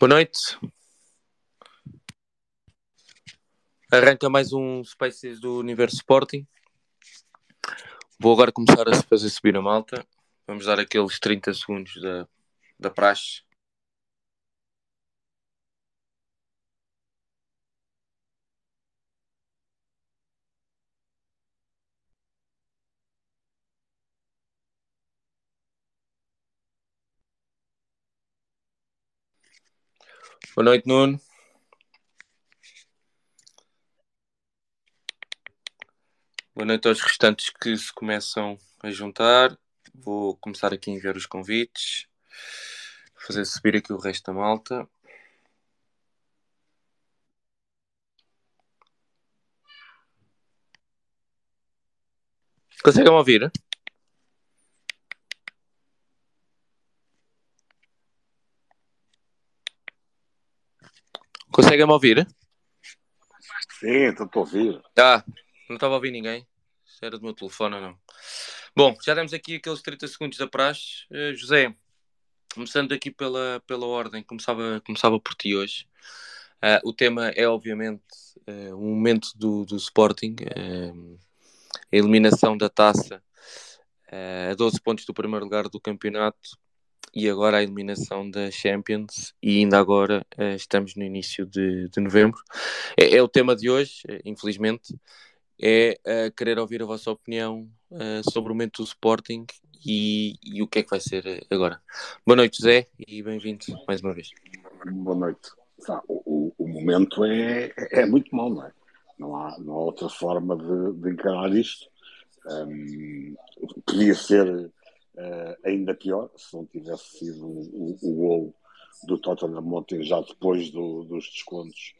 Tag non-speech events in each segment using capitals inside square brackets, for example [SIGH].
Boa noite. Arranca mais um Spaces do Universo Sporting. Vou agora começar a fazer subir a malta. Vamos dar aqueles 30 segundos da, da praxe. Boa noite, Nuno. Boa noite aos restantes que se começam a juntar. Vou começar aqui a enviar os convites. Fazer subir aqui o resto da malta. Conseguem ouvir? Conseguem-me ouvir? Sim, estou a ouvir. Ah, não estava a ouvir ninguém. Se era do meu telefone ou não. Bom, já demos aqui aqueles 30 segundos da praxe. Uh, José, começando aqui pela, pela ordem, começava, começava por ti hoje. Uh, o tema é, obviamente, uh, um momento do, do Sporting, a eliminação da taça a 12 pontos do primeiro lugar do campeonato e agora a eliminação da Champions e ainda agora uh, estamos no início de, de novembro. É, é, o tema de hoje, eh, infelizmente, é uh, querer ouvir a vossa opinião uh, sobre o momento do Sporting e, e, o que é que vai ser agora. Boa noite, José, e bem-vindo mais uma vez. Boa noite. O, o, momento é, é muito mau, não é? Não há, não há outra forma de, de encarar isto. Um, podia ser Uh, ainda pior, se não tivesse sido o, o, gol do Tottenham ontem, já depois do, dos descontos,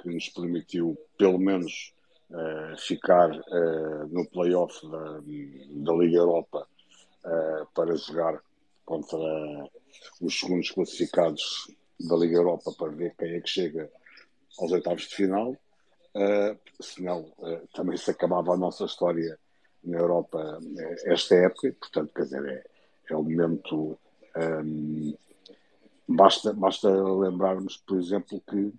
que nos permitiu, pelo menos, uh, ficar uh, no playoff da, da Liga Europa para jogar contra os segundos classificados da Liga Europa para ver quem é que chega aos oitavos de final. senão, também se acabava a nossa história na Europa eh, esta época, portanto, quer dizer, é, é um momento. Um, basta, basta lembrarmos, por exemplo, que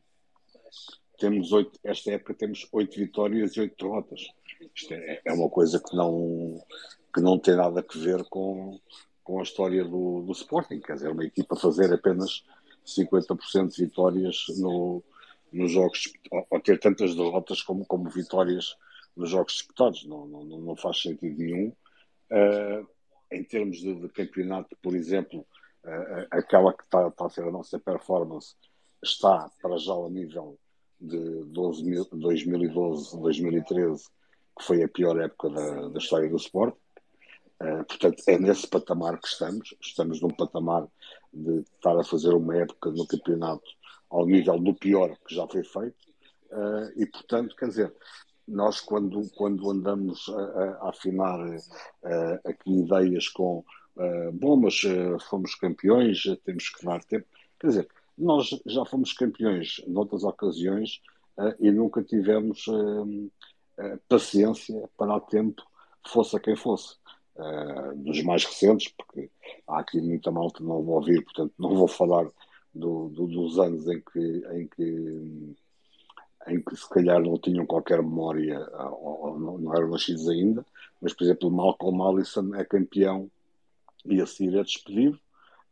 temos oito, esta época temos oito vitórias e oito derrotas. Isto é, é, uma coisa que não, que não tem nada a ver com, com a história do, do Sporting. Quer dizer, uma equipa fazer apenas 50% de vitórias no, nos jogos, ou ter tantas derrotas como, como vitórias nos jogos disputados, não, não, não faz sentido nenhum. Uh, em termos de, de, campeonato, por exemplo, uh, aquela que está tá a ser a nossa performance está para já ao nível de 12 mil, 2012, 2013, que foi a pior época da, da história do Sport. Uh, portanto, é nesse patamar que estamos. Estamos num patamar de estar a fazer uma época no campeonato ao nível do pior que já foi feito. Uh, e, portanto, quer dizer, nós quando, quando andamos a, a afinar uh, aqui ideias com uh, bom, mas uh, fomos campeões, temos que dar tempo. Quer dizer, nós já fomos campeões noutras ocasiões e nunca tivemos paciência para dar tempo, fosse a quem fosse. dos mais recentes, porque há aqui muita malta que não vou ouvir, portanto não vou falar do, do, dos anos em que, em que em que se calhar não tinham qualquer memória ou, ou não eram nascidos ainda, mas por exemplo Malcolm Allison é campeão e a seguir é despedido,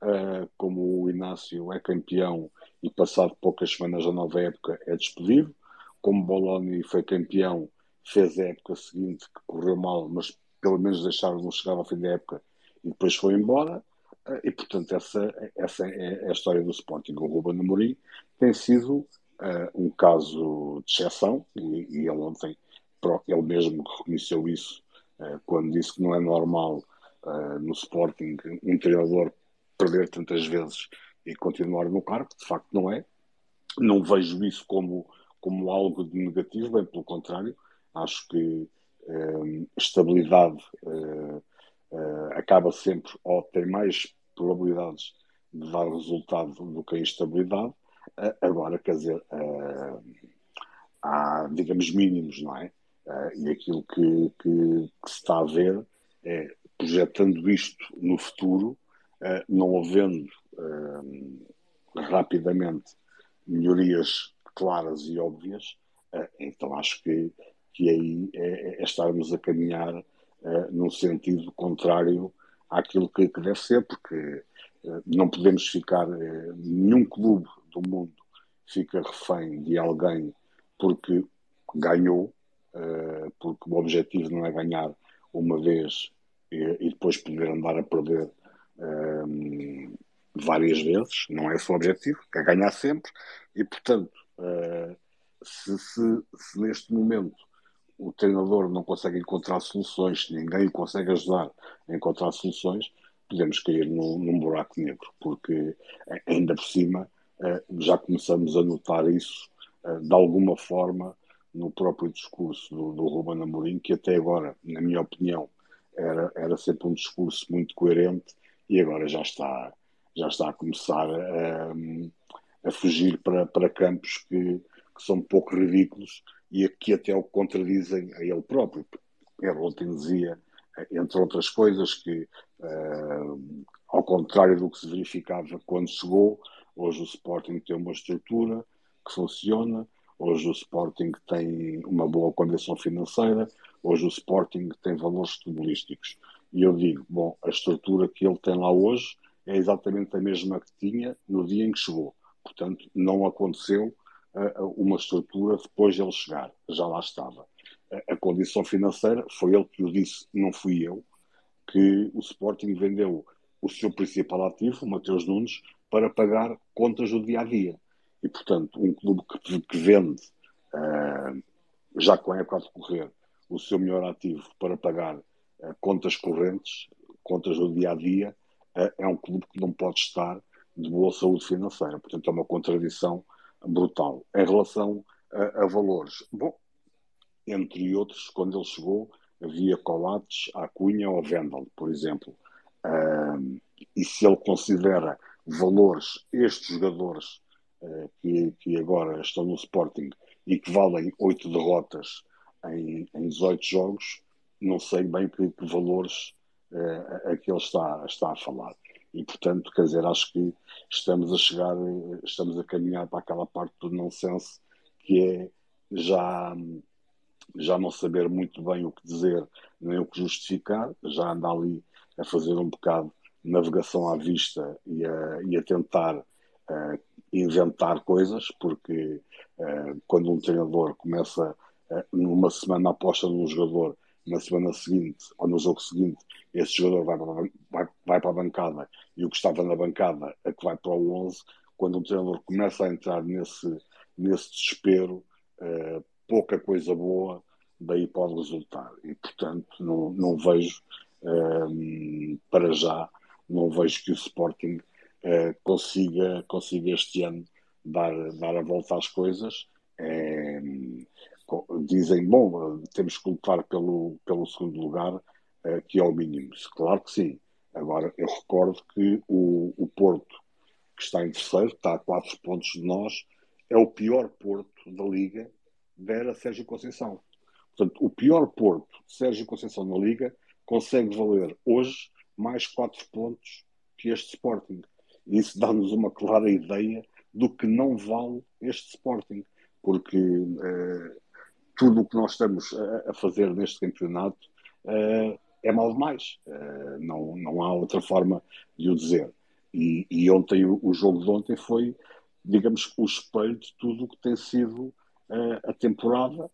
uh, como o Inácio é campeão e passado poucas semanas da nova época é despedido, como Bologna foi campeão, fez a época seguinte que correu mal, mas pelo menos deixaram-no chegar ao fim da época e depois foi embora. Uh, e portanto, essa, essa é a história do Sporting. O Ruben Amorim tem sido uh, um caso de exceção, e, e, ele ontem, ele mesmo reconheceu isso, uh, quando disse que não é normal uh, no Sporting um treinador perder tantas vezes e continuar no cargo, de facto não é. Não vejo isso como, como algo de negativo, bem pelo contrário, acho que estabilidade acaba sempre, ou tem mais probabilidades de dar resultado do que a instabilidade, Agora, quer dizer, há, digamos, mínimos, não é? E aquilo que, que, que, se está a ver é, projetando isto no futuro, não havendo rapidamente melhorias claras e óbvias, uh, então acho que, que aí é, é estarmos a caminhar uh, num sentido contrário àquilo que, que deve ser, porque uh, não podemos ficar, nenhum clube do mundo fica refém de alguém porque ganhou, porque o objetivo não é ganhar uma vez e, e depois poder andar a perder um, várias vezes, não é esse o objetivo, é ganhar sempre, e portanto, uh, se, se, se, neste momento o treinador não consegue encontrar soluções, ninguém consegue ajudar a encontrar soluções, podemos cair num, num buraco negro, porque ainda por cima uh, já começamos a notar isso uh, de alguma forma no próprio discurso do, do Ruben Amorim, que até agora, na minha opinião, era, era sempre um discurso muito coerente e agora já está, já está a começar a, a fugir para, para campos que, que são um pouco ridículos e que até o contradizem a ele próprio. Ele ontem dizia, entre outras coisas, que uh, ao contrário do que se verificava quando chegou, hoje o Sporting tem uma estrutura que funciona, hoje o Sporting tem uma boa condição financeira, hoje o Sporting tem valores futebolísticos. E eu digo, bom, a estrutura que ele tem lá hoje é exatamente a mesma que tinha no dia em que chegou. Portanto, não aconteceu uh, uma estrutura depois de ele chegar, já lá estava. A condição financeira foi ele que o disse, não fui eu, que o Sporting vendeu o seu principal ativo, o Mateus Nunes, para pagar contas do dia a dia. E, portanto, um clube que, que vende, uh, já com a época de correr, o seu melhor ativo para pagar uh, contas correntes, contas do dia a dia, uh, é um clube que não pode estar de boa saúde financeira. Portanto, é uma contradição brutal. Em relação a, a valores, bom, entre outros, quando ele chegou, havia Coates, Acunha ou Vendel, por exemplo. E se ele considera valores, estes jogadores uh, que, que, agora estão no Sporting e que valem oito derrotas em, em 18 jogos, não sei bem que, que valores uh, a que ele está, está a falar. E, portanto, quer dizer, acho que estamos a chegar, estamos a caminhar para aquela parte do nonsense que é já, já não saber muito bem o que dizer nem o que justificar, já anda ali a fazer um bocado navegação à vista e a, e a tentar uh, inventar coisas, porque uh, quando um treinador começa numa semana aposta num jogador, na semana seguinte ou no jogo seguinte, esse jogador vai para, vai, vai para a bancada e o que estava na bancada é que vai para o 11. Quando um treinador começa a entrar nesse, nesse desespero, uh, pouca coisa boa daí pode resultar. E, portanto, não, não vejo, uh, para já, não vejo que o Sporting uh, consiga, consiga este ano dar, dar a volta às coisas. É, dizem, bom, temos que lutar pelo, pelo segundo lugar, uh, que é o mínimo. Claro que sim. Agora, eu recordo que o, o Porto, que está em terceiro, está a quatro pontos de nós, é o pior Porto da Liga, era Sérgio Conceição. Portanto, o pior Porto, Sérgio Conceição na Liga, consegue valer hoje mais quatro pontos que este Sporting. Isso dá-nos uma clara ideia do que não vale este Sporting. Porque uh, tudo o que nós estamos a, fazer neste campeonato uh, é mal demais. Uh, não, não há outra forma de o dizer. E, e ontem, o, o, jogo de ontem foi, digamos, o espelho de tudo o que tem sido a temporada,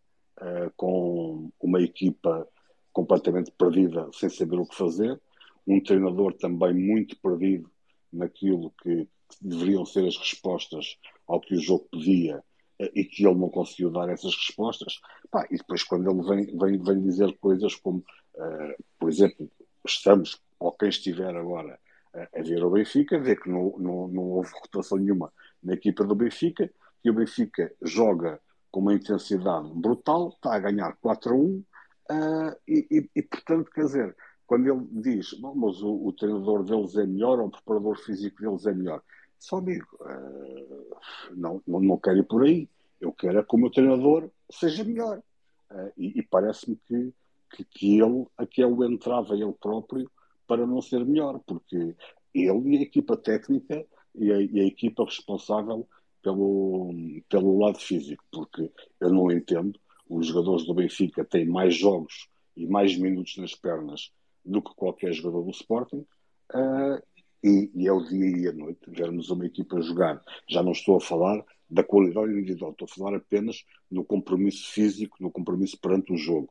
com uma equipa completamente perdida, sem saber o que fazer, um treinador também muito perdido naquilo que, que deveriam ser as respostas ao que o jogo pedia e que ele não conseguiu dar essas respostas. Pá, e depois, quando ele vem, vem, vem dizer coisas como, uh, por exemplo, estamos, ou quem estiver agora a, a ver o Benfica, vê que não, não, não houve rotação nenhuma na equipa do Benfica, que o Benfica joga com uma intensidade brutal, está a ganhar 4 a 1, uh, e, e, e, portanto, quer dizer, quando ele diz, bom, mas o, o treinador deles é melhor, ou o preparador físico deles é melhor, só digo, uh, não, não, não quero ir por aí. Eu quero é que o meu treinador seja melhor. Uh, e, e parece-me que, que, que, ele, aqui é o entrava ele próprio para não ser melhor, porque ele e a equipa técnica e a, e a equipa responsável pelo, pelo lado físico, porque eu não entendo, os jogadores do Benfica têm mais jogos e mais minutos nas pernas do que qualquer jogador do Sporting, uh, e, e, é o dia e a noite vermos uma equipa jogar. Já não estou a falar da qualidade individual, estou a falar apenas no compromisso físico, no compromisso perante o jogo.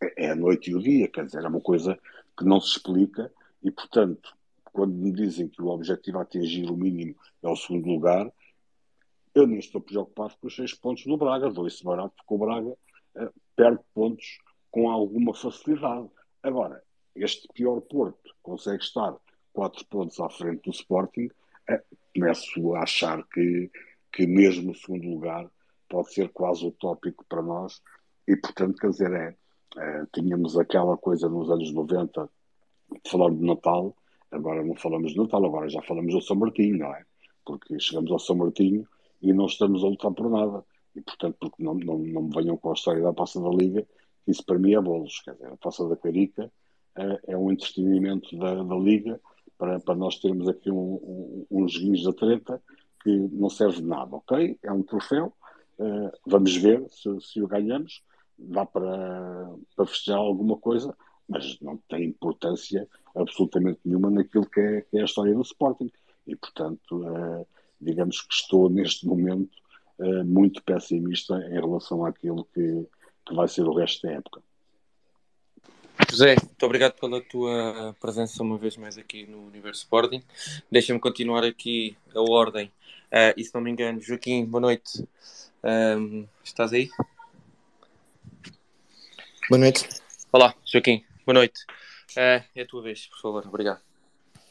É, é a noite e o dia, quer dizer, é uma coisa que não se explica e, portanto, quando me dizem que o objetivo a atingir o mínimo é o segundo lugar, eu nem estou preocupado com os seis pontos do Braga, dou isso barato porque o Braga uh, perde pontos com alguma facilidade. Agora, este pior Porto consegue estar quatro pontos à frente do Sporting, uh, começo a achar que, que mesmo o segundo lugar pode ser quase utópico para nós e, portanto, quer dizer, é, é tínhamos aquela coisa nos anos 90 de falar de Natal, agora não falamos de Natal, agora já falamos do São Martinho, não é? Porque chegamos ao São Martinho e não estamos a lutar por nada. E, portanto, porque não, não, não me venham com a história da Passa da Liga, isso para mim é bolos. Quer dizer, a Passa da Carica é, é um entretenimento da, da Liga para, para nós termos aqui um, um, uns joguinhos da treta que não serve de nada, ok? É um troféu, uh, vamos ver se, se o ganhamos, dá para, para festejar alguma coisa, mas não tem importância absolutamente nenhuma naquilo que é, que é a história do Sporting. E, portanto, uh, digamos que estou neste momento uh, muito pessimista em relação àquilo que, que vai ser o resto da época. José, muito obrigado pela tua presença uma vez mais aqui no Universo Sporting. Deixa-me continuar aqui a ordem. Uh, e se não me engano, Joaquim, boa noite. Um, estás aí? Boa noite. Olá, Joaquim, boa noite. Uh, é a tua vez, por favor, obrigado.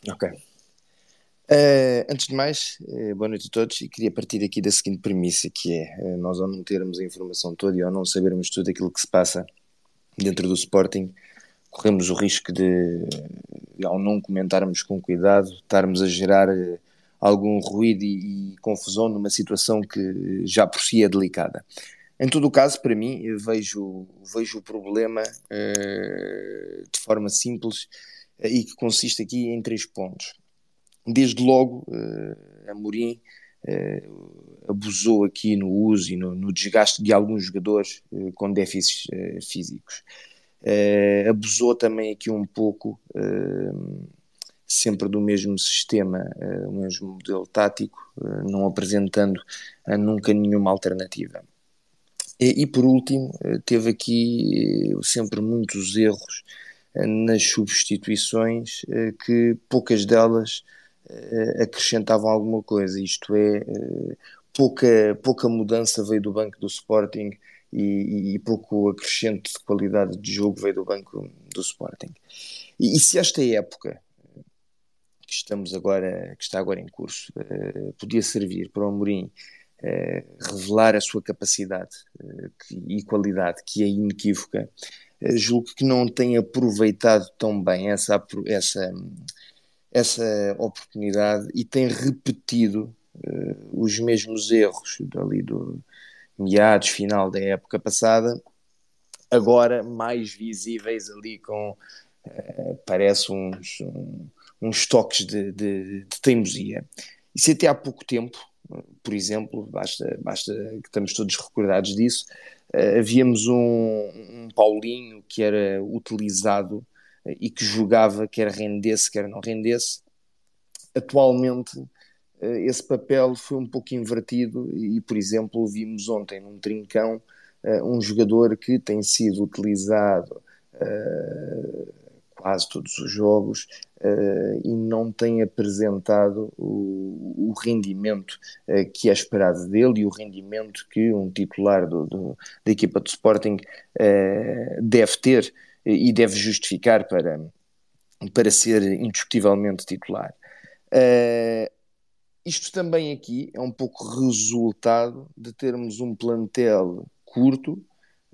Ok. Uh, antes de mais, uh, boa noite a todos e queria partir aqui da seguinte premissa que é, uh, nós ao não termos a informação toda e ao não sabermos tudo aquilo que se passa dentro do Sporting, corremos o risco de, ao não comentarmos com cuidado, estarmos a gerar algum ruído e, e, confusão numa situação que já por si é delicada. Em todo o caso, para mim, vejo, vejo o problema de forma simples e que consiste aqui em três pontos desde logo uh, Amorim abusou aqui no uso e no, no desgaste de alguns jogadores com déficits uh, abusou também aqui um pouco sempre do mesmo sistema, o mesmo modelo tático, não apresentando nunca nenhuma alternativa. E, e, por último, teve aqui sempre muitos erros nas substituições, que poucas delas uh, acrescentavam alguma coisa, isto é, uh, pouca, pouca mudança veio do banco do Sporting e, e, pouco acrescente de qualidade de jogo veio do banco do Sporting. E, e se esta época que estamos agora, que está agora em curso, uh, podia servir para o Amorim revelar a sua capacidade que, e qualidade, que é inequívoca, julgo que não tem aproveitado tão bem essa, essa, essa oportunidade e tem repetido uh, os mesmos erros dali do meados, final da época passada, agora mais visíveis ali com, uh, parece uns, um, uns toques de, de, de teimosia. E se até há pouco tempo, por exemplo, basta, basta que estamos todos recordados disso, uh, havíamos um, um Paulinho que era utilizado e que jogava, quer rendesse, quer não rendesse. Atualmente, esse papel foi um pouco invertido e, por exemplo, vimos ontem num trincão eh, um jogador que tem sido utilizado uh, quase todos os jogos e não tem apresentado o, rendimento que é esperado dele e o rendimento que um titular do, do, da equipa do Sporting deve ter e deve justificar para, para ser indiscutivelmente titular. Isto também aqui é um pouco resultado de termos um plantel curto,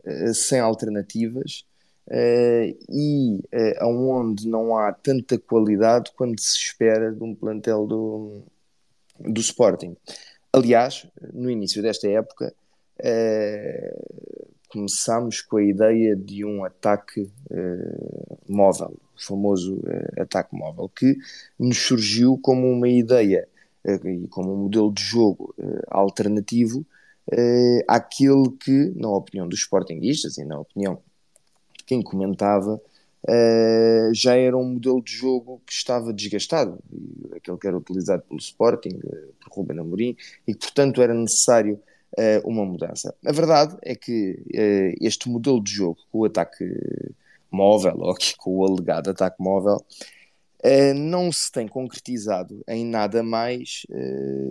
uh, sem alternativas, uh, e uh, onde não há tanta qualidade quanto se espera de um plantel do, do Sporting. Aliás, no início desta época, começámos com a ideia de um ataque móvel, o famoso ataque móvel, que nos surgiu como uma ideia e como um modelo de jogo alternativo àquele que, na opinião dos sportinguistas e na opinião de quem comentava, Uh, já era um modelo de jogo que estava desgastado, aquele que era utilizado pelo Sporting, uh, por Ruben Amorim, e que portanto era necessário uh, uma mudança. A verdade é que este modelo de jogo, com o ataque móvel, ou aqui com o alegado ataque móvel, não se tem concretizado em nada mais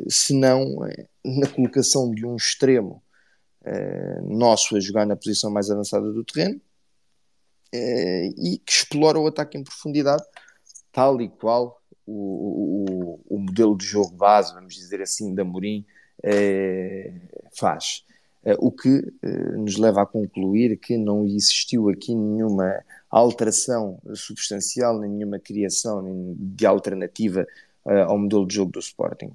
senão na colocação de um extremo nosso a jogar na posição mais avançada do terreno eh, e que explora o ataque em profundidade, tal e qual o, o, o modelo de jogo base, vamos dizer assim, da eh, faz. Eh, o que nos leva a concluir que não existiu aqui nenhuma alteração substancial, nenhuma criação de alternativa ao modelo de jogo do Sporting.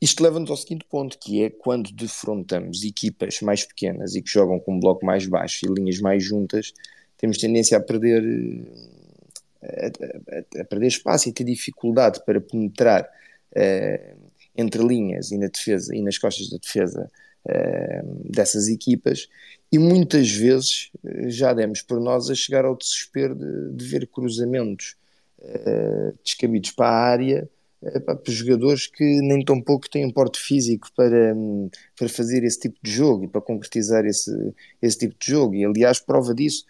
Isto leva-nos ao seguinte ponto, que é quando defrontamos equipas mais pequenas e que jogam com um bloco mais baixo e linhas mais juntas, temos tendência a perder, eh, a, a, a perder espaço e ter dificuldade para penetrar uh, entre linhas e na defesa e nas costas da defesa dessas equipas e muitas vezes já demos por nós a chegar ao desespero de, de ver cruzamentos uh, descabidos para a área para jogadores que nem tão pouco têm porte físico para, hum, para fazer esse tipo de jogo e para concretizar esse, esse tipo de jogo. E aliás, prova disso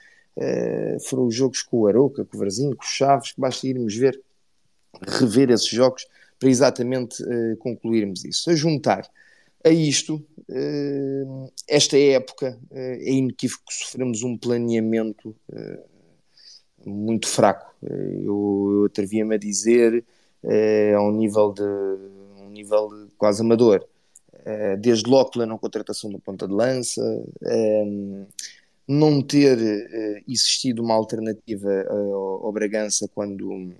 foram os jogos com o Aroca, com o Varzinho, com o Chaves, que basta irmos ver, rever esses jogos para exatamente concluirmos isso. A juntar a isto, uh, esta época é inequívoco que sofremos um planeamento muito fraco. eu, eu atrevia-me a dizer a um nível de um nível quase amador. Desde pela não contratação do ponta de lança, não ter existido uma alternativa ao Bragança quando,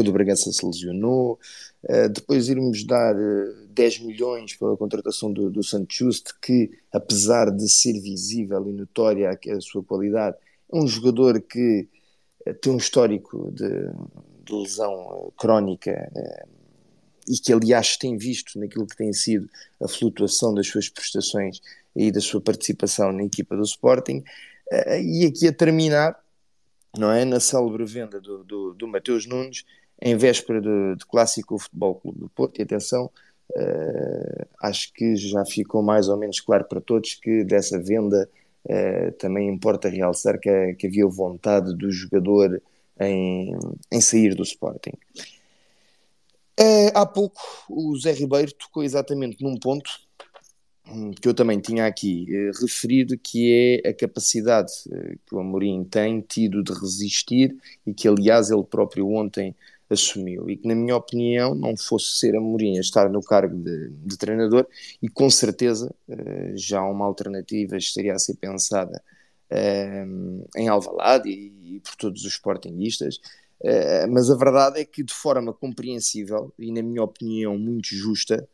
quando o Bragança se lesionou, depois irmos dar 10 milhões pela contratação do, do Santos Just, que apesar de ser visível e notória a, a sua qualidade, é um jogador que tem um histórico de, de lesão eh, crónica eh, e que aliás tem visto naquilo que tem sido a flutuação das suas prestações e da sua participação na equipa do Sporting. Eh, e aqui a terminar não é, na célebre venda do, do, do Mateus Nunes em véspera de, de Clássico Futebol Clube do Porto e atenção uh, acho que já ficou mais ou menos claro para todos que dessa venda uh, também importa realçar que, que havia vontade do jogador em, em sair do Sporting. Uh, há pouco o Zé Ribeiro tocou exatamente num ponto hum, que eu também tinha aqui referido, que é a capacidade que o Amorim tem tido de resistir e que, aliás, ele próprio ontem assumiu. E que, na minha opinião, não fosse ser Amorim a estar no cargo de, de treinador, e com certeza já uma alternativa estaria a ser pensada em Alvalade e, e, por todos os sportinguistas, uh, mas a verdade é que de forma compreensível e na minha opinião muito justa,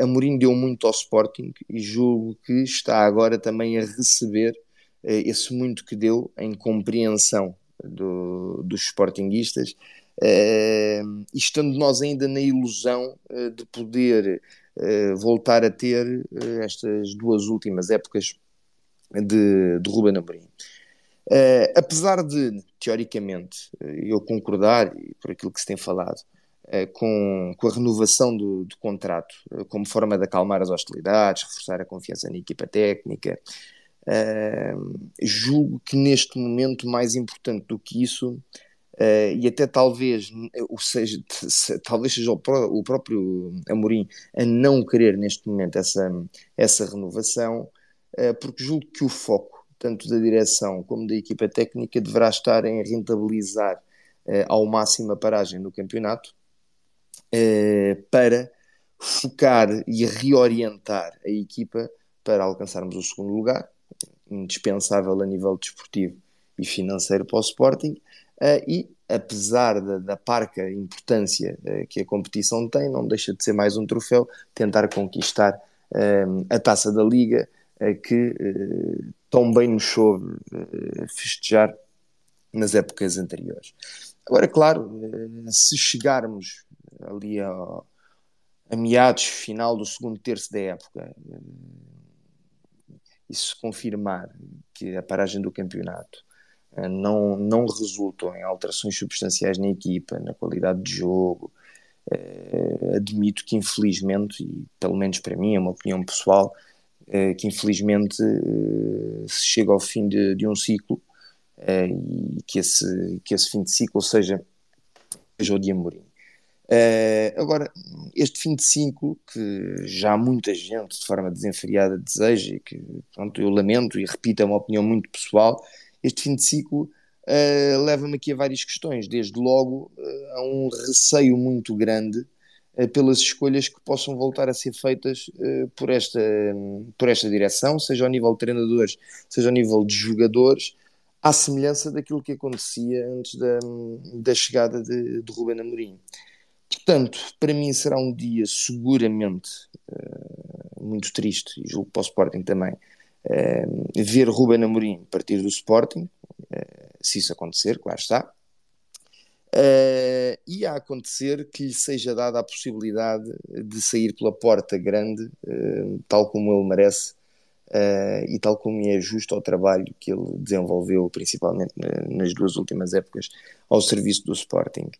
Amorim deu muito ao Sporting e julgo que está agora também a receber esse muito que deu em compreensão do, dos sportinguistas, uh, estando nós ainda na ilusão de poder voltar a ter estas duas últimas épocas de, de Ruben Amorim. Uh, apesar de, teoricamente, eu concordar, por aquilo que se tem falado, uh, com, com a renovação do, do contrato uh, como forma de acalmar as hostilidades, reforçar a confiança na equipa técnica, julgo que neste momento, mais importante do que isso, e até talvez, ou seja, talvez seja o, pró o próprio Amorim a não querer neste momento essa, essa renovação, eh, porque julgo que o foco, tanto da direção como da equipa técnica, deverá estar em rentabilizar eh, ao máximo a paragem do campeonato eh, para focar e reorientar a equipa para alcançarmos o segundo lugar, indispensável a nível desportivo e financeiro para o Sporting, e apesar da, da parca importância que a competição tem, não deixa de ser mais um troféu, tentar conquistar a taça da Liga que eh, tão bem nos soube eh, festejar nas épocas anteriores. Agora, claro, eh, se chegarmos ali a meados final do segundo terço da época, e se confirmar que a paragem do campeonato não, não resultou em alterações substanciais na equipa, na qualidade de jogo, Uh, admito que infelizmente, e pelo menos para mim é uma opinião pessoal, uh, que infelizmente se chega ao fim de, de um ciclo e que esse, que esse fim de ciclo seja, seja o de Amorim. agora, este fim de ciclo, que já muita gente de forma desenfreada deseja e que pronto, eu lamento e repito, é uma opinião muito pessoal, este fim de ciclo uh, leva-me aqui a várias questões. Desde logo, uh, a um receio muito grande uh, pelas escolhas que possam voltar a ser feitas por, esta, um, por esta direção, seja ao nível de treinadores, seja ao nível de jogadores, à semelhança daquilo que acontecia antes da, da chegada de, de Ruben Amorim. Portanto, para mim será um dia seguramente muito triste, e julgo para o Sporting também, ver Ruben Amorim partir do Sporting, se isso acontecer, claro está, Uh, e a acontecer que lhe seja dada a possibilidade de sair pela porta grande, tal como ele merece e tal como é justo ao trabalho que ele desenvolveu, principalmente nas duas últimas épocas, ao serviço do Sporting.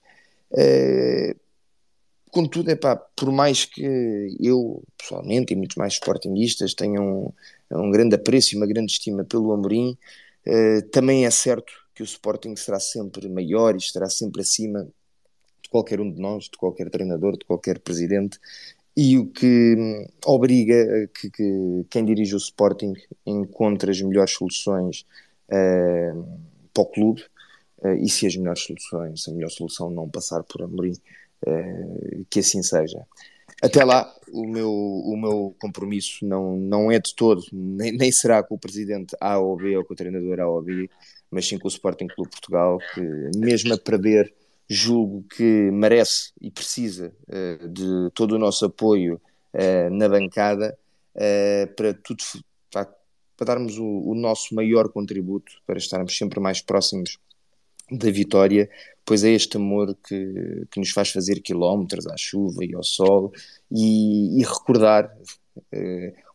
contudo, epá, por mais que eu, pessoalmente, e muitos mais sportinguistas tenham um, um grande apreço e uma grande estima pelo Amorim, também é certo que o Sporting será sempre maior e estará sempre acima de qualquer um de nós, de qualquer treinador, de qualquer presidente, e o que hum, obriga que, que quem dirige o Sporting encontre as melhores soluções uh, para o clube, uh, e se as melhores soluções, a melhor solução não passar por Amorim, uh, que assim seja. Até lá, o meu, o meu compromisso não, não é de todo, nem, nem será com o presidente A ou B ou com o treinador A ou B, mas sim com o Sporting Clube Portugal, que mesmo a perder, julgo que merece e precisa uh, de todo o nosso apoio uh, na bancada uh, para tudo para, para darmos o, o, nosso maior contributo para estarmos sempre mais próximos da vitória, pois é este amor que, que nos faz fazer quilómetros à chuva e ao sol e, e recordar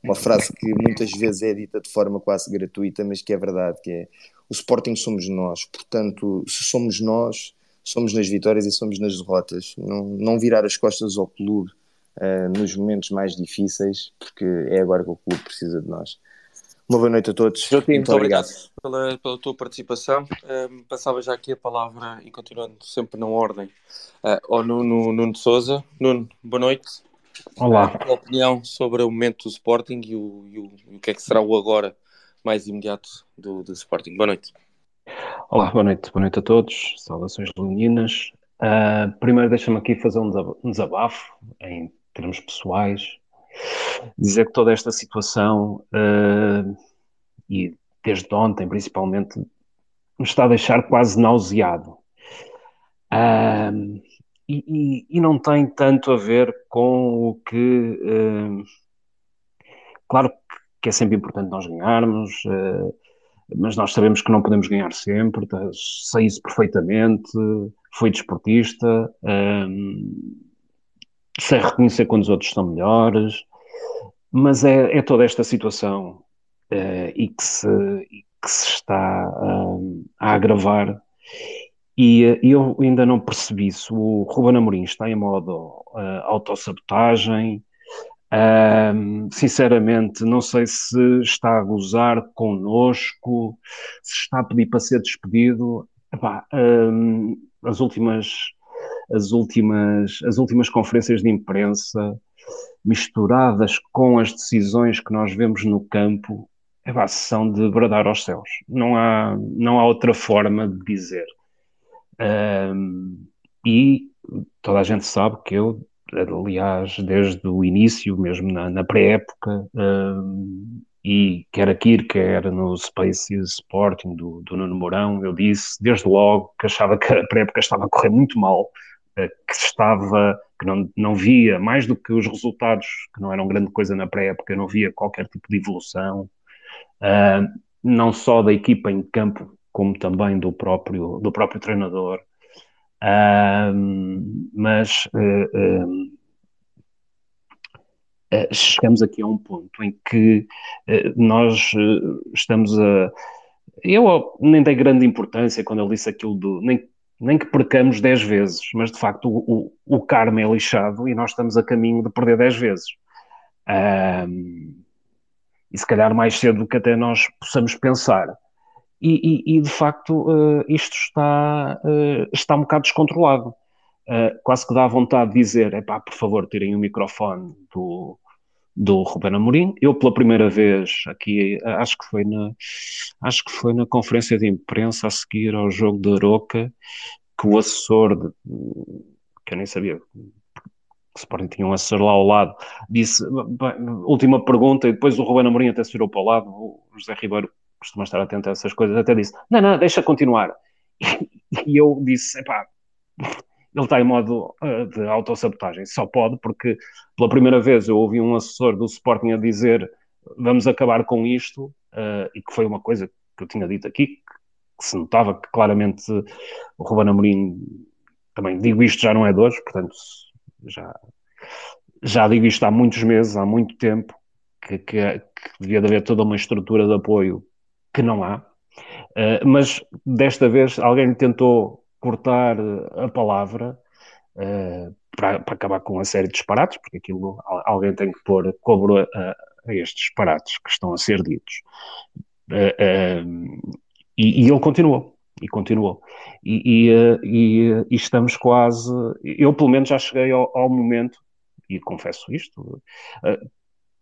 uma frase que muitas vezes é dita de forma quase gratuita, mas que é verdade, que é o Sporting somos nós, portanto, se somos nós, somos nas vitórias e somos nas derrotas. Não, não virar as costas ao clube uh, nos momentos mais difíceis, porque é agora que o clube precisa de nós. Uma boa noite a todos. Joaquim, muito, muito obrigado, obrigado pela, pela, tua participação. Uh, passava já aqui a palavra e continuando sempre na ordem uh, ao Nuno, Nuno de Souza. Nuno, boa noite. Olá. A tua opinião sobre o momento do Sporting e o, e o, e o que é que será o agora mais imediato do, do Sporting. Boa noite. Olá, boa noite. Boa noite a todos. Saudações leoninas. Uh, primeiro deixa-me aqui fazer um desabafo em termos pessoais. Dizer que toda esta situação, uh, e desde ontem principalmente, me está a deixar quase nauseado. Uh, e, e, e, não tem tanto a ver com o que. claro que é sempre importante nós ganharmos, uh, mas nós sabemos que não podemos ganhar sempre, tá, sei isso perfeitamente, fui desportista, sei reconhecer quando os outros estão melhores, mas é, é toda esta situação uh, e, que se, e, que se, está uh, a agravar e uh, eu ainda não percebi se o Ruben Amorim está em modo uh, autossabotagem, sinceramente, não sei se está a gozar connosco, se está a pedir para ser despedido. Epá, as últimas, as últimas, as últimas conferências de imprensa misturadas com as decisões que nós vemos no campo, epá, são de bradar aos céus. Não há, não há outra forma de dizer. Um, e toda a gente sabe que eu aliás, desde o início, mesmo na, na pré-época, um, e quer aqui, quer no Space Sporting do, do Nuno Mourão, eu disse desde logo que achava que a pré-época estava a correr muito mal, que estava, que não, não via, mais do que os resultados, que não eram grande coisa na pré-época, não via qualquer tipo de evolução, uh, não só da equipa em campo, como também do próprio, do próprio treinador mas uh, uh, chegamos aqui a um ponto em que nós estamos a. Eu nem dei grande importância quando ele disse aquilo do. Nem, nem que percamos 10 vezes, mas de facto o, o, o karma é lixado e nós estamos a caminho de perder 10 vezes. Um, e se calhar mais cedo do que até nós possamos pensar. E, e, e de facto uh, isto está, uh, está um bocado descontrolado. Uh, quase que dá vontade de dizer: é pá, por favor, tirem o microfone do, do Ruben Amorim. Eu, pela primeira vez, aqui, acho que foi na, acho que foi na conferência de imprensa a seguir ao jogo de Aroca, que o assessor, de, que eu nem sabia que Sporting tinha um assessor lá ao lado, disse, última pergunta, e depois o Ruben Amorim até se virou para o lado, o José Ribeiro costuma estar atento a essas coisas, até disse, não, não, deixa continuar. [LAUGHS] E eu disse, epá, ele está em modo uh, de autossabotagem, só pode, porque pela primeira vez eu ouvi um assessor do Sporting a dizer vamos acabar com isto, uh, e que foi uma coisa que eu tinha dito aqui, que, que se notava que claramente o Ruben Amorim, também digo isto já não é de hoje, portanto já, já digo isto há muitos meses, há muito tempo, que, que, que devia haver toda uma estrutura de apoio que não há. Uh, mas desta vez alguém tentou cortar a palavra uh, para, para, acabar com uma série de disparates, porque aquilo alguém tem que pôr cobro a, a estes disparates que estão a ser ditos. Uh, e, e, ele continuou, e continuou. E, e, e, estamos quase. Eu, pelo menos, já cheguei ao, ao momento, e confesso isto,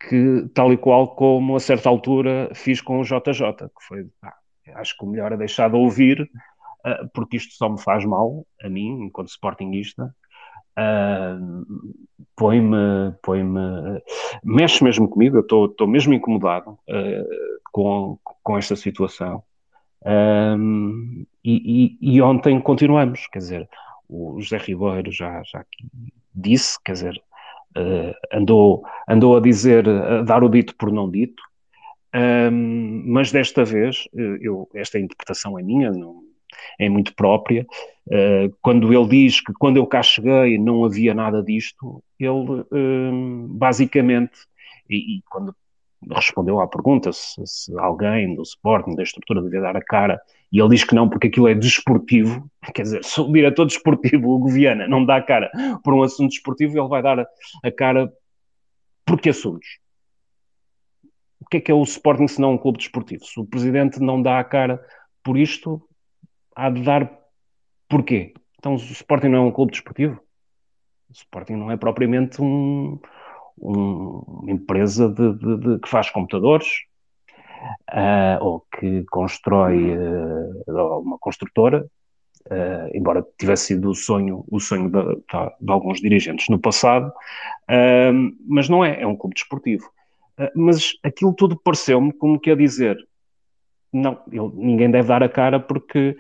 que, tal e qual como a certa altura fiz com o JJ, que foi, ah, acho que o melhor é deixar de ouvir, uh, porque isto só me faz mal, a mim, enquanto sportinguista, uh, põe-me, põe-me, mexe mesmo comigo, eu estou mesmo incomodado uh, com, com esta situação. Um, e, e, e, ontem continuamos, quer dizer, o José Ribeiro já, já disse, quer dizer, uh, andou, andou a dizer, a dar o dito por não dito, um, mas desta vez, eh, eu, esta interpretação é minha, não, é muito própria. Uh, quando ele diz que quando eu cá cheguei não havia nada disto, ele um, basicamente, e, e, quando respondeu à pergunta se, se, alguém do Sporting, da estrutura, devia dar a cara, e ele diz que não, porque aquilo é desportivo, [LAUGHS] quer dizer, se o diretor desportivo, o Goviana, não dá a cara por um assunto desportivo, ele vai dar a, a cara por que assuntos? O que é que é o Sporting se não um clube desportivo? Se o presidente não dá a cara por isto, há de dar porquê? Então o Sporting não é um clube desportivo? O Sporting não é propriamente um, uma empresa de, de, de, que faz computadores uh, ou que constrói uh, uma construtora, uh, embora tivesse sido o sonho, o sonho de, de alguns dirigentes no passado, mas não é, é um clube desportivo. mas aquilo tudo pareceu-me como que a dizer, não, eu, ninguém deve dar a cara porque,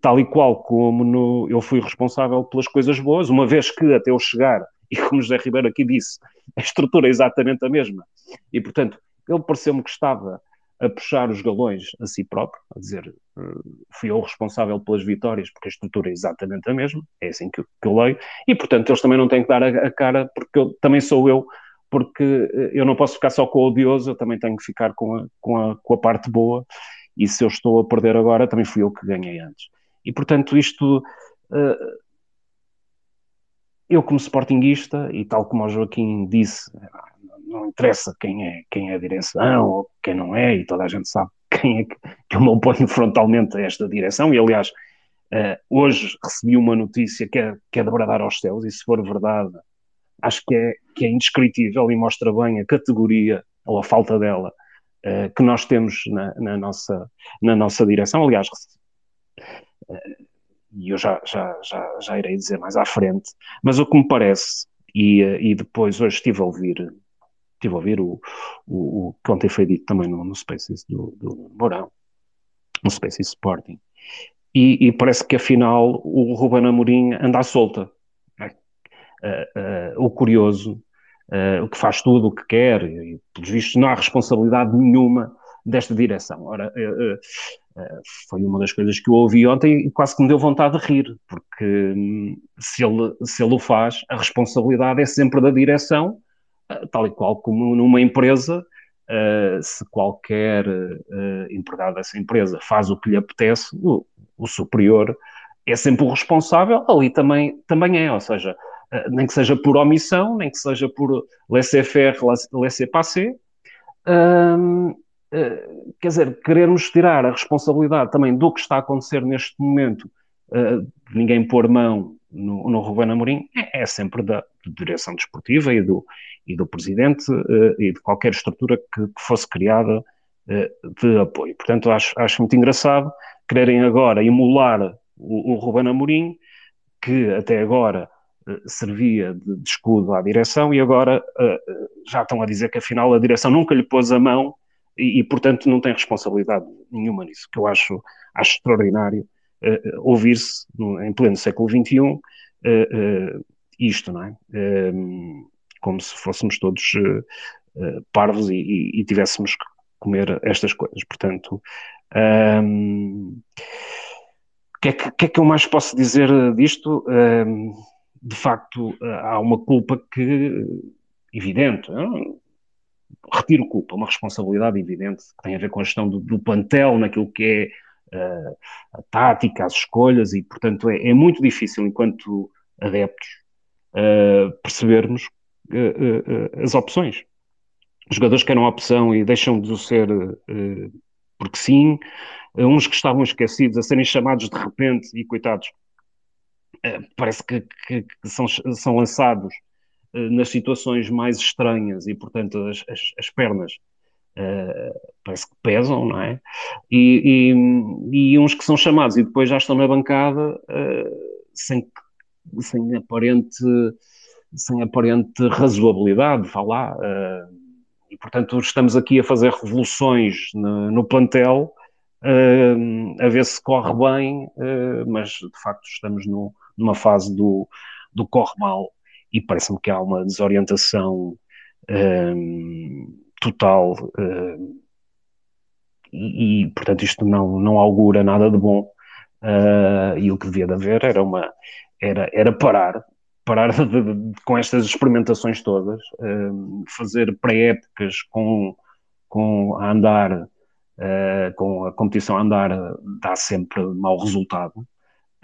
tal e qual como no, eu fui responsável pelas coisas boas, uma vez que até eu chegar [LAUGHS] e como José Ribeiro aqui disse, a estrutura é exatamente a mesma. E, portanto, ele pareceu-me que estava a puxar os galões a si próprio, a dizer uh, fui eu responsável pelas vitórias porque a estrutura é exatamente a mesma, é assim que, que eu leio, e portanto eles também não têm que dar a, a, cara porque eu, também sou eu, porque uh, eu não posso ficar só com o odioso, eu também tenho que ficar com a, com a, com a parte boa, e se eu estou a perder agora, também fui eu que ganhei antes. E portanto isto... Uh, eu como sportinguista, e tal como o Joaquim disse, não interessa quem é, quem é a direção ou quem não é, e toda a gente sabe [LAUGHS] quem é que, que eu me oponho frontalmente a esta direção, e aliás, uh, hoje recebi uma notícia que é, que é de bradar aos céus, e se for verdade, acho que é, que é indescritível e mostra bem a categoria, ou a falta dela, uh, que nós temos na, na, nossa, na nossa direção. Aliás, uh, e eu já, já, já, já irei dizer mais à frente, mas o que me parece, e, e depois hoje estive a ouvir, estive a ouvir o, o, o que ontem foi dito também no, no Spaces do, do Mourão, no Spaces Sporting, e, e, parece que afinal o Ruben Amorim anda à solta. Uh, uh, o curioso, uh, o que faz tudo o que quer, e pelos vistos não há responsabilidade nenhuma desta direção. Ora, foi uma das coisas que eu ouvi ontem e quase que me deu vontade de rir, porque hum, se, ele, se ele o faz, a responsabilidade é sempre da direção, tal e qual como numa empresa, uh, se qualquer uh, empregado dessa empresa faz o que lhe apetece, o, o, superior é sempre o responsável, ali também, também é, ou seja, nem que seja por omissão, nem que seja por laissez-faire, laissez-passer, quer dizer, querermos tirar a responsabilidade também do que está a acontecer neste momento, ninguém pôr mão no, no Ruben Amorim, é, é sempre da direção desportiva e do, e do presidente uh, e de qualquer estrutura que, que fosse criada uh, de apoio. Portanto, acho, acho muito engraçado quererem agora emular o, o Amorim, que até agora uh, servia de, de, escudo à direção e agora já estão a dizer que afinal a direção nunca lhe pôs a mão e, e portanto não tem responsabilidade nenhuma nisso, que eu acho, acho extraordinário ouvir-se em pleno século XXI isto, não é? Um, como se fôssemos todos uh, parvos e, e, e, tivéssemos que comer estas coisas. Portanto, um, o que, é que, que, é que, eu mais posso dizer disto? Um, de facto, há uma culpa que, evidente, não? retiro culpa, uma responsabilidade evidente que tem a ver com a gestão do, do plantel, naquilo que é uh, a tática, as escolhas, e portanto é, é muito difícil, enquanto adeptos, uh, percebermos uh, as opções. Os jogadores que eram opção e deixam de o ser porque sim, uns que estavam esquecidos a serem chamados de repente e coitados, parece que, que, que são, são lançados nas situações mais estranhas e, portanto, as, as, as pernas uh, parece que pesam, não é? E, e, e, uns que são chamados e depois já estão na bancada uh, sem, sem aparente sem aparente razoabilidade, vá lá. Uh, e, portanto, estamos aqui a fazer revoluções no, no plantel, a ver se corre bem, mas, de facto, estamos no, numa fase do, do corre mal e parece-me que há uma desorientação total e, e, portanto, isto não, não augura nada de bom. e o que devia de haver era uma era, era parar parar de, de, com estas experimentações todas, uh, fazer pré-épocas com, com a andar, uh, com a competição a andar, dá sempre mau resultado.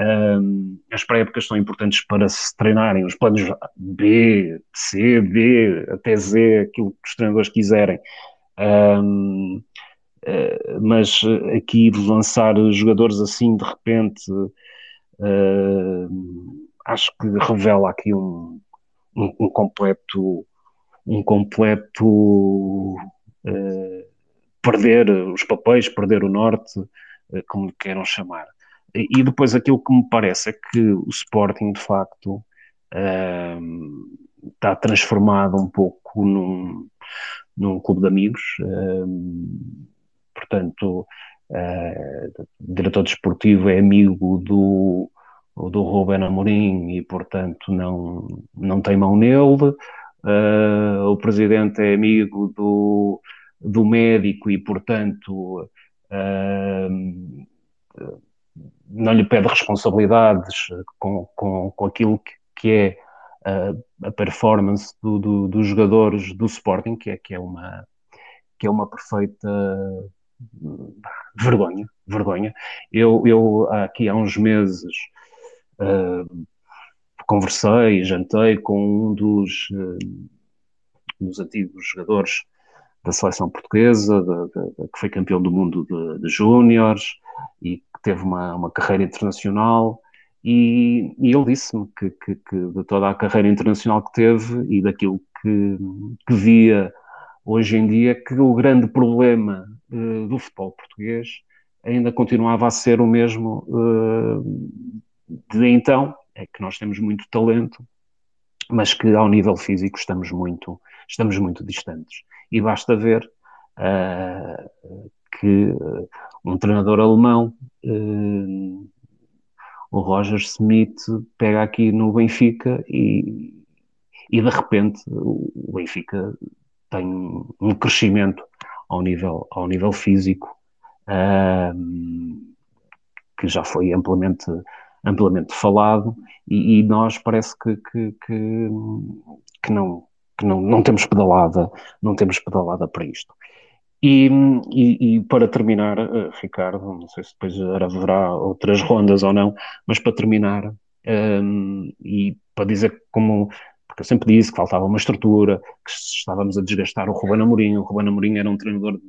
Uh, as pré-épocas são importantes para se treinarem os planos B, C, D, até Z, aquilo que os treinadores quiserem. mas aqui lançar jogadores assim de repente acho que revela aqui um, um, um completo um completo uh, perder os papéis, perder o norte, uh, como queiram chamar. E, depois aquilo que me parece é que o Sporting, de facto, está transformado um pouco num, num clube de amigos. portanto, o diretor desportivo é amigo do do Ruben Amorim e, portanto, não, não tem mão nele. Uh, o presidente é amigo do, do médico e, portanto, uh, não lhe pede responsabilidades com, com, com aquilo que, que é a, a performance do, do, dos jogadores do Sporting, que é, que é, uma, que é uma perfeita vergonha, vergonha. Eu, eu aqui há uns meses Uh, conversei, jantei com um dos, uh, dos antigos jogadores da seleção portuguesa, de, de, de, que foi campeão do mundo de, júniores e que teve uma, uma carreira internacional. E, e ele disse-me que, que, que, de toda a carreira internacional que teve e daquilo que, que via hoje em dia, que o grande problema uh, do futebol português ainda continuava a ser o mesmo uh, de então é que nós temos muito talento, mas que ao nível físico estamos muito, estamos muito distantes. E basta ver uh, que uh, um treinador alemão, uh, o Roger Smith, pega aqui no Benfica e, e de repente o Benfica tem um crescimento ao nível, ao nível físico que já foi amplamente amplamente falado e, e nós parece que, que, que, que, não, não, não temos pedalada, não temos pedalada para isto. E, e, e, para terminar, uh, Ricardo, não sei se depois haverá outras rondas ou não, mas para terminar, um, ehm, e para dizer como, porque eu sempre disse que faltava uma estrutura, que estávamos a desgastar o Ruben Amorim, o Ruben Amorim era um treinador de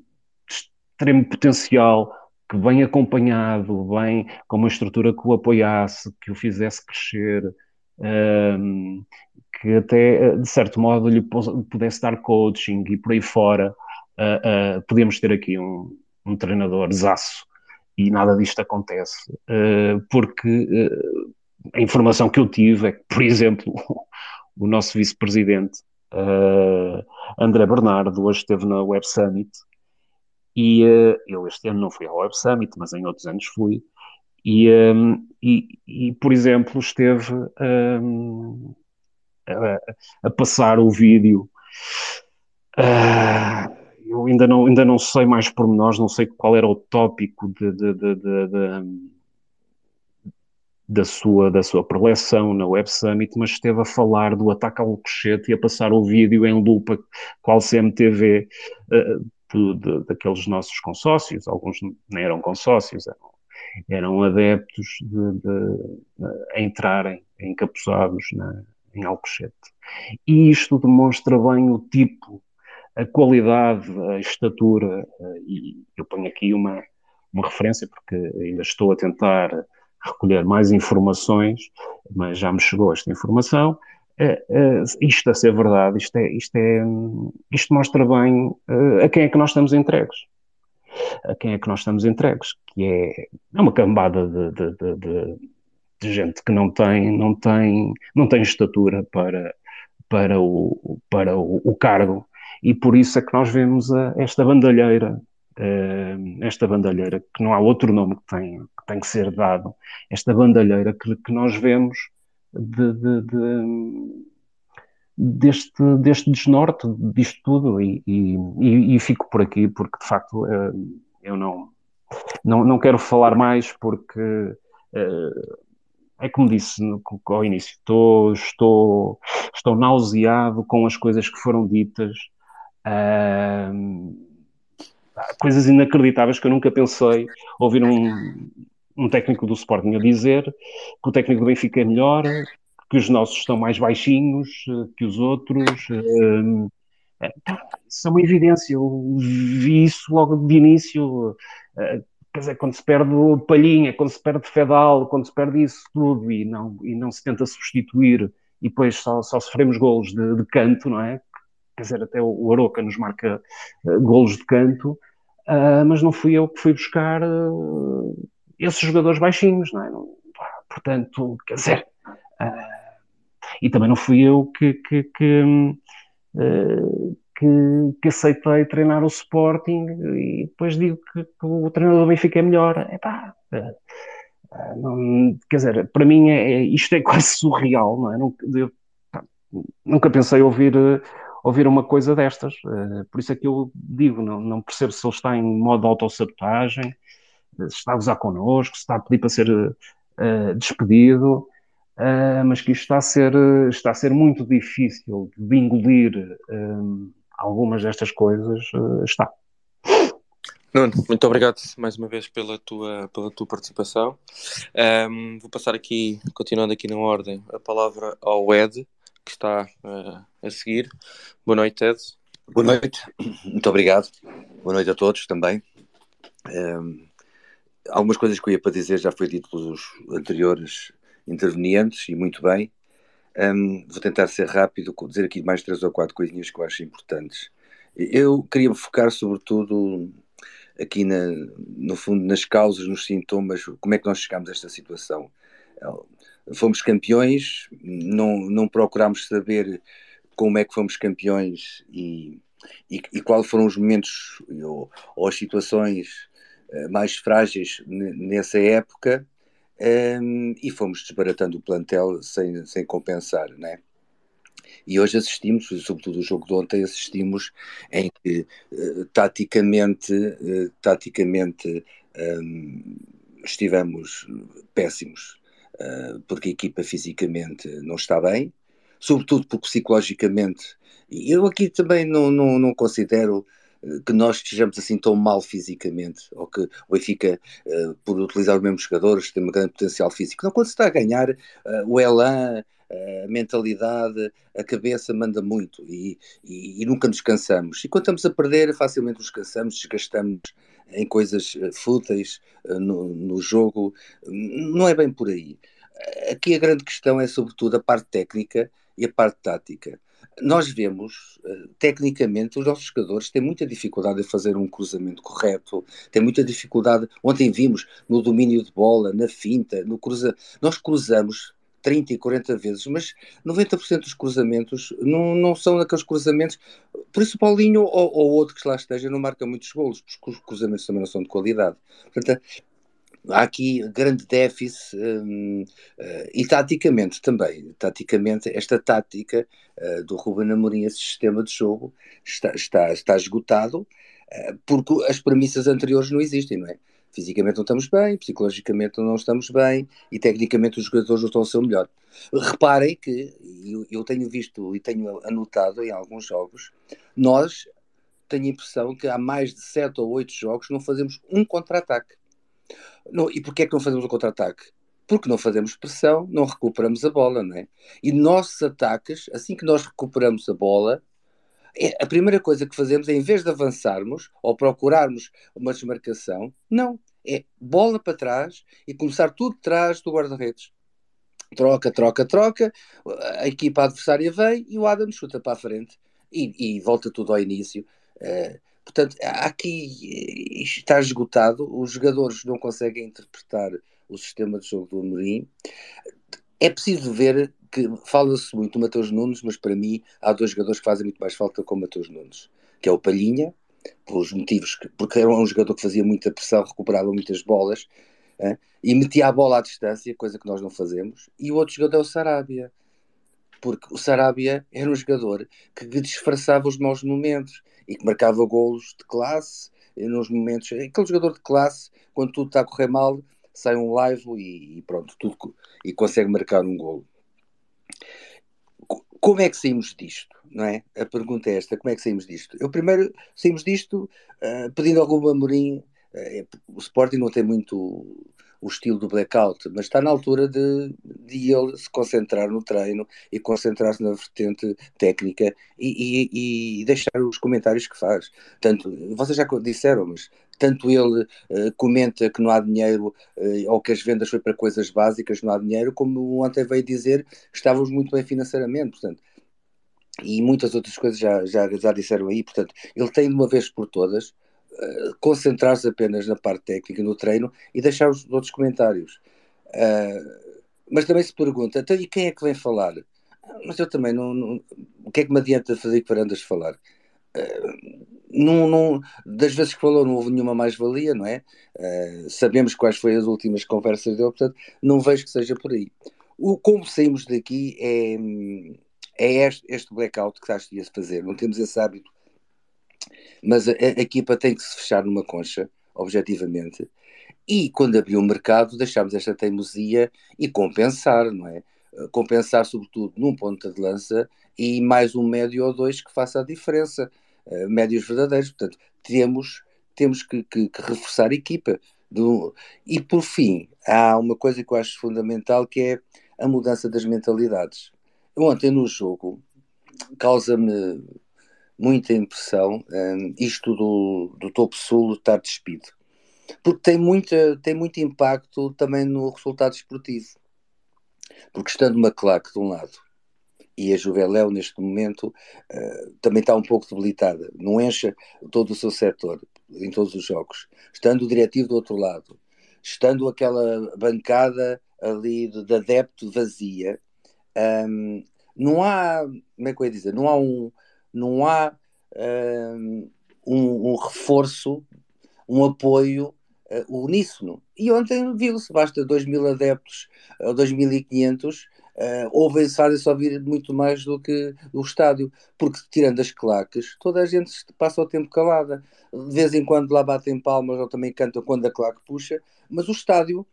extremo potencial, que bem acompanhado, bem com uma estrutura que o apoiasse, que o fizesse crescer, um, que até, de certo modo, lhe pudesse dar coaching e por aí fora uh, uh, podíamos ter aqui um, um treinador zaço e nada disto acontece, uh, porque a informação que eu tive é que, por exemplo, [LAUGHS] o nosso vice-presidente André Bernardo hoje esteve na Web Summit e eu este ano não fui ao Web Summit, mas em outros anos fui, e, um, e, e, por exemplo, esteve um, a, a, passar o vídeo uh, eu ainda não, ainda não sei mais pormenores, não sei qual era o tópico de, de, de, da sua, da sua preleção na Web Summit, mas esteve a falar do ataque ao Alcochete e a passar o vídeo em lupa, qual CMTV, uh, de, daqueles nossos consórcios, alguns não eram consórcios, eram, eram adeptos de, de, a entrarem encapuzados na, em Alcochete. E isto demonstra bem o tipo a qualidade, a estatura, eh, e eu ponho aqui uma, uma referência porque ainda estou a tentar recolher mais informações, mas já me chegou esta informação. É, é, isto a ser verdade, isto, é, isto, é, isto mostra bem a quem é que nós estamos entregues. A quem é que nós estamos entregues, que é, é uma cambada de, de, de, de, gente que não tem, não tem, não tem estatura para, para, o, para o, o cargo. E por isso é que nós vemos a, esta bandalheira, uh, esta bandalheira, que não há outro nome que tem que, tem que ser dado, esta bandalheira que, que nós vemos de, de, de, deste, deste desnorte, disto tudo, e, e, e, fico por aqui, porque de facto uh, eu não, não, não quero falar mais, porque. Uh, é como disse ao início, estou, estou, estou nauseado com as coisas que foram ditas, Uh, coisas inacreditáveis que eu nunca pensei ouvir um, um técnico do Sporting a dizer que o técnico do Benfica é melhor, que os nossos estão mais baixinhos que os outros. Uh, isso é uma evidência, eu vi isso logo de início. Uh, quer dizer, quando se perde palhinha, quando se perde fedal, quando se perde isso tudo e não, e não se tenta substituir e depois só, só sofremos golos de, de canto, não é? quer dizer, até o Aroca nos marca golos de canto, uh, mas não fui eu que fui buscar esses jogadores baixinhos, não é? Portanto, quer dizer, e também não fui eu que, que, que, que, que aceitei treinar o Sporting e depois digo que, que o treinador do Benfica é melhor. Epá, não, quer dizer, para mim é, é, isto é quase [LAUGHS] surreal, não é? Nunca, eu, nunca pensei ouvir ouvir uma coisa destas. Por isso é que eu digo, não, não percebo se ele está em modo de autossabotagem, se está a gozar connosco, se está a pedir para ser uh, despedido, uh, mas que isto está a, ser, está a ser muito difícil de engolir algumas destas coisas, está. Nuno, muito obrigado mais uma vez pela tua, pela tua participação. Um, vou passar aqui, continuando aqui na ordem, a palavra ao Ed, que está uh, a seguir. Boa noite, Ted. Boa noite, muito obrigado. Boa noite a todos também. Um, algumas coisas que eu ia para dizer já foi dito pelos anteriores intervenientes e muito bem. Um, vou tentar ser rápido, dizer aqui mais três ou quatro coisinhas que eu acho importantes. Eu queria focar sobretudo aqui na, no fundo nas causas, nos sintomas, como é que nós chegamos a esta situação fomos campeões, não, não procurámos saber como é que fomos campeões e, e, e quais foram os momentos ou, ou as situações uh, mais frágeis nessa época um, e fomos desbaratando o plantel sem, sem compensar, né? E hoje assistimos, sobretudo o jogo de ontem, assistimos em que uh, taticamente, uh, taticamente um, estivemos péssimos. Eh, porque a equipa fisicamente não está bem, sobretudo porque psicologicamente, eu aqui também não, não, não considero que nós estejamos assim tão mal fisicamente, ou que o Benfica, uh, por utilizar os mesmos jogadores, tem um grande potencial físico. Não, quando se está a ganhar, uh, o elan, a mentalidade, a cabeça manda muito e, e, e, nunca nos cansamos. E quando estamos a perder, facilmente nos cansamos, desgastamos em coisas fúteis no, no jogo. Não é bem por aí. Aqui a grande questão é, sobretudo, a parte técnica e a parte tática nós vemos, uh, tecnicamente, os nossos jogadores têm muita dificuldade em fazer um cruzamento correto, têm muita dificuldade. Ontem vimos no domínio de bola, na finta, no cruza. Nós cruzamos 30 e 40 vezes, mas 90% dos cruzamentos não, não são aqueles cruzamentos. Por isso, Paulinho ou, ou outro que lá esteja não marca muitos golos, porque os cruzamentos também não são de qualidade. Portanto, há aqui grande déficit um, uh, e taticamente também. Taticamente, esta tática uh, do Ruben Amorim, esse sistema de jogo, está, está, está esgotado uh, porque as premissas anteriores não existem, não é? Fisicamente não estamos bem, psicologicamente não estamos bem e tecnicamente os jogadores não estão a ser o melhor. Reparem que, eu, eu tenho visto e tenho anotado em alguns jogos, nós tenho a impressão que há mais de 7 ou 8 jogos não fazemos um contra-ataque não, e porquê é que não fazemos o contra-ataque? Porque não fazemos pressão, não recuperamos a bola, não é? E nossos ataques, assim que nós recuperamos a bola, é, a primeira coisa que fazemos é, em vez de avançarmos ou procurarmos uma desmarcação, não. É bola para trás e começar tudo atrás do guarda-redes. Troca, troca, troca, a equipa adversária vem e o Adam chuta para a frente e, e volta tudo ao início. Uh, Portanto, aqui está esgotado, os jogadores não conseguem interpretar o sistema de jogo do Amorim. É preciso ver que fala-se muito do Mateus Nunes, mas para mim há dois jogadores que fazem muito mais falta com o Mateus Nunes, que é o Palhinha, pelos motivos que, porque era um jogador que fazia muita pressão, recuperava muitas bolas e metia a bola à distância, coisa que nós não fazemos, e o outro jogador é o Sarabia, porque o Sarabia era um jogador que disfarçava os maus momentos e que marcava golos de classe nos momentos. Aquele jogador de classe, quando tudo está a correr mal, sai um live e, e pronto, tudo, e consegue marcar um golo. Como é que saímos disto? Não é? A pergunta é esta: como é que saímos disto? Eu primeiro saímos disto uh, pedindo algum Amorim. Uh, o Sporting não tem muito o estilo do blackout, mas está na altura de, de ele se concentrar no treino e concentrar-se na vertente técnica e, e, e, deixar os comentários que faz. Tanto, vocês já disseram, mas tanto ele uh, comenta que não há dinheiro uh, ou que as vendas foi para coisas básicas, não há dinheiro, como ontem veio dizer que estávamos muito bem financeiramente, portanto, e muitas outras coisas já, já, já disseram aí, portanto, ele tem de uma vez por todas concentrar-se apenas na parte técnica, no treino, e deixar os outros comentários. Uh, mas também se pergunta, então e quem é que vem falar? Mas eu também não, não o que é que me adianta fazer que varandas falar? Uh, não, não, das vezes que falou não houve nenhuma mais-valia, não é? Uh, sabemos quais foram as últimas conversas dele, portanto não vejo que seja por aí. O, como saímos daqui é, é este, este blackout que está a fazer. Não temos esse hábito mas a, a, equipa tem que se fechar numa concha, objetivamente, e quando abriu o mercado deixámos esta teimosia e compensar, não é? Compensar sobretudo num ponto de lança e mais um médio ou dois que faça a diferença, uh, médios verdadeiros, portanto temos, temos que, que, que reforçar a equipa. Do... E por fim, há uma coisa que eu acho fundamental que é a mudança das mentalidades. Ontem no jogo causa-me muita impressão um, isto do, do topo sul estar despido. Porque tem, muita, tem muito impacto também no resultado esportivo. Porque estando uma claque de um lado e a Juveléu neste momento uh, também está um pouco debilitada, não enche todo o seu setor em todos os jogos. Estando o diretivo do outro lado, estando aquela bancada ali de, de adepto vazia, um, não há, como é que eu ia dizer, não há um, não há um, um reforço, um apoio uh, uníssono. E ontem viu-se, basta 2 mil adeptos ou 2.500, uh, ouvem fazem-se ouvir muito mais do que o estádio, porque tirando as claques, toda a gente passa o tempo calada. De vez em quando lá batem palmas ou também cantam quando a claque puxa, mas o estádio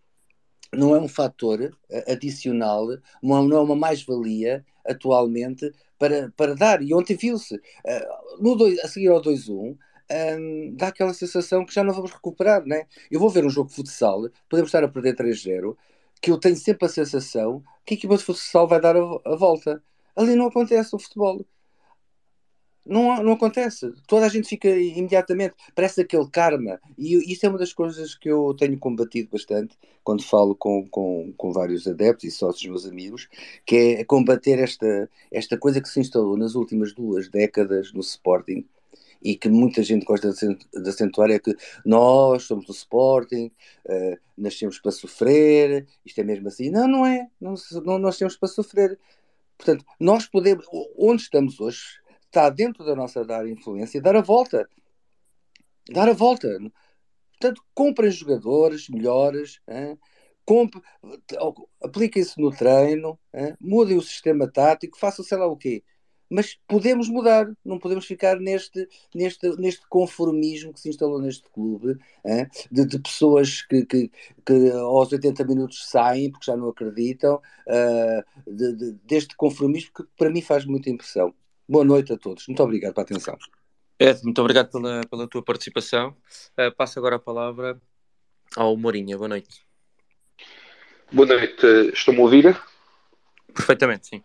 não é um fator adicional, não é uma mais-valia atualmente para, para dar. E ontem viu-se, uh, a seguir ao 2-1, um, dá aquela sensação que já não vamos recuperar, né? Eu vou ver um jogo de futsal, podemos estar a perder 3-0, que eu tenho sempre a sensação que a equipa de futsal vai dar a, a volta. Ali não acontece o futebol. Não, não acontece. Toda a gente fica imediatamente. Parece aquele karma. E isso é uma das coisas que eu tenho combatido bastante quando falo com, com, com vários adeptos e sócios meus amigos, que é combater esta, esta coisa que se instalou nas últimas duas décadas no Sporting e que muita gente gosta de acentuar é que nós somos do Sporting, uh, nascemos para sofrer, isto é mesmo assim. Não, não é. Não, não temos para sofrer. Portanto, nós podemos, onde estamos hoje, está dentro da nossa área de influência, dar a volta. Dar a volta. Portanto, comprem jogadores melhores, apliquem-se no treino, hein? mudem o sistema tático, façam sei lá o quê mas podemos mudar, não podemos ficar neste, neste, neste conformismo que se instalou neste clube, de, de pessoas que, que, que, aos 80 minutos saem porque já não acreditam, uh, de, de, deste conformismo que para mim faz muita impressão. Boa noite a todos, muito obrigado pela atenção. Ed, muito obrigado pela, pela tua participação. Uh, passo agora a palavra ao Mourinho. Boa noite. Boa noite, estão-me a ouvir? Perfeitamente, sim.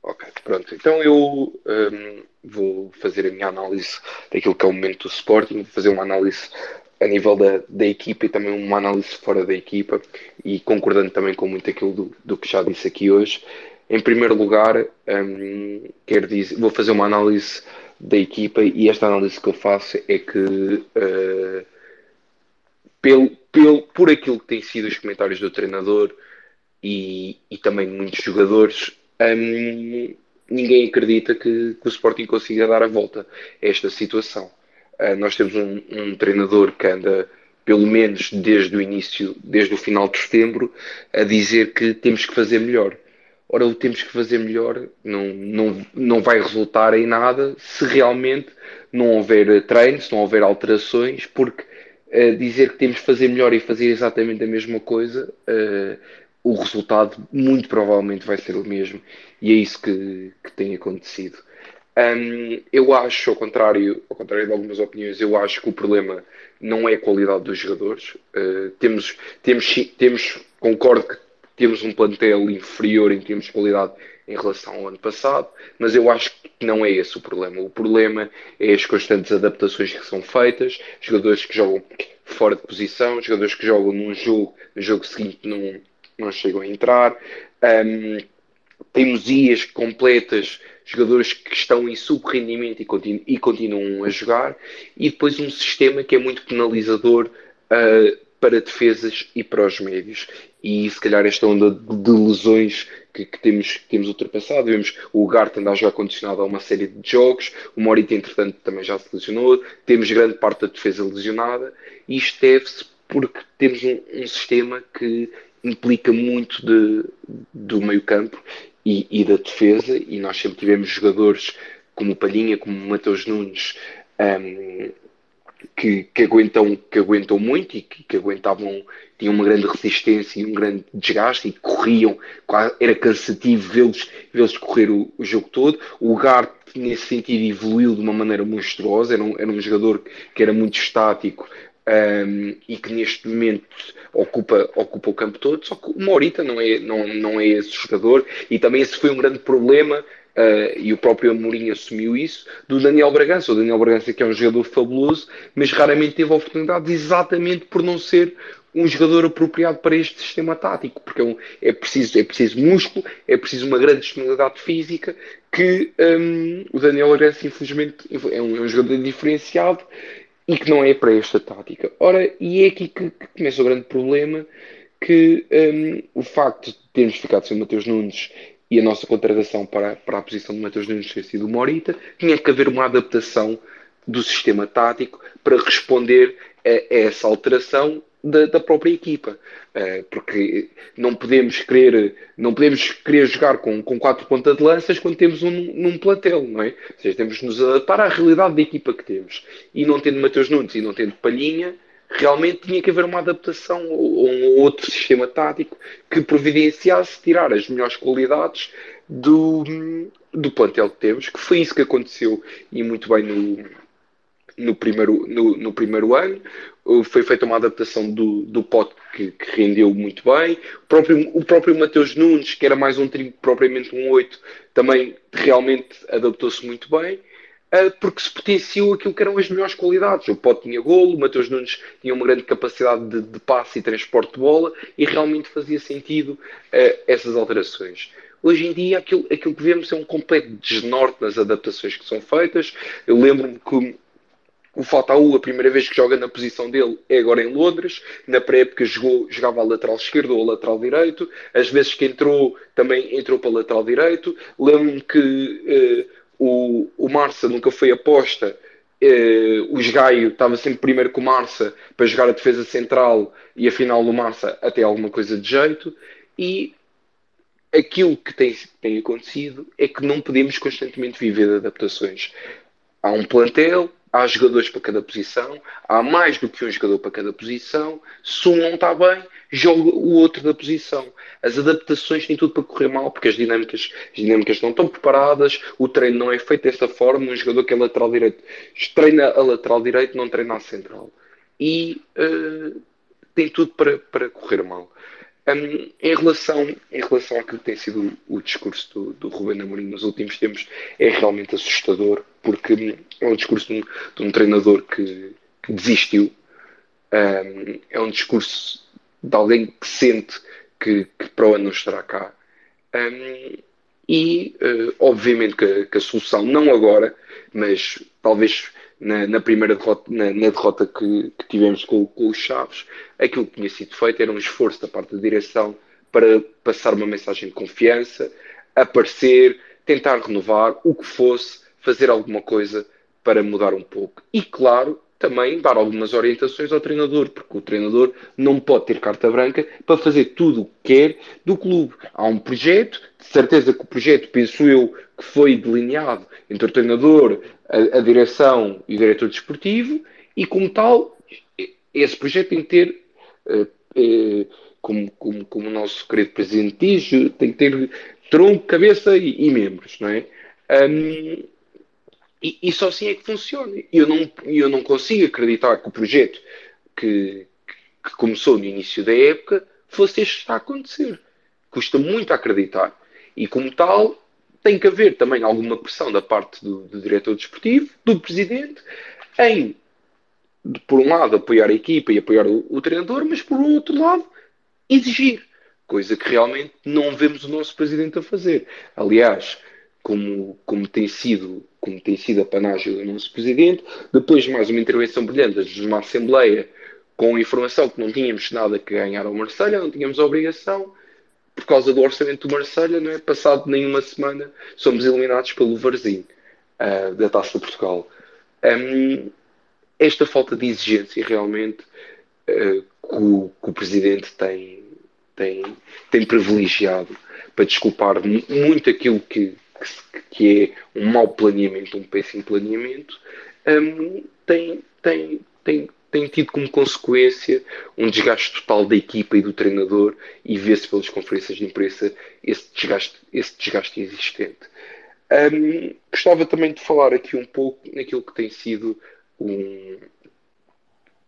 Ok, pronto. Então eu um, vou fazer a minha análise daquilo que é o momento do Sporting, vou fazer uma análise a nível da, da equipa e também uma análise fora da equipa e concordando também com muito aquilo do, do que já disse aqui hoje. Em primeiro lugar, um, quero dizer, vou fazer uma análise da equipa e esta análise que eu faço é que uh, pelo, pelo, por aquilo que têm sido os comentários do treinador e, e também muitos jogadores, um, ninguém acredita que, que, o Sporting consiga dar a volta a esta situação. Uh, nós temos um, um, treinador que anda, pelo menos desde o início, desde o final de setembro, a dizer que temos que fazer melhor. Ora, temos que fazer melhor não, não, não vai resultar em nada se realmente não houver treino, se não houver alterações, porque uh, dizer que temos que fazer melhor e fazer exatamente a mesma coisa uh, o resultado muito provavelmente vai ser o mesmo e é isso que, que tem acontecido. Um, eu acho, ao contrário, ao contrário de algumas opiniões, eu acho que o problema não é a qualidade dos jogadores. Uh, temos, temos, temos, concordo que temos um plantel inferior em termos de qualidade em relação ao ano passado, mas eu acho que não é esse o problema. O problema é as constantes adaptações que são feitas, jogadores que jogam fora de posição, jogadores que jogam num jogo, no jogo seguinte não, não chegam a entrar. Um, teimosias completas, jogadores que estão em sub-rendimento e, continu e, continuam a jogar, e depois um sistema que é muito penalizador uh, para defesas e para os médios. E se calhar esta onda de lesões que, que temos, que temos ultrapassado, vemos o Gart andar já condicionado a uma série de jogos, o Morita entretanto também já se lesionou, temos grande parte da defesa lesionada, e isto deve-se porque temos um, um sistema que implica muito de, do meio campo e, e, da defesa, e nós sempre tivemos jogadores como o Palhinha, como o Mateus Nunes, um, que, que, aguentam, que aguentam muito e que, que, aguentavam, tinham uma grande resistência e um grande desgaste e corriam, era cansativo vê-los vê correr o, o, jogo todo. O Gart, nesse sentido, evoluiu de uma maneira monstruosa, era um, era um jogador que era muito estático, um, e que neste momento ocupa, ocupa o campo todo, só que o Morita não é, não, não é esse jogador e também esse foi um grande problema Uh, e o próprio Amorim assumiu isso, do Daniel Bragança. O Daniel Bragança que é um jogador fabuloso, mas raramente teve oportunidades exatamente por não ser um jogador apropriado para este sistema tático, porque é, um, é, preciso, é preciso músculo, é preciso uma grande disponibilidade física, que um, o Daniel Bragança infelizmente é um, é um jogador diferenciado e que não é para esta tática. Ora, e é aqui que, que começa o grande problema, que um, o facto de termos ficado sem Mateus Nunes e a nossa contratação para, para a posição de Mateus Nunes ter sido o Morita, tinha que haver uma adaptação do sistema tático para responder a, a essa alteração da, da própria equipa. Uh, porque não podemos querer, não podemos querer jogar com, com quatro pontas de lanças quando temos um num plantel, não é? Ou seja, temos de nos adaptar à realidade da equipa que temos. E não tendo Mateus Nunes e não tendo Palhinha, realmente tinha que haver uma adaptação ou um outro sistema tático que providenciasse tirar as melhores qualidades do, do plantel que temos, que foi isso que aconteceu e muito bem no, no, primeiro, no, no primeiro ano. Foi feita uma adaptação do, do pote que, que, rendeu muito bem. O próprio, o próprio Mateus Nunes, que era mais um trinco propriamente um 8, também realmente adaptou-se muito bem. Ah, porque se potenciou aquilo que eram as melhores qualidades. O Pote tinha golo, o Mateus Nunes tinha uma grande capacidade de, de passe e transporte de bola e realmente fazia sentido uh, essas alterações. Hoje em dia, aquilo, aquilo que vemos é um completo desnorte nas adaptações que são feitas. Eu lembro-me que o Fataú, a primeira vez que joga na posição dele é agora em Londres. Na pré-época jogou, jogava a lateral esquerdo ou a lateral direito. As vezes que entrou, também entrou para a lateral direito. Lembro-me que uh, o, o Marça nunca foi aposta. Uh, o Esgaio estava sempre primeiro com o Marça para jogar a defesa central e afinal o Marça até alguma coisa de jeito. E aquilo que tem, tem acontecido é que não podemos constantemente viver de adaptações. Há um plantel, há jogadores para cada posição, há mais do que um jogador para cada posição. Se um não está bem, joga o outro da posição. As adaptações têm tudo para correr mal, porque as dinâmicas, as dinâmicas não estão preparadas, o treino não é feito desta forma. Um jogador que é lateral direito treina a lateral direito, não treina a central. E uh, tem tudo para, para correr mal. Um, em, relação, em relação àquilo que tem sido o, discurso do, do Rubén Amorim nos últimos tempos, é realmente assustador, porque é um discurso de um, de um treinador que, que desistiu, um, é um discurso de alguém que sente que, que para o ano não estará cá. E, uh, obviamente, que, que, a solução, não agora, mas talvez na, na primeira derrota, na, na derrota que, que, tivemos com, com, os Chaves, aquilo que tinha sido feito era um esforço da parte da direção para passar uma mensagem de confiança, aparecer, tentar renovar, o que fosse, fazer alguma coisa para mudar um pouco. E, claro, também dar algumas orientações ao treinador, porque o treinador não pode ter carta branca para fazer tudo o que quer do clube. Há um projeto, de certeza que o projeto, penso eu, que foi delineado entre o treinador, a, a direção e o diretor desportivo, e como tal, esse projeto tem que ter, uh, uh, como, como, como, o nosso querido presidente diz, tem que ter tronco, cabeça e, e membros, não é? Um, e, e, só assim é que funciona. E eu não, eu não consigo acreditar que o projeto que, que começou no início da época fosse este que está a acontecer. Custa muito acreditar. E como tal, tem que haver também alguma pressão da parte do, do diretor desportivo, do presidente, em, por um lado, apoiar a equipa e apoiar o, o treinador, mas por outro lado, exigir. Coisa que realmente não vemos o nosso presidente a fazer. Aliás, como, como, tem sido, como tem sido a panagem do nosso presidente, depois de mais uma intervenção brilhante de uma Assembleia com informação que não tínhamos nada que ganhar ao Marselha, não tínhamos obrigação, por causa do orçamento do Marselha, não é? Passado nenhuma semana, somos eliminados pelo Varzim, uh, da Taça de Portugal. Um, esta falta de exigência realmente uh, que, o, que, o, Presidente tem, tem, tem privilegiado para desculpar muito aquilo que, que, é um mau planeamento, um péssimo planeamento, um, tem, tem, tem, tem tido como consequência um desgaste total da equipa e do treinador e vê-se pelas conferências de imprensa esse desgaste, esse desgaste existente. Um, gostava também de falar aqui um pouco naquilo que tem sido um,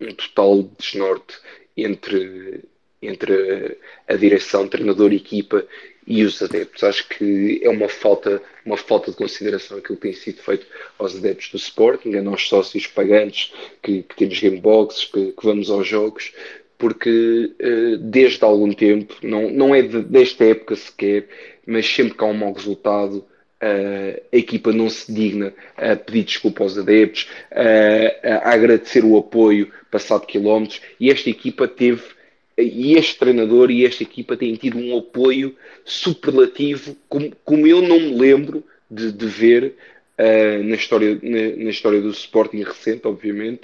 um total desnorte entre, entre a, a direção, treinador e equipa e os adeptos. Acho que é uma falta, uma falta de consideração aquilo que tem sido feito aos adeptos do Sporting, a nós sócios pagantes que, que temos gameboxes, que, que vamos aos jogos, porque uh, desde algum tempo, não, não é de, desta época sequer, mas sempre que há um mau resultado, uh, a equipa não se digna a pedir desculpa aos adeptos, uh, a agradecer o apoio passado quilómetros, e esta equipa teve e este treinador e esta equipa têm tido um apoio superlativo, como, como eu não me lembro de, de ver uh, na, história, na, na, história do Sporting recente, obviamente.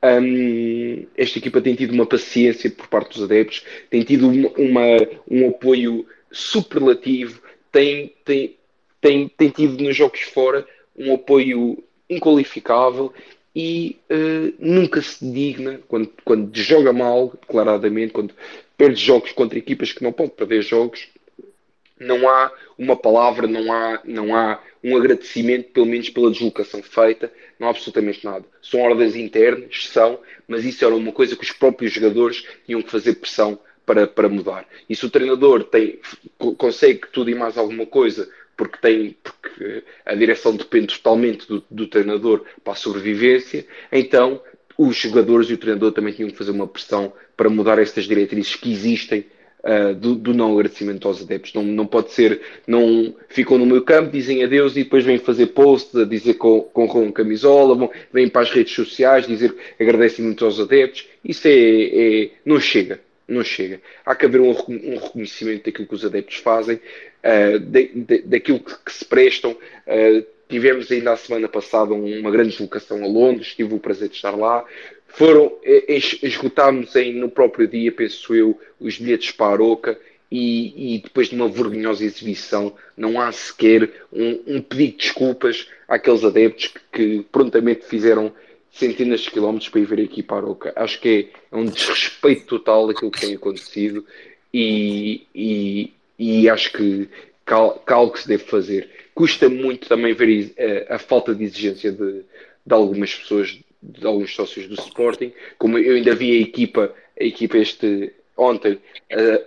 Um, esta equipa tem tido uma paciência por parte dos adeptos, tem tido uma, uma um apoio superlativo, tem, tem, tem, tem tido nos jogos fora um apoio inqualificável e uh, nunca se digna, quando, quando joga mal, declaradamente, quando perde jogos contra equipas que não pode perder jogos, não há uma palavra, não há, não há um agradecimento, pelo menos pela deslocação feita, não há absolutamente nada. São ordens internas, são, mas isso era uma coisa que os próprios jogadores tinham que fazer pressão para, para mudar. E se o treinador tem, consegue tudo e mais alguma coisa, porque, tem, porque a direção depende totalmente do, do treinador para a sobrevivência, então os jogadores e o treinador também tinham que fazer uma pressão para mudar estas diretrizes que existem uh, do, do, não agradecimento aos adeptos. Não, não pode ser, não ficam no meu campo, dizem adeus e depois vêm fazer posts a dizer com, com, com camisola, vão, vêm para as redes sociais dizer agradecimento aos adeptos. Isso é, é não chega. Não chega. Há que haver um, um reconhecimento daquilo que os adeptos fazem, uh, de, de, daquilo que, que, se prestam. Uh, tivemos ainda a semana passada uma grande deslocação a Londres, tive o prazer de estar lá foram, esgotámos em, no próprio dia, penso eu, os bilhetes para a Aroca e, e, depois de uma vergonhosa exibição, não há sequer um, um pedido de desculpas àqueles adeptos que, que, prontamente fizeram centenas de quilómetros para ir ver a equipa Aroca. Acho que é, é um desrespeito total aquilo que tem acontecido e, e, e acho que, que algo que se deve fazer. Custa muito também ver a, eh, a falta de exigência de, de algumas pessoas de alguns sócios do Sporting, como eu ainda vi a equipa, a equipa este ontem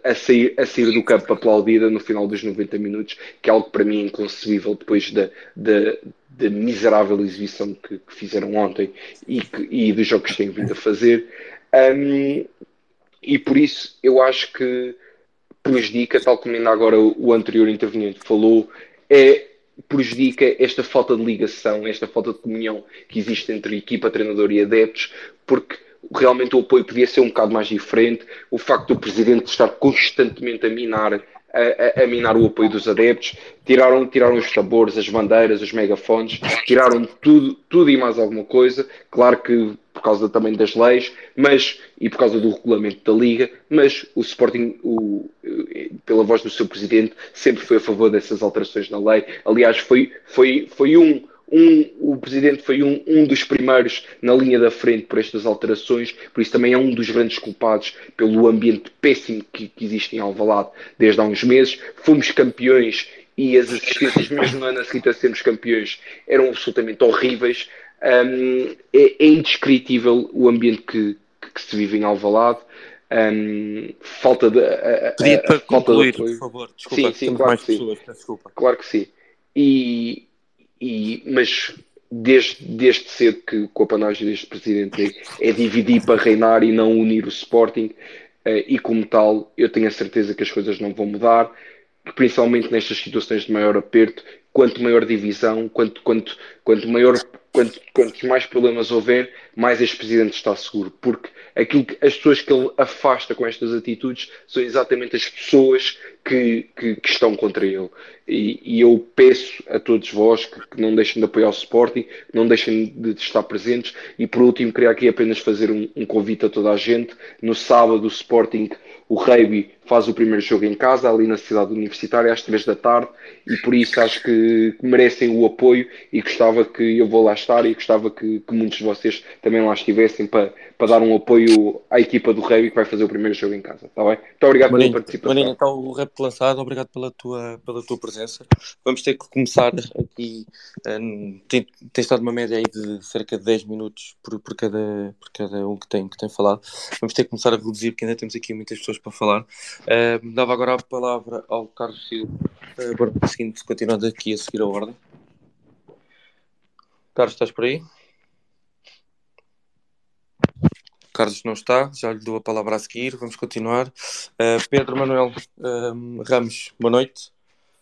a, a, sair, a sair do campo aplaudida no final dos 90 minutos, que é algo para mim inconcebível depois da, da, da miserável exibição que, que, fizeram ontem e, que, e dos jogos que têm vindo a fazer. Um, e por isso eu acho que prejudica, tal como ainda agora o anterior interveniente falou, é prejudica esta falta de ligação, esta falta de comunhão que existe entre equipa, treinador e adeptos, porque realmente o apoio podia ser um bocado mais diferente. O facto do presidente estar constantemente a minar a, a, minar o apoio dos adeptos, tiraram, tiraram os tambores, as bandeiras, os megafones, tiraram tudo, tudo e mais alguma coisa. Claro que por causa também das leis, mas e por causa do regulamento da liga, mas o Sporting, o, pela voz do seu presidente, sempre foi a favor dessas alterações na lei. Aliás, foi, foi, foi um um, o presidente foi um, um dos primeiros na linha da frente por estas alterações, por isso também é um dos grandes culpados pelo ambiente péssimo que, que existe em Alvalade desde há uns meses. Fomos campeões e as assistências, mesmo no ano a seguir a sermos campeões, eram absolutamente horríveis. Um, é, é, indescritível o ambiente que, que, se vive em Alvalade. Um, falta de. Pedir para concluir, por favor. Desculpa, sim, sim, claro que sim. Pessoas, desculpa. Claro que sim. E, e, mas desde, desde cedo que, com a panagem deste presidente é, dividir para reinar e não unir o Sporting, uh, e como tal, eu tenho a certeza que as coisas não vão mudar, principalmente nestas situações de maior aperto, quanto maior divisão, quanto, quanto, quanto maior quanto, quanto mais problemas houver, mais este presidente está seguro. Porque aquilo que, as pessoas que ele afasta com estas atitudes são exatamente as pessoas que, que, que estão contra ele. E, e, eu peço a todos vós que, que, não deixem de apoiar o Sporting, não deixem de, de estar presentes. E por último, queria aqui apenas fazer um, um convite a toda a gente. No sábado, o Sporting, o Reiby, faz o primeiro jogo em casa, ali na cidade universitária, às três da tarde, e por isso acho que merecem o apoio e gostava que eu vou lá estar e gostava que, que muitos de vocês também lá estivessem para, para dar um apoio à equipa do Rei que vai fazer o primeiro jogo em casa, está bem? Muito obrigado Maninho, pela participação. Maninho, então o rap lançado, obrigado pela tua, pela tua presença. Vamos ter que começar aqui, um, tem, tem estado uma média aí de cerca de 10 minutos por, por, cada, por cada um que tem, que tem falado. Vamos ter que começar a reduzir porque ainda temos aqui muitas pessoas para falar. Uh, dava agora a palavra ao Carlos Silva, uh, agora seguinte, continuando aqui a seguir a ordem. Carlos, estás por aí? Carlos não está, já lhe dou a palavra a seguir, vamos continuar. Uh, Pedro Manuel uh, Ramos, boa noite.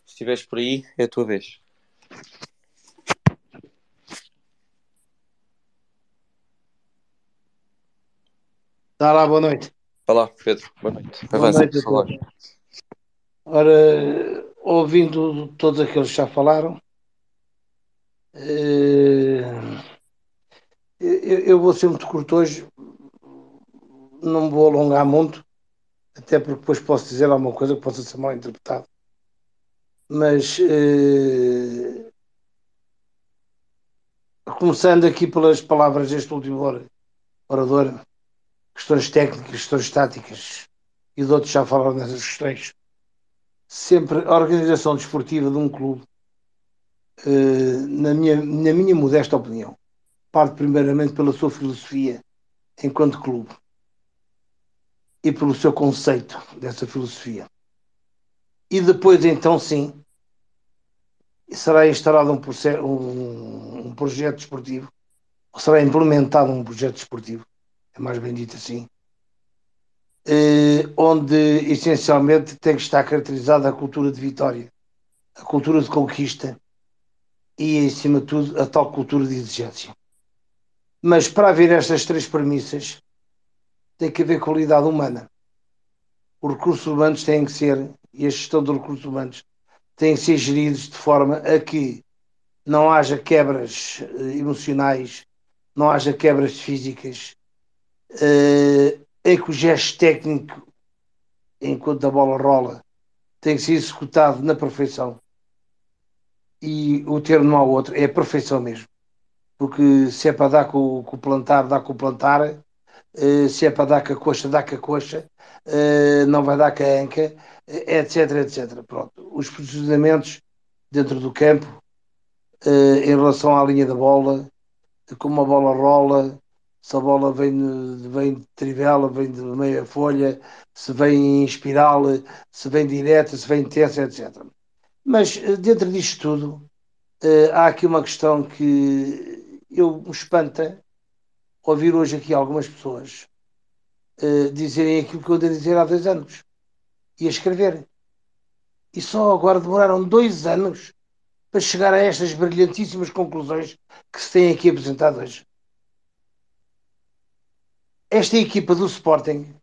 Se estiveres por aí, é a tua vez. Está lá, boa noite. Olá, Pedro, boa noite. Boa Avança, noite a todos. Ora, ouvindo todos aqueles que já falaram, eu, eu vou ser muito curto hoje, não me vou alongar muito, até porque depois posso dizer alguma coisa que possa ser mal interpretado. Mas eh, começando aqui pelas palavras deste último orador, questões técnicas, questões táticas, e de outros já falaram nessas questões. Sempre a organização desportiva de um clube, eh, na minha, na minha modesta opinião, parte primeiramente pela sua filosofia enquanto clube e pelo seu conceito dessa filosofia. E depois, então, sim, será instalado um, um, um projeto desportivo, ou será implementado um projeto desportivo, é mais bem dito assim, eh, onde essencialmente tem que estar caracterizada a cultura de vitória, a cultura de conquista e, em cima de tudo, a tal cultura de exigência. Mas para haver estas três premissas, tem que haver qualidade humana. Os recursos humanos têm que ser, e a gestão dos recursos humanos têm que ser geridos de forma a que não haja quebras eh, emocionais, não haja quebras físicas, uh, em que o gesto técnico, enquanto a bola rola, tem que ser executado na perfeição. E o termo não há outro, é a perfeição mesmo. Porque se é para dar com, com o plantar, dá com o plantar, uh, se é para dar com a coxa, dá com a coxa, uh, não vai dar com a anca, etc, etc. Pronto. Os posicionamentos dentro do campo, uh, em relação à linha da bola, como a bola rola, se a bola vem, vem de trivela, vem de meia folha, se vem em espiral, se vem direta, se vem intensa, etc. Mas eh, dentro disto tudo, uh, há aqui uma questão que eu me espanta ouvir hoje aqui algumas pessoas uh, dizerem aquilo que eu andei a dizer há dois anos e a escrever. E só agora demoraram dois anos para chegar a estas brilhantíssimas conclusões que se têm aqui apresentado hoje esta equipa do Sporting,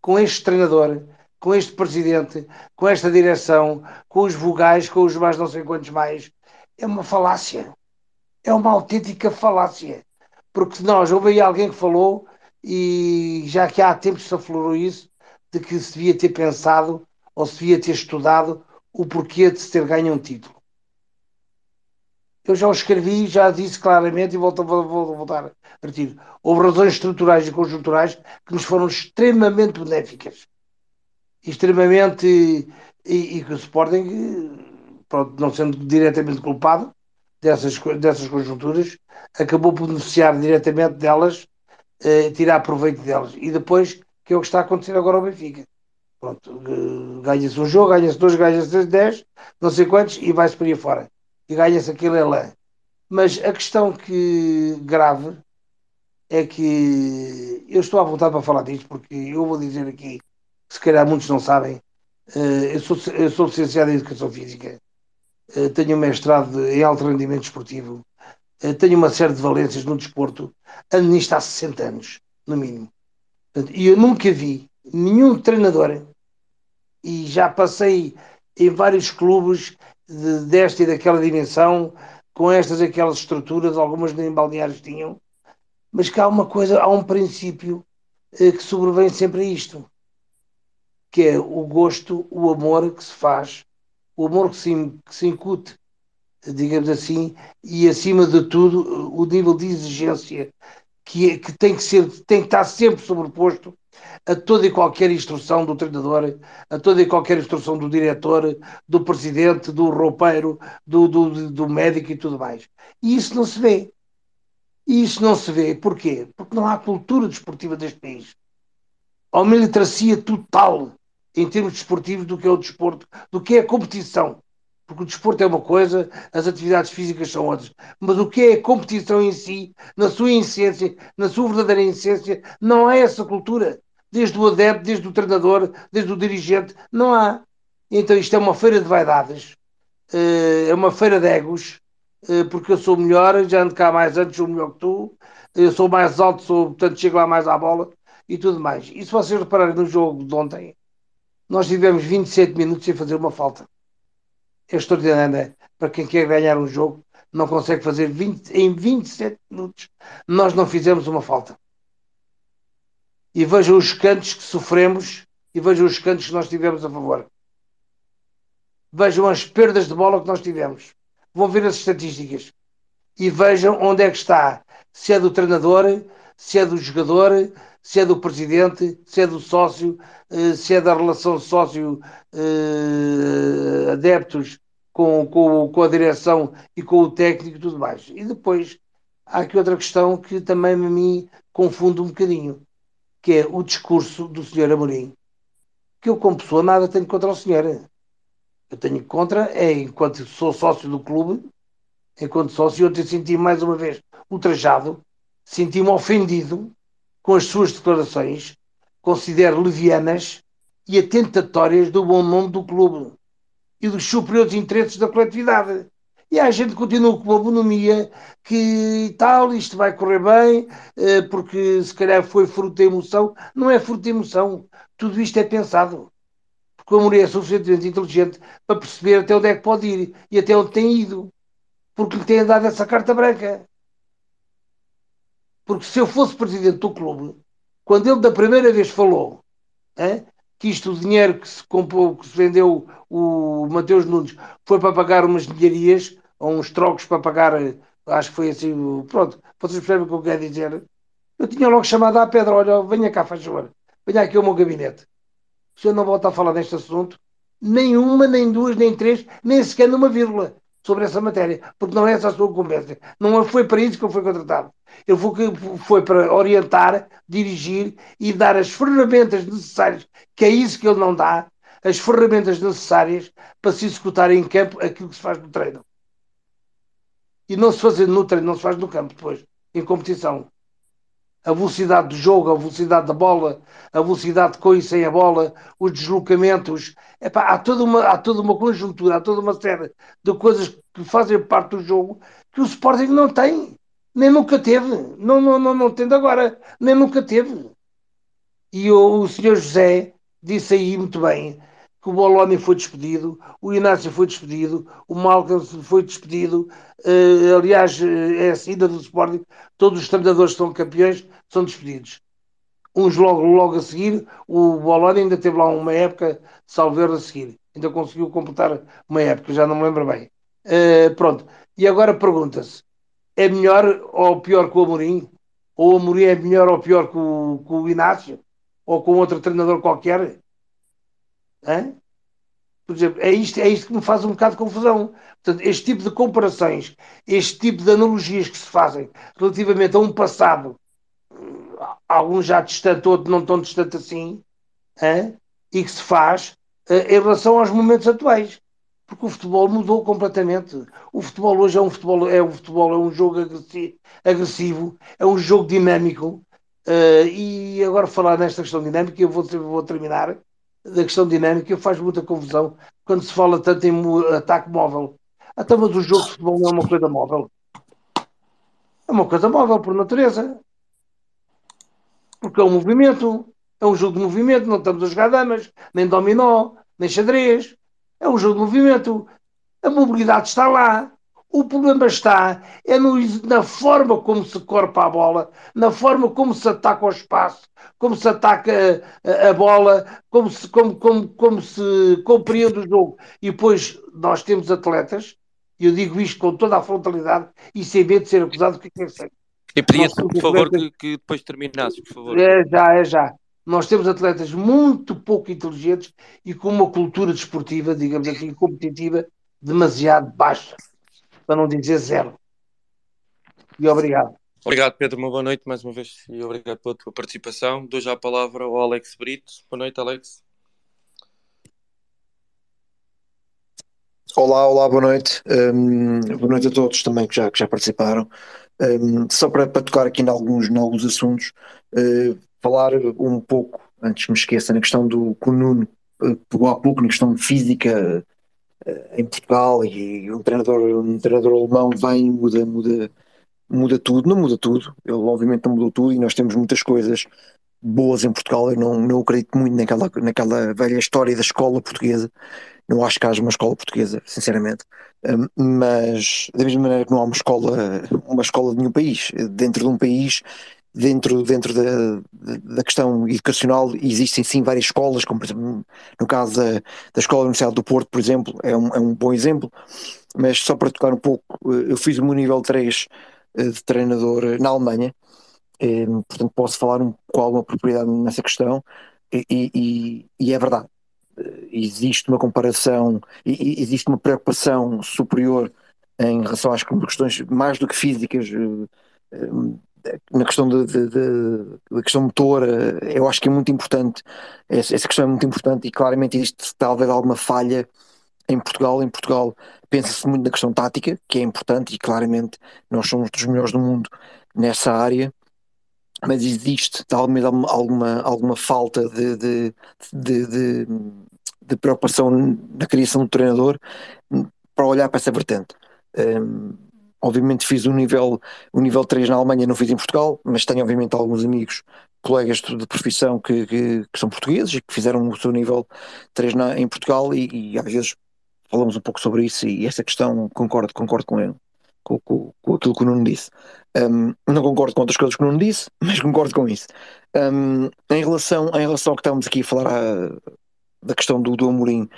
com este treinador, com este presidente, com esta direção, com os vogais, com os mais não sei quantos mais, é uma falácia. É uma autêntica falácia. Porque nós, houve aí alguém que falou, e já que há tempos se aflorou isso, de que se devia ter pensado ou se devia ter estudado o porquê de se ter ganho um título eu já o escrevi, já disse claramente e volto, vou, voltar a repetir. Houve razões estruturais e conjunturais que nos foram extremamente benéficas. Extremamente. E, e que o Sporting, pronto, não sendo diretamente culpado dessas, dessas conjunturas, acabou por beneficiar diretamente delas, eh, tirar proveito delas. E depois, que é o que está a acontecer agora ao Benfica. Pronto, ganha-se um jogo, ganha-se dois, ganha-se dez, não sei quantos, e vai-se para aí fora e ganha-se aquele elan. Mas a questão que grave é que eu estou à vontade para falar disto, porque eu vou dizer aqui, se calhar muitos não sabem, eh, eu sou, eu sou licenciado em Educação Física, eh, tenho um mestrado em alto rendimento esportivo, eh, tenho uma série de valências no desporto, ando nisto há 60 anos, no mínimo. E eu nunca vi nenhum treinador, e já passei em vários clubes de, desta e daquela dimensão, com estas e aquelas estruturas, algumas nem balneários tinham, mas que há uma coisa, há um princípio que sobrevém sempre a isto, que é o gosto, o amor que se faz, o amor que se, que se incute, digamos assim, e acima de tudo o nível de exigência que, é, que tem que ser, tem que estar sempre sobreposto a toda e qualquer instrução do treinador, a toda e qualquer instrução do diretor, do presidente, do roupeiro, do, do, do médico e tudo mais. E isso não se vê. E isso não se vê. Porquê? Porque não há cultura desportiva deste país. Há uma literacia total em termos desportivos do que é o desporto, do que é a competição. Porque o desporto é uma coisa, as atividades físicas são outras. Mas o que é a competição em si, na sua essência, na sua verdadeira essência, não há essa cultura desde o adepto, desde o treinador, desde o dirigente, não há. Então isto é uma feira de vaidades, eh, é uma feira de egos, eh, porque eu sou melhor, já ando cá mais antes, sou melhor que tu, eu sou mais alto, sou, portanto chego lá mais à bola e tudo mais. E se vocês repararem no jogo de ontem, nós tivemos 27 minutos sem fazer uma falta. É extraordinário, para quem quer ganhar um jogo, não consegue fazer 20, em 27 minutos, nós não fizemos uma falta e vejam os cantos que sofremos e vejam os cantos que nós tivemos a favor. Vejam as perdas de bola que nós tivemos. Vão ver as estatísticas. e vejam onde é que está. Se é do treinador, se é do jogador, se é do presidente, se é do sócio, eh, se é da relação sócio-adeptos eh, com, com, com a direção e com o técnico e tudo mais. E depois há aqui outra questão que também mim confunde um bocadinho, que é o discurso do senhor Amorim, que eu como pessoa nada tenho contra o senhor. Eu tenho contra, é enquanto sou sócio do clube, enquanto sócio, eu te senti mais uma vez ultrajado, senti-me ofendido com as suas declarações, considero levianas e atentatórias do bom nome do clube e dos superiores interesses da coletividade. E a gente continua com uma bonomia que tal, isto vai correr bem, eh, porque se calhar foi fruto da emoção. Não é fruto da emoção. Tudo isto é pensado. Porque o Amorim é suficientemente inteligente para perceber até onde é que pode ir e até onde tem ido. Porque lhe tem dado essa carta branca. Porque se eu fosse presidente do clube, quando ele da primeira vez falou hein, que isto, o dinheiro que se comprou, que se vendeu o Mateus Nunes, foi para pagar umas dinheirias, ou uns trocos para pagar, acho que foi assim, pronto, vocês percebem o que eu quero dizer. Eu tinha logo chamado à pedra, olha, venha cá, faz favor, venha aqui ao meu gabinete. O senhor não volta a falar neste assunto, nem uma, nem duas, nem três, nem sequer numa vírgula sobre essa matéria, porque não é essa a sua competência. Não foi para isso que eu fui contratado. Ele foi, foi para orientar, dirigir e dar as ferramentas necessárias, que é isso que ele não dá, as ferramentas necessárias para se executar em campo aquilo que se faz no treino. E não se fazer no treino, não se faz no campo depois, em competição a velocidade do jogo, a velocidade da bola, a velocidade com e sem a bola, os deslocamentos. Epá, há, toda uma, há toda uma conjuntura, há toda uma série de coisas que fazem parte do jogo que o Sporting não tem, nem nunca teve, não, não, não, não tendo agora, nem nunca teve. E o, o senhor José disse aí muito bem que o Boloni foi despedido, o Inácio foi despedido, o Malcolm foi despedido, uh, aliás, eh, é a saída do Sporting, todos os treinadores que são campeões são despedidos. Uns logo, logo a seguir, o Boloni ainda teve lá uma época, salveiro a seguir, ainda conseguiu completar uma época, já não me lembro bem. Uh, pronto, e agora pergunta-se, é melhor ou pior que o Amorim? Ou o Amorim é melhor ou pior que o, que o Inácio? Ou com outro treinador qualquer? Hã? Por exemplo, é isto, é isto que me faz um bocado de confusão. Portanto, este tipo de comparações, este tipo de analogias que se fazem relativamente a um passado, alguns já distante, outros não tão distante assim, hein? e que se faz eh, em relação aos momentos atuais. Porque o futebol mudou completamente. O futebol hoje é um futebol, é um, futebol, é um jogo agressivo, é um jogo dinâmico. Uh, e agora falar nesta questão dinâmica, eu vou, vou terminar da questão dinâmica faz muita confusão quando se fala tanto em ataque móvel. Até ah, mas o jogo de futebol não é uma coisa móvel. É uma coisa móvel por natureza. Porque é um movimento. É um jogo de movimento. Não estamos a jogar damas, nem dominó, nem xadrez. É um jogo de movimento. A mobilidade está lá. O problema está é no, na forma como se corpa a bola, na forma como se ataca o espaço, como se ataca a, a, bola, como se, como, como, como se compreende o jogo. E depois nós temos atletas, e eu digo isto com toda a frontalidade e sem medo de ser acusado do que quer ser. E pedia por favor, que, que, depois terminasses, por favor. É já, é já. Nós temos atletas muito pouco inteligentes e com uma cultura desportiva, digamos assim, competitiva, demasiado baixa para não dizer zero. E obrigado. Obrigado, Pedro. Uma boa noite mais uma vez e obrigado pela tua participação. Dou já a palavra ao Alex Brito. Boa noite, Alex. Olá, olá, boa noite. Um, boa noite a todos também que já, que já participaram. Um, só para, para, tocar aqui em alguns, em alguns assuntos, uh, falar um pouco, antes me esqueça, na questão do que o Nuno uh, pegou há pouco, na questão física em Portugal e um treinador, um treinador alemão vem muda, muda, muda tudo, não muda tudo, ele obviamente não mudou tudo e nós temos muitas coisas boas em Portugal, eu não, não acredito muito naquela, naquela velha história da escola portuguesa, não acho que haja uma escola portuguesa, sinceramente, mas da mesma maneira que não há uma escola, uma escola de nenhum país, dentro de um país dentro, dentro da, da questão educacional existem sim várias escolas, como por exemplo no caso da, da Escola da Universidade do Porto, por exemplo, é um, é um bom exemplo. mas só para tocar um pouco, eu fiz o meu nível 3 de treinador na Alemanha, portanto posso falar um, com alguma propriedade nessa questão, e, e, e é verdade. Existe uma comparação, existe uma preocupação superior em relação às questões mais do que físicas, na questão de, de, de, da questão motora, eu acho que é muito importante, essa, essa, questão é muito importante e claramente existe talvez alguma falha em Portugal. Em Portugal pensa-se muito na questão tática, que é importante e claramente nós somos dos melhores do mundo nessa área, mas existe talvez alguma, alguma falta de, de preocupação na criação do treinador para olhar para essa vertente. Um, obviamente fiz o nível, o nível 3 na Alemanha, não fiz em Portugal, mas tenho obviamente alguns amigos, colegas de, profissão que, que, que, são portugueses e que fizeram o seu nível 3 na, em Portugal e, e, às vezes falamos um pouco sobre isso e, essa questão concordo, concordo com ele, com, com, com aquilo que o Nuno disse. Um, não concordo com outras coisas que o Nuno disse, [LAUGHS] mas concordo com isso. Um, em, relação, em relação ao que estávamos aqui a falar a, ah, da questão do, do Amorim,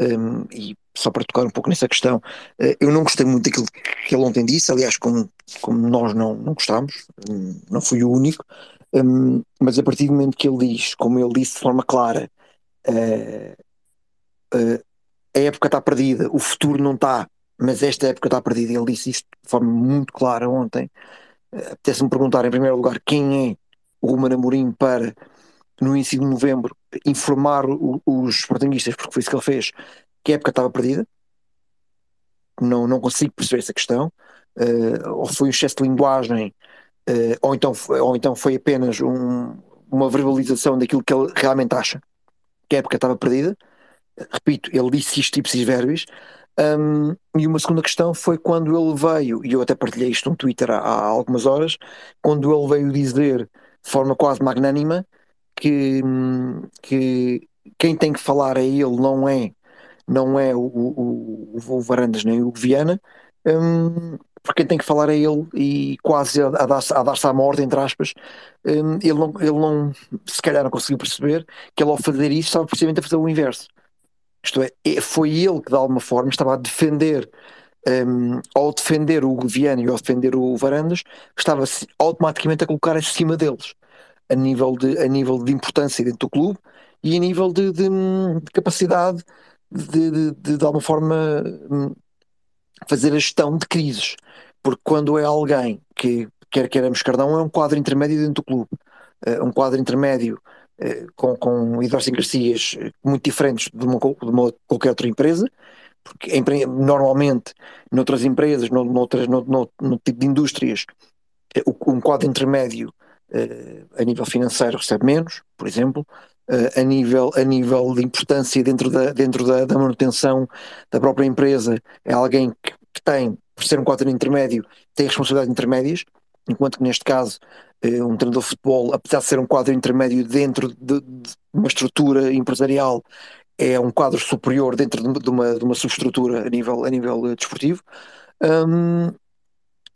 um, e só para tocar um pouco nessa questão, uh, eu não gostei muito daquilo que ele ontem disse, aliás, como, como nós não, não gostámos, um, não fui o único, um, mas a partir do momento que ele diz, como ele disse de forma clara, uh, uh, a época está perdida, o futuro não está, mas esta época está perdida, ele disse isto de forma muito clara ontem. Apetece-me perguntar, em primeiro lugar, quem é o Ruben Amorim para no início de novembro, informar o, os sportinguistas, porque foi isso que ele fez, que a época estava perdida. Não, não consigo perceber essa questão. Uh, ou foi um excesso de linguagem, uh, ou, então, ou então foi apenas um, uma verbalização daquilo que ele realmente acha que a época estava perdida. Repito, ele disse isto tipo de verbis. Um, e uma segunda questão foi quando ele veio, e eu até partilhei isto no Twitter há, há algumas horas, quando ele veio dizer de forma quase magnânima que, que quem tem que falar é ele, não é, não é o, o, o Varandas nem o Viana, um, porque quem tem que falar é ele e quase a, a dar-se dar à morte, entre aspas, um, ele, não, ele não, se calhar não conseguiu perceber que ele ao fazer isso estava precisamente a fazer o inverso. Isto é, é foi ele que de alguma forma estava a defender um, ao defender o Viana e ao defender o Varandas, estava automaticamente a colocar acima deles a nível de, a nível de importância dentro do clube e a nível de, de, de capacidade de, de, de, de alguma forma hum, fazer a gestão de crises. Porque quando é alguém que, quer queiramos Cardão, é um quadro intermédio dentro do clube. Uh, um quadro intermédio uh, com, com idiosincrasias muito diferentes de uma, de uma qualquer outra empresa, porque em, normalmente noutras empresas, no, noutras, no, tipo de indústrias, eh, um quadro intermédio a nível financeiro recebe menos, por exemplo, uh, a, nível, a nível de importância dentro, da, dentro da, da manutenção da própria empresa, é alguém que, que, tem, por ser um quadro intermédio, tem responsabilidades intermédias, enquanto que neste caso uh, um treinador de futebol, apesar de ser um quadro intermédio dentro de, de uma estrutura empresarial, é um quadro superior dentro de uma, de uma subestrutura a nível, a nível desportivo. Um,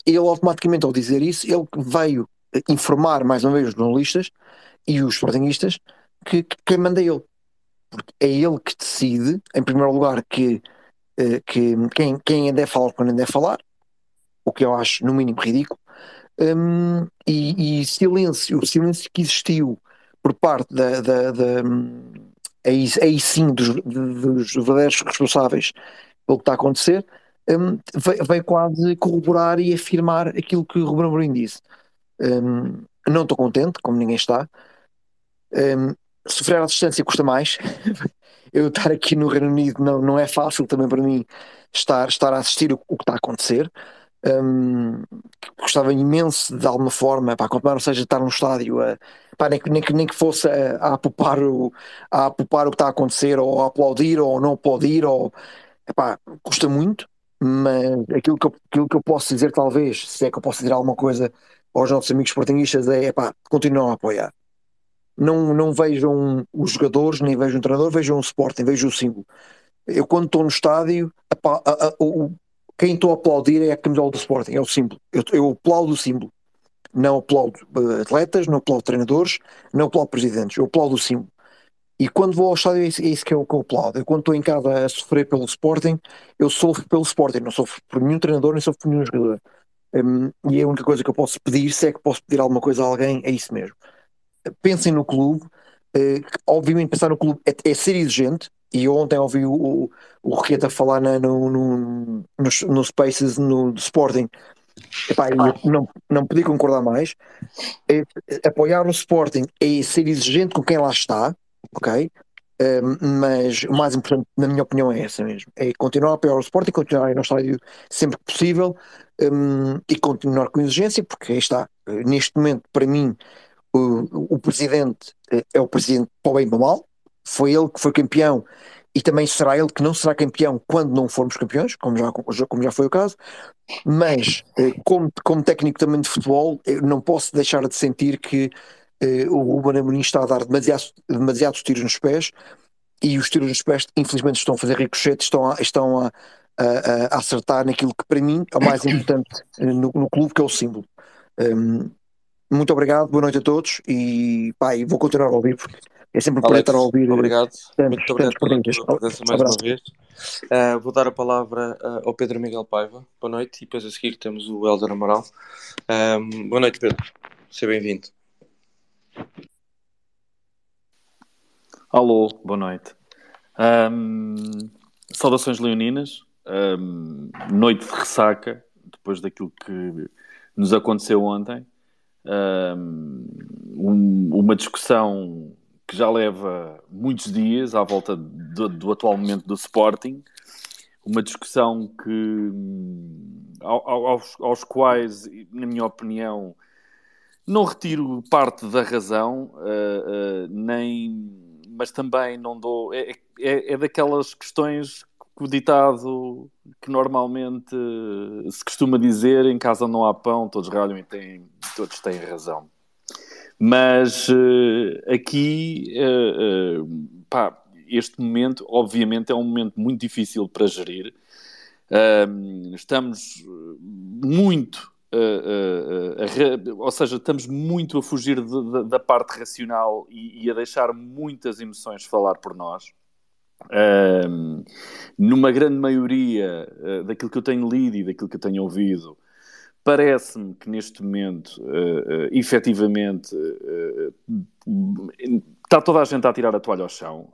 ele automaticamente, ao dizer isso, ele veio informar mais uma vez os jornalistas e os sportinguistas que, que quem manda é ele. Porque é ele que decide, em primeiro lugar, que, uh, que quem, quem deve falar quando deve falar, o que eu acho no mínimo ridículo, um, e, e, silêncio, o silêncio que existiu por parte da, da, da aí, aí sim dos, dos verdadeiros responsáveis pelo que está a acontecer, um, veio, veio, quase corroborar e afirmar aquilo que o Ruben Amorim disse. Um, não estou contente, como ninguém está. Um, sofrer à distância custa mais. [LAUGHS] Eu estar aqui no Reino Unido não, não é fácil também para mim estar, estar a assistir o, o que está a acontecer. Um, gostava imenso de alguma forma, para continuar, ou seja, estar num estádio, a, pá, nem, nem, nem que fosse a, a, apupar o, a apupar o que está a acontecer, ou a aplaudir, ou não aplaudir, ou, custa muito, mas aquilo que, eu, aquilo que eu posso dizer, talvez, se é que eu posso dizer alguma coisa aos nossos amigos sportinguistas é, pá, continuam a apoiar. Não, não vejam os jogadores, nem vejam o treinador, vejam o Sporting, vejam o símbolo. Eu quando estou no estádio, a, a, a, o, quem estou a aplaudir é a camisola do Sporting, é o símbolo. Eu, eu aplaudo o símbolo. Não aplaudo uh, atletas, não aplaudo treinadores, não aplaudo presidentes, eu aplaudo o símbolo. E quando vou ao estádio, é é isso que eu, que eu aplaudo. Eu, quando estou em casa a sofrer pelo Sporting, eu sofro pelo Sporting, não sofro por nenhum treinador, nem sofro por nenhum jogador. Um, e a única coisa que eu posso pedir, se é que posso pedir alguma coisa a alguém, é isso mesmo. Pensem no clube, uh, obviamente pensar no clube é, é, ser exigente, e ontem ouvi o, o, o falar na, no, no, no, no Spaces no Sporting, Epá, não, não podia concordar mais. É, apoiar o Sporting é ser exigente com quem lá está, ok? mas o mais importante, na minha opinião, é essa mesmo: é continuar a apoiar o Sporting, continuar a ir ao estádio sempre que possível um, e continuar com exigência, porque aí está. Neste momento, para mim, o, o presidente eh, é o presidente para o bem e para o mal. Foi ele que foi campeão e também será ele que não será campeão quando não formos campeões, como já, como já foi o caso. Mas, eh, como, como técnico também de futebol, não posso deixar de sentir que uh, o Ruben Amorim está a dar demasiados, demasiados tiros nos pés e os tiros nos pés, infelizmente, estão a fazer ricochete, estão a, estão a, a, a acertar naquilo que para mim é o mais importante no, no clube, que é o símbolo. Um, muito obrigado, boa noite a todos e pá, vou continuar a ouvir porque é sempre um estar a ouvir. Obrigado, tantos, muito obrigado pela tua presença mais Abraço. uma vez. Uh, vou dar a palavra uh, ao Pedro Miguel Paiva. Boa noite, e depois a seguir temos o Helder Amaral. Uh, boa noite, Pedro. Seja bem-vindo. Alô, boa noite. Um, saudações leoninas, um, noite de ressaca, depois daquilo que nos aconteceu ontem. Um, uma discussão que já leva muitos dias à volta do, do atual momento do Sporting, uma discussão que aos, aos quais, na minha opinião, não retiro parte da razão, uh, uh, nem, mas também não dou. É, é, é, daquelas questões que o ditado que normalmente se costuma dizer: em casa não há pão, todos ralham e têm, todos têm razão. Mas uh, aqui, pá, este momento, obviamente, é um momento muito difícil para gerir. estamos muito Uh, uh, uh, ou seja, estamos muito a fugir de, de, da parte racional e, e, a deixar muitas emoções falar por nós. Numa grande maioria daquilo que eu tenho lido e daquilo que eu tenho ouvido, parece-me que neste momento, uh, efetivamente, está toda a gente a tirar a toalha ao chão.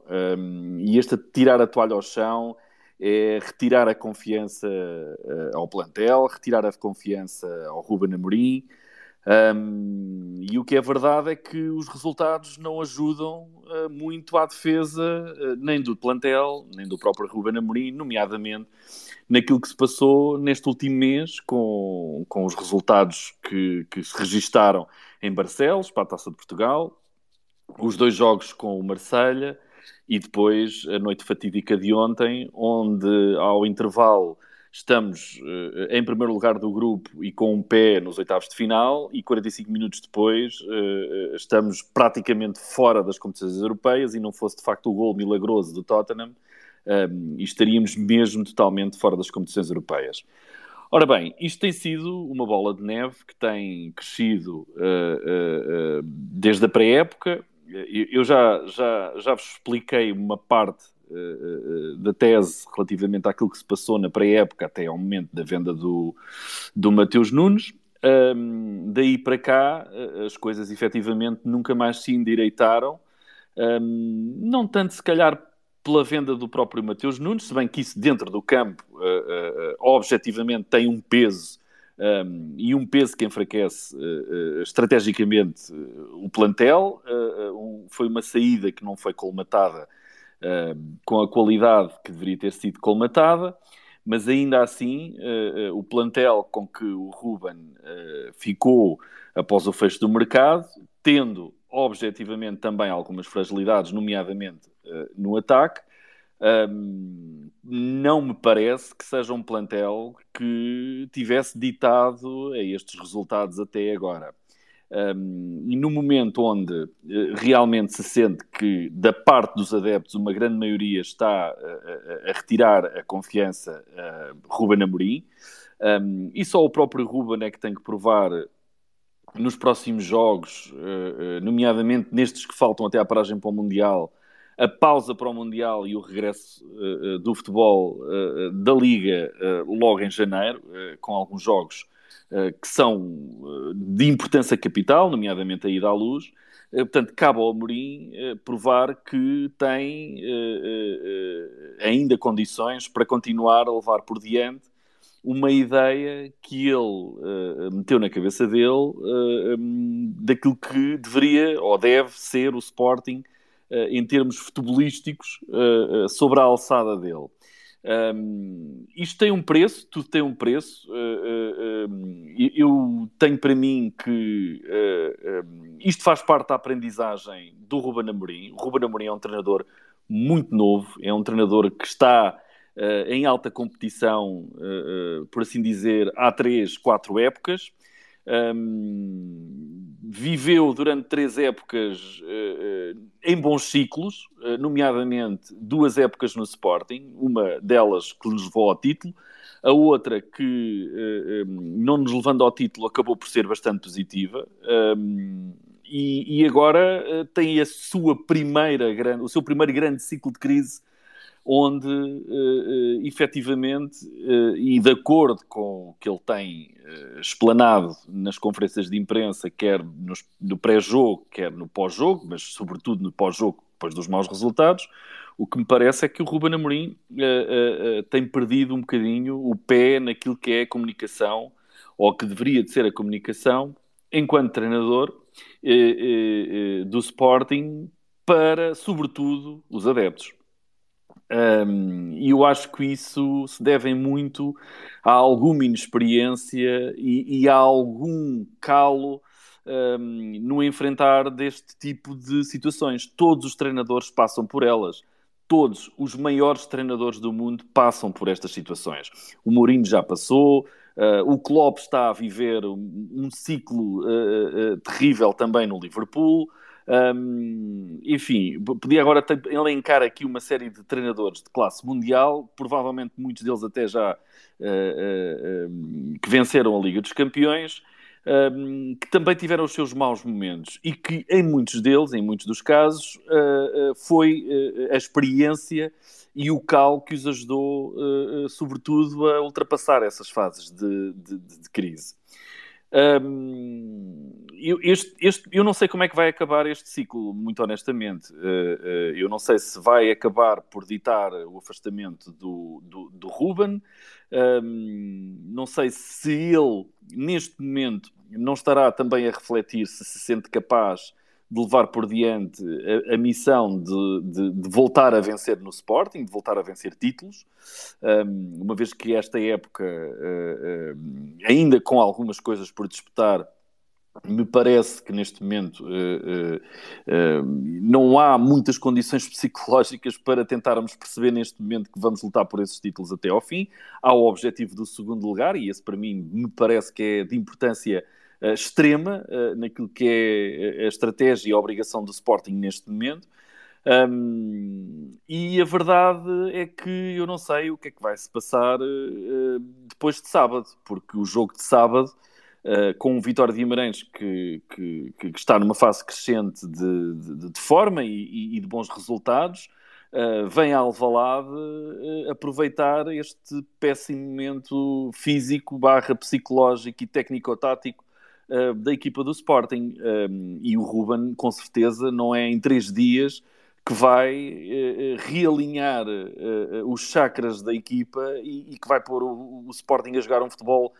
e este tirar a toalha ao chão é retirar a confiança uh, ao plantel, retirar a confiança ao Ruben Amorim. Um, e o que é verdade é que os resultados não ajudam uh, muito à defesa uh, nem do plantel, nem do próprio Ruben Amorim, nomeadamente naquilo que se passou neste último mês com, com os resultados que, que se registaram em Barcelos, para a Taça de Portugal, os dois jogos com o Marselha e depois a noite fatídica de ontem, onde ao intervalo estamos uh, em primeiro lugar do grupo e com um pé nos oitavos de final, e 45 minutos depois uh, estamos praticamente fora das competições europeias, e não fosse de facto o gol milagroso do Tottenham, um, e estaríamos mesmo totalmente fora das competições europeias. Ora bem, isto tem sido uma bola de neve que tem crescido uh, desde a pré-época, eu já, já, já vos expliquei uma parte da tese relativamente àquilo que se passou na pré-época até ao momento da venda do, do Mateus Nunes. Um, daí para cá, as coisas efetivamente nunca mais se endireitaram. Um, não tanto, se calhar, pela venda do próprio Mateus Nunes, se bem que isso dentro do campo, uh, uh, objetivamente, tem um peso um, e um peso que enfraquece uh, uh, estrategicamente uh, o plantel. Um, foi uma saída que não foi colmatada com a qualidade que deveria ter sido colmatada, mas ainda assim o plantel com que o Ruben ficou após o fecho do mercado, tendo objetivamente também algumas fragilidades, nomeadamente no ataque, um, não me parece que seja um plantel que tivesse ditado a estes resultados até agora. Um, e no momento onde uh, realmente se sente que, da parte dos adeptos, uma grande maioria está uh, a retirar a confiança a Ruben Amorim, um, e só o próprio Ruben é que tem que provar nos próximos jogos, nomeadamente nestes que faltam até à paragem para o Mundial, a pausa para o Mundial e o regresso uh, do futebol uh, da Liga uh, logo em janeiro, com alguns jogos que são de importância capital, nomeadamente a ida à luz. portanto, cabe ao Amorim provar que tem ainda condições para continuar a levar por diante uma ideia que ele meteu na cabeça dele uh, um, daquilo que deveria ou deve ser o Sporting em termos futebolísticos sobre a alçada dele. Um, isto tem um preço, tudo tem um preço. eu tenho para mim que isto faz parte da aprendizagem do Ruben Amorim. O Ruben Amorim é um treinador muito novo, é um treinador que está uh, em alta competição, uh, por assim dizer, há três, quatro épocas. Um, viveu durante três épocas em bons ciclos, nomeadamente duas épocas no Sporting, uma delas que nos levou ao título, a outra que, não nos levando ao título, acabou por ser bastante positiva. E, e, agora tem a sua primeira grande, o seu primeiro grande ciclo de crise onde uh, uh, efetivamente, uh, e de acordo com o que ele tem uh, explanado nas conferências de imprensa, quer nos, no pré-jogo, quer no pós-jogo, mas sobretudo no pós-jogo, depois dos maus resultados, o que me parece é que o Ruben Amorim tem perdido um bocadinho o pé naquilo que é a comunicação, ou que deveria de ser a comunicação, enquanto treinador do Sporting, para, sobretudo, os adeptos. Um, e eu acho que isso se deve muito a alguma inexperiência e, e a algum calo um, no enfrentar deste tipo de situações. Todos os treinadores passam por elas. Todos os maiores treinadores do mundo passam por estas situações. O Mourinho já passou, uh, o Klopp está a viver um, um ciclo uh, uh, terrível também no Liverpool. Um, enfim, podia agora elencar aqui uma série de treinadores de classe mundial, provavelmente muitos deles até já uh, uh, uh, que venceram a Liga dos Campeões, um, que também tiveram os seus maus momentos e que em muitos deles, em muitos dos casos, foi a experiência e o cal que os ajudou, sobretudo, a ultrapassar essas fases de, de, de crise. Um, eu, este, este, eu não sei como é que vai acabar este ciclo, muito honestamente. Uh, uh, eu não sei se vai acabar por ditar o afastamento do, do, do Ruben. Um, não sei se ele, neste momento, não estará também a refletir se se sente capaz de levar por diante a, a missão de, de, de, voltar a vencer no Sporting, de voltar a vencer títulos, um, uma vez que esta época, uh, uh, ainda com algumas coisas por disputar, me parece que neste momento uh, não há muitas condições [LAUGHS] psicológicas para tentarmos perceber neste momento que vamos lutar por esses títulos até ao fim. Há o objetivo do segundo lugar, e esse para mim me parece que é de importância uh, extrema uh, naquilo que é a estratégia e a obrigação do Sporting neste momento. Um, e a verdade é que eu não sei o que é que vai se passar uh, depois de sábado, porque o jogo de sábado, uh, com o Vitória de Guimarães, que, que, que, está numa fase crescente de, de, de forma e, e, de bons resultados, uh, vem a Alvalade aproveitar este péssimo momento físico, barra psicológico e técnico-tático uh, da equipa do Sporting. E o Ruben, com certeza, não é em três dias que vai uh, realinhar uh, os chakras da equipa e, e que vai pôr o, o, Sporting a jogar um futebol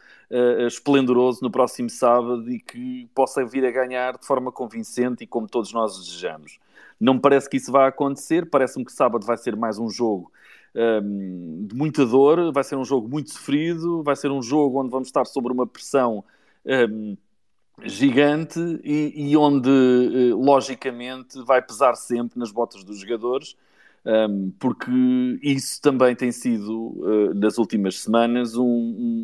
esplendoroso no próximo sábado e que possa vir a ganhar de forma convincente e como todos nós desejamos. Não me parece que isso vá acontecer, parece-me que sábado vai ser mais um jogo um, de muita dor, vai ser um jogo muito sofrido, vai ser um jogo onde vamos estar sobre uma pressão um, gigante e, e, onde, eh, logicamente, vai pesar sempre nas botas dos jogadores, um, porque isso também tem sido, uh, nas últimas semanas, um,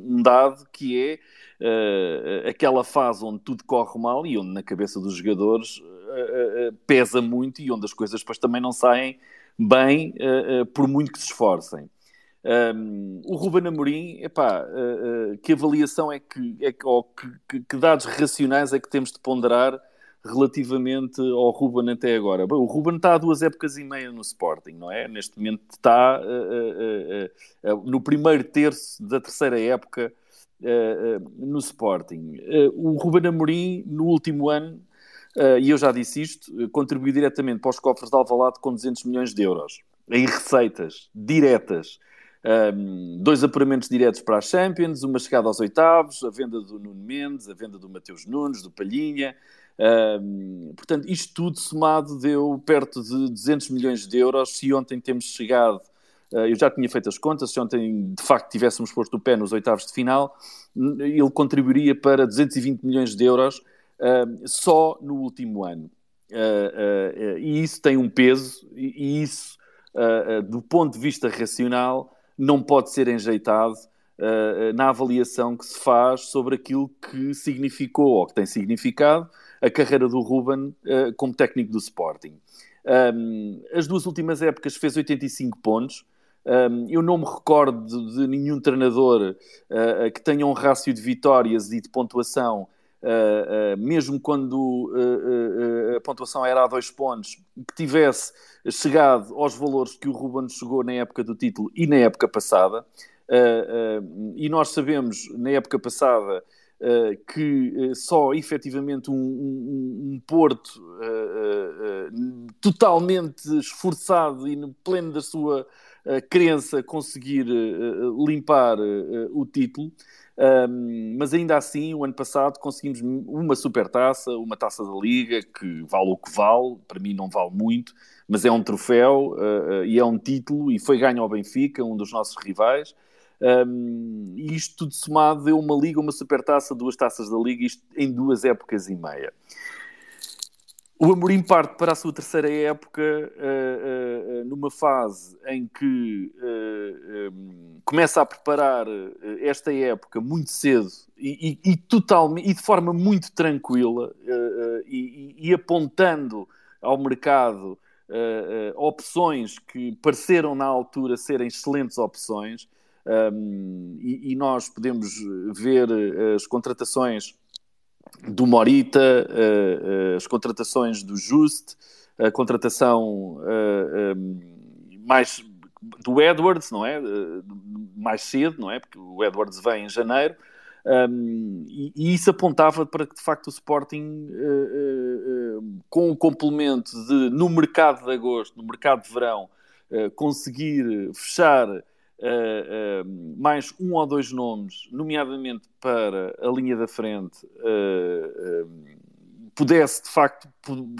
um, dado que é uh, aquela fase onde tudo corre mal e onde, na cabeça dos jogadores, uh, pesa muito e onde as coisas depois também não saem bem, por muito que se esforcem. Um, o Ruben Amorim, epá, uh, uh, que avaliação é que, é que, ou que, que, dados racionais é que temos de ponderar relativamente ao Ruben até agora. O Ruben está há duas épocas e meia no Sporting, não é? Neste momento está uh, no primeiro terço da terceira época no Sporting. o Ruben Amorim, no último ano, e eu já disse isto, contribuiu diretamente para os cofres de Alvalade com 200 milhões de euros em receitas diretas. Um, dois apuramentos diretos para a Champions, uma chegada aos oitavos, a venda do Nuno Mendes, a venda do Mateus Nunes, do Palhinha, um, portanto, isto tudo somado deu perto de 200 milhões de euros. Se ontem temos chegado, uh, eu já tinha feito as contas, se ontem de facto tivéssemos posto o pé nos oitavos de final, ele contribuiria para 220 milhões de euros uh, só no último ano. Uh, e isso tem um peso, e isso, do ponto de vista racional, não pode ser enjeitado na avaliação que se faz sobre aquilo que significou ou que tem significado a carreira do Ruben uh, como técnico do Sporting. Um, as duas últimas épocas fez 85 pontos. Um, eu não me recordo de, de nenhum treinador uh, que tenha um rácio de vitórias e de pontuação, uh, mesmo quando a pontuação era a dois pontos, que tivesse chegado aos valores que o Ruben chegou na época do título e na época passada. e nós sabemos, na época passada, Uh, que uh, só efetivamente um, um, um Porto uh, totalmente esforçado e no pleno da sua crença conseguir limpar o título. Um, mas ainda assim, o ano passado conseguimos uma super taça, uma taça da Liga, que vale o que vale, para mim não vale muito, mas é um troféu e é um título, e foi ganho ao Benfica, um dos nossos rivais. Um, e isto tudo somado deu uma liga, uma supertaça, duas taças da liga, isto em duas épocas e meia. O Amorim parte para a sua terceira época uh, uh, numa fase em que uh, um, começa a preparar esta época muito cedo e, e, e, totalmente, e de forma muito tranquila e, e, apontando ao mercado opções que pareceram na altura serem excelentes opções. Um, e, e, nós podemos ver as contratações do Morita, uh, uh, as contratações do Just, a contratação uh, um, mais do Edwards, não é? mais cedo, não é? Porque o Edwards vem em janeiro. Um, e, e, isso apontava para que de facto o Sporting, com o complemento de no mercado de agosto, no mercado de verão, conseguir fechar Uh, mais um ou dois nomes, nomeadamente para a linha da frente, uh, pudesse de facto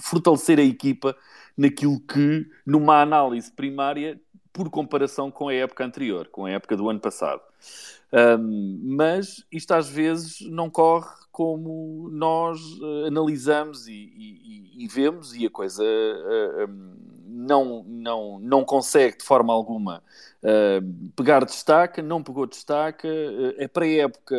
fortalecer a equipa naquilo que, numa análise primária, por comparação com a época anterior, com a época do ano passado. mas isto às vezes não corre como nós analisamos e, e, e, vemos, e a coisa não, não, não consegue de forma alguma pegar destaca, não pegou destaca, uh, a pré-época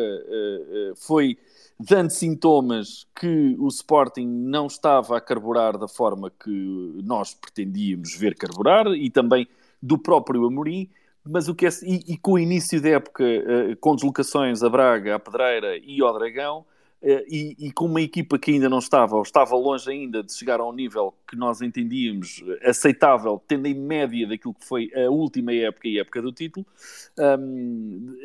foi dando sintomas que o Sporting não estava a carburar da forma que nós pretendíamos ver carburar e também do próprio Amorim, mas o que é, e, e com o início da época, com deslocações a Braga, a Pedreira e ao Dragão, eh, e, e, com uma equipa que ainda não estava, ou estava longe ainda de chegar ao nível que nós entendíamos aceitável, tendo em média daquilo que foi a última época e época do título, um,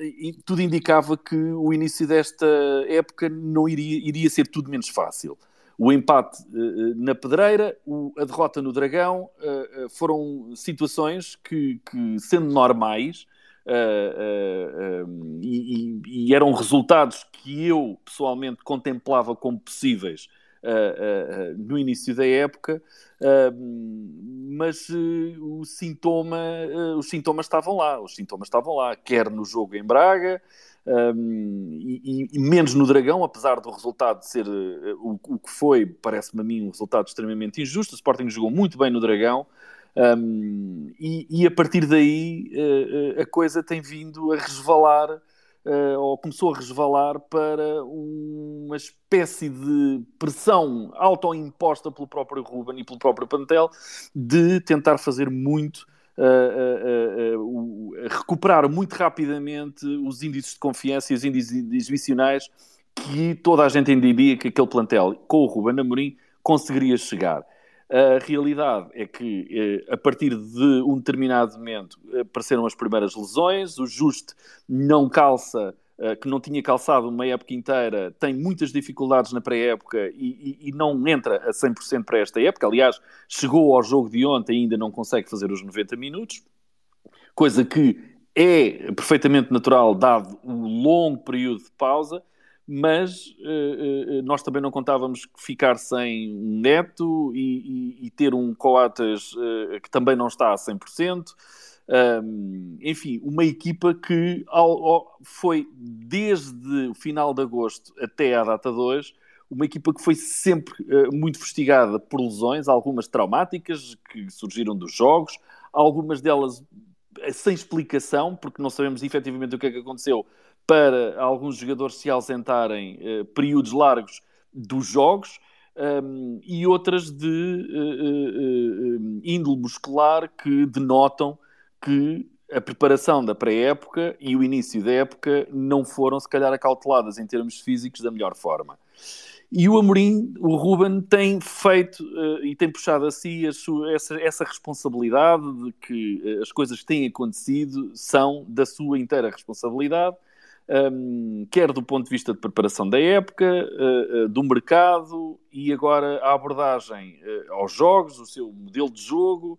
tudo indicava que o início desta época não iria, iria ser tudo menos fácil. O empate uh, na Pedreira, o, a derrota no Dragão, uh, foram situações que, que sendo normais, Uh, uh, e, e, eram resultados que eu pessoalmente contemplava como possíveis uh, no início da época, mas o sintoma, os sintomas estavam lá, os sintomas estavam lá, quer no jogo em Braga. Um, e, e, menos no Dragão, apesar do resultado ser o, o que foi, parece-me a mim um resultado extremamente injusto. O Sporting jogou muito bem no Dragão, um, e, e, a partir daí uh, a coisa tem vindo a resvalar, uh, ou começou a resvalar para uma espécie de pressão autoimposta pelo próprio Ruben e pelo próprio Pantel de tentar fazer muito. Recuperar muito rapidamente os índices de confiança e os índices exibicionais que toda a gente entendia que aquele plantel com o Ruben Amorim conseguiria chegar. A realidade é que, a partir de um determinado momento, apareceram as primeiras lesões, o Juste não calça eh, que não tinha calçado uma época inteira, tem muitas dificuldades na pré-época e, e, e, não entra a 100% para esta época. Aliás, chegou ao jogo de ontem e ainda não consegue fazer os 90 minutos, coisa que é perfeitamente natural, dado o longo período de pausa. Mas uh, uh, nós também não contávamos ficar sem um neto e, e, e ter um Coates uh, que também não está a 100%. Um, enfim, uma equipa que ao, ao, foi desde o final de agosto até à data 2, uma equipa que foi sempre muito fustigada por lesões, algumas traumáticas que surgiram dos jogos, algumas delas sem explicação, porque não sabemos efetivamente o que é que aconteceu para alguns jogadores se ausentarem uh, períodos largos dos jogos. Um, e outras de uh, índole muscular que denotam que a preparação da pré-época e o início da época não foram, se calhar, acauteladas em termos físicos da melhor forma. E o Amorim, o Ruben, tem feito uh, e tem puxado a si a sua, essa, essa, responsabilidade de que uh, as coisas que têm acontecido são da sua inteira responsabilidade, um, quer do ponto de vista de preparação da época, uh, do mercado e agora a abordagem aos jogos, o seu modelo de jogo,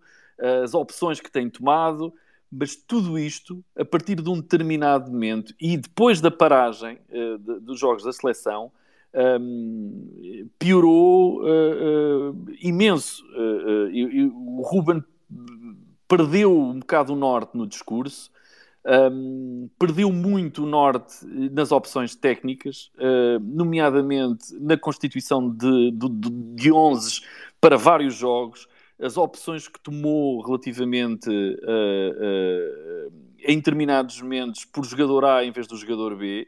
as opções que tem tomado, mas tudo isto, a partir de um determinado momento e depois da paragem uh, de, dos jogos da seleção, um, piorou uh, uh, imenso. E, o Ruben perdeu um bocado o norte no discurso, um, perdeu muito o norte nas opções técnicas, nomeadamente na constituição de, de, de 11 para vários jogos as opções que tomou relativamente uh, uh, em determinados momentos por jogador A em vez do jogador B.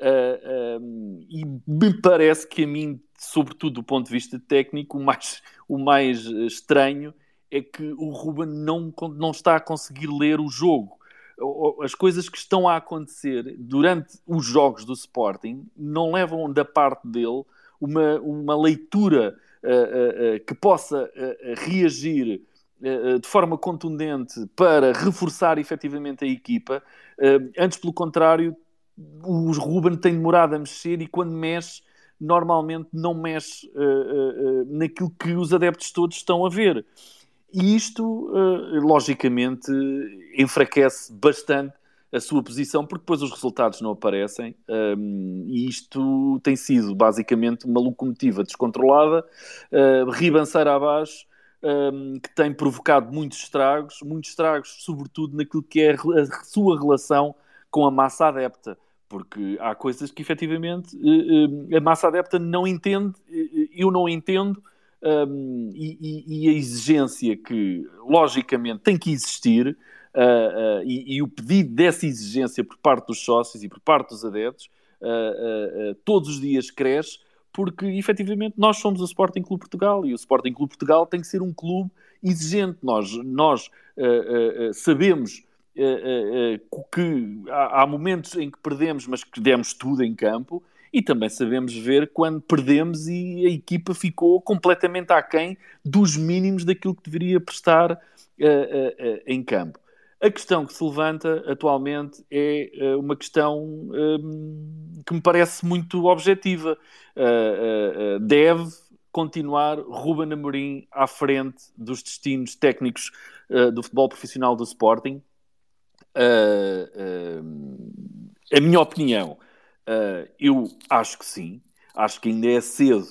Uh, e me parece que a mim, sobretudo do ponto de vista técnico, o mais, o mais estranho é que o Ruben não, não está a conseguir ler o jogo. As coisas que estão a acontecer durante os jogos do Sporting não levam da parte dele uma, uma leitura uh, uh, que possa reagir de forma contundente para reforçar efetivamente a equipa. antes, pelo contrário, o Ruben tem demorado a mexer e quando mexe, normalmente não mexe naquilo que os adeptos todos estão a ver. E isto, logicamente, enfraquece bastante a sua posição, porque depois os resultados não aparecem, um, e isto tem sido basicamente uma locomotiva descontrolada, uh, ribanceira abaixo, um, que tem provocado muitos estragos, muitos estragos, sobretudo naquilo que é a sua relação com a massa adepta, porque há coisas que efetivamente uh, a massa adepta não entende, eu não entendo. Um, e, e, a exigência que logicamente tem que existir uh, e, e, o pedido dessa exigência por parte dos sócios e por parte dos adeptos todos os dias cresce, porque efetivamente nós somos o Sporting Clube Portugal e o Sporting Clube Portugal tem que ser um clube exigente. Nós, nós sabemos que há momentos em que perdemos, mas que demos tudo em campo e também sabemos ver quando perdemos e a equipa ficou completamente aquém dos mínimos daquilo que deveria prestar uh, uh, uh, em campo. A questão que se levanta atualmente é uma questão um, que me parece muito objetiva. Deve continuar Ruben Amorim à frente dos destinos técnicos do futebol profissional do Sporting? a minha opinião, eu acho que sim. Acho que ainda é cedo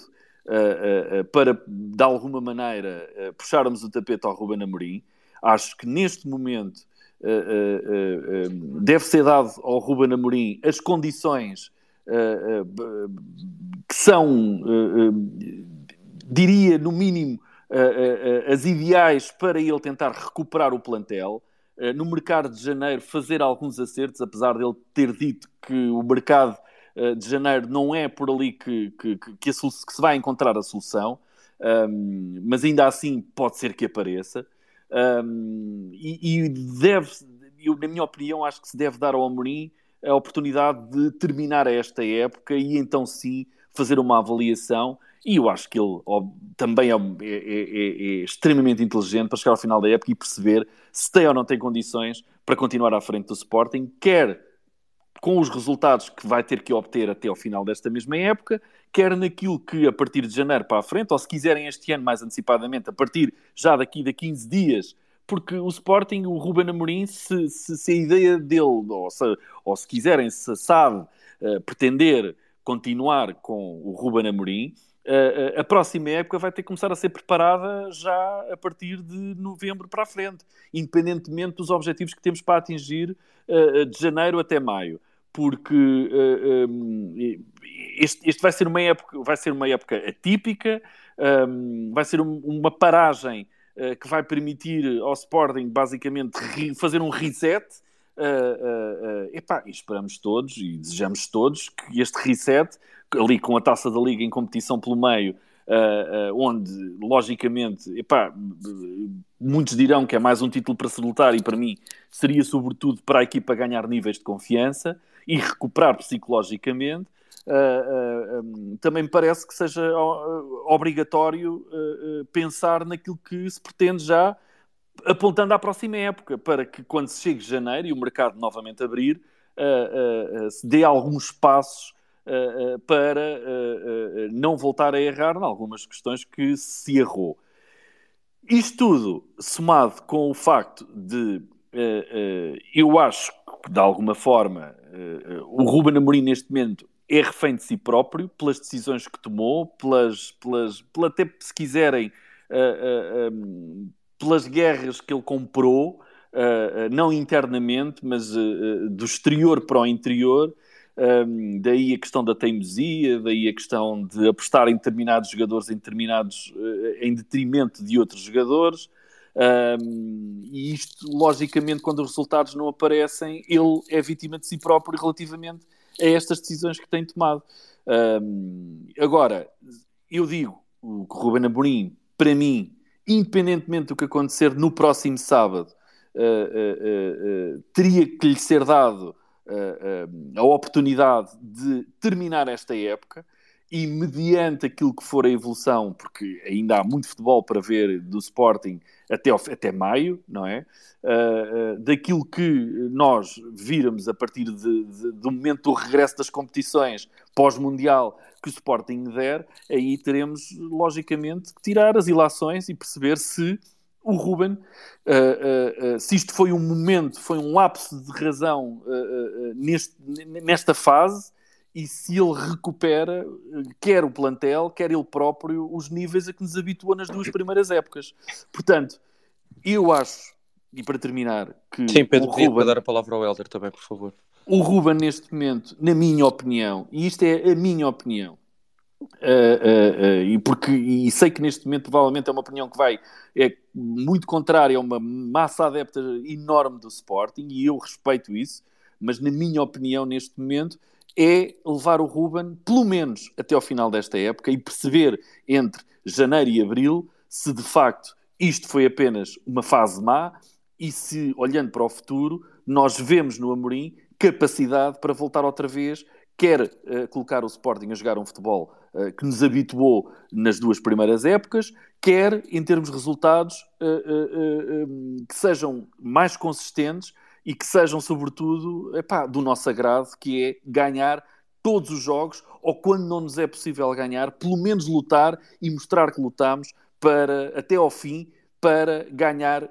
para, de alguma maneira, puxarmos o tapete ao Ruben Amorim. Acho que neste momento uh, uh, deve ser dado ao Ruben Amorim as condições que são, diria, no mínimo, as ideais para ele tentar recuperar o plantel. No mercado de janeiro, fazer alguns acertos, apesar dele ter dito que o mercado de janeiro não é por ali que, que, que, que se vai encontrar a solução, um, mas ainda assim pode ser que apareça. Um, e, e, deve, eu, na minha opinião, acho que se deve dar ao Amorim a oportunidade de terminar esta época e então sim fazer uma avaliação E eu acho que ele ó, também é, é, é, é, extremamente inteligente para chegar ao final da época e perceber se tem ou não tem condições para continuar à frente do Sporting, quer com os resultados que vai ter que obter até ao final desta mesma época, quer naquilo que a partir de janeiro para a frente, ou se quiserem este ano mais antecipadamente, a partir já daqui de 15 dias, porque o Sporting, o Ruben Amorim, se, se, se a ideia dele, ou se, ou se quiserem, se sabe uh, pretender continuar com o Ruben Amorim, a próxima época vai ter que começar a ser preparada já a partir de novembro para a frente, independentemente dos objetivos que temos para atingir uh, de janeiro até maio. Porque um, este, este, vai ser uma época, vai ser uma época atípica, um, vai ser um, uma paragem que vai permitir ao Sporting basicamente fazer um reset. Uh, epá, esperamos todos e desejamos todos que este reset ali com a taça da Liga em competição pelo meio, uh, uh, onde, logicamente, epá, muitos dirão que é mais um título para se lutar e para mim seria sobretudo para a equipa ganhar níveis de confiança e recuperar psicologicamente. Uh, um, também me parece que seja obrigatório pensar naquilo que se pretende já apontando à próxima época, para que quando se chegue janeiro e o mercado novamente abrir, se dê alguns passos uh, uh, para uh, não voltar a errar em algumas questões que se errou. Isto tudo somado com o facto de eu acho que de alguma forma o Ruben Amorim neste momento é refém de si próprio pelas decisões que tomou, pelas, pelas, pela, até se quiserem, um, pelas guerras que ele comprou, não internamente, mas do exterior para o interior, um, daí a questão da teimosia, daí a questão de apostar em determinados jogadores em determinados uh, em detrimento de outros jogadores. Um, e isto, logicamente, quando os resultados não aparecem, ele é vítima de si próprio relativamente a estas decisões que tem tomado. Um, agora, eu digo, o Ruben Amorim, para mim, independentemente do que acontecer no próximo sábado, uh, uh, teria que lhe ser dado a oportunidade de terminar esta época e mediante aquilo que for a evolução, porque ainda há muito futebol para ver do Sporting até, até maio, não é? Uh, uh, daquilo que nós viramos a partir de, de, do momento do regresso das competições pós-mundial que o Sporting der, aí teremos, logicamente, que tirar as ilações e perceber se o Ruben, uh, uh, se isto foi um momento, foi um lapso de razão neste, nesta fase, e se ele recupera, quer o plantel, quer ele próprio, os níveis a que nos habituou nas duas primeiras épocas. Portanto, eu acho, e para terminar, que. Sim, Pedro, o Ruben, dar a palavra ao Helder também, por favor. O Ruben, neste momento, na minha opinião, e isto é a minha opinião, Uh, uh, uh, e porque e sei que neste momento provavelmente é uma opinião que vai é muito contrária a uma massa adepta enorme do Sporting e eu respeito isso, mas na minha opinião neste momento é levar o Ruben pelo menos até ao final desta época e perceber entre janeiro e abril se de facto isto foi apenas uma fase má e se olhando para o futuro nós vemos no Amorim capacidade para voltar outra vez quer uh, colocar o Sporting a jogar um futebol uh, que nos habituou nas duas primeiras épocas, quer em termos de resultados uh, que sejam mais consistentes e que sejam, sobretudo, epá, do nosso agrado, que é ganhar todos os jogos, ou quando não nos é possível ganhar, pelo menos lutar e mostrar que lutamos para, até ao fim para ganhar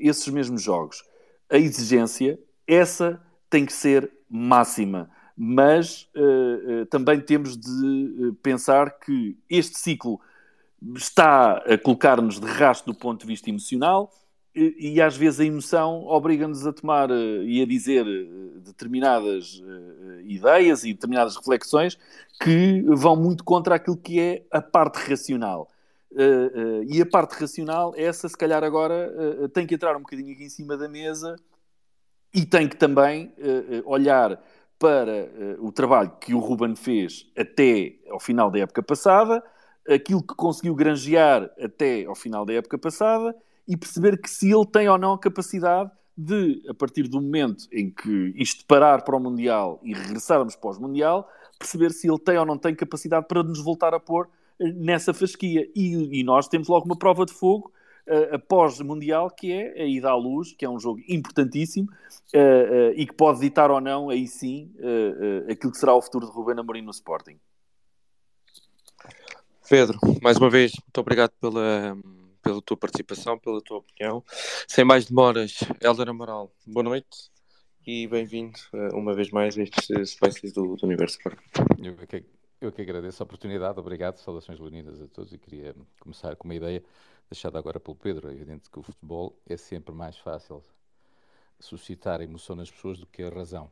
esses mesmos jogos. A exigência, essa tem que ser máxima mas uh, uh, também temos de uh, pensar que este ciclo está a colocar-nos de rastro do ponto de vista emocional e, e às vezes a emoção obriga-nos a tomar e a dizer determinadas ideias e determinadas reflexões que vão muito contra aquilo que é a parte racional. e a parte racional, essa se calhar agora tem que entrar um bocadinho aqui em cima da mesa e tem que também olhar para uh, o trabalho que o Ruben fez até ao final da época passada, aquilo que conseguiu granjear até ao final da época passada e perceber que se ele tem ou não a capacidade de, a partir do momento em que isto parar para o Mundial e regressarmos para o Mundial, perceber se ele tem ou não tem capacidade para nos voltar a pôr nessa fasquia. E, e nós temos logo uma prova de fogo uh, após Mundial, que é a ida à luz, que é um jogo importantíssimo uh, uh, e que pode ditar ou não, aí sim, aquilo que será o futuro de Rubén Amorim no Sporting. Pedro, mais uma vez, muito obrigado pela, pela tua participação, pela tua opinião. Sem mais demoras, Helder Amaral, boa noite e bem-vindo uma vez mais a estes Spaces do, do Universo Sport. Eu que, eu que agradeço a oportunidade, obrigado, saudações leoninas a todos e queria começar com uma ideia deixada agora pelo Pedro. É evidente que o futebol é sempre mais fácil suscitar emoção nas pessoas do que a razão.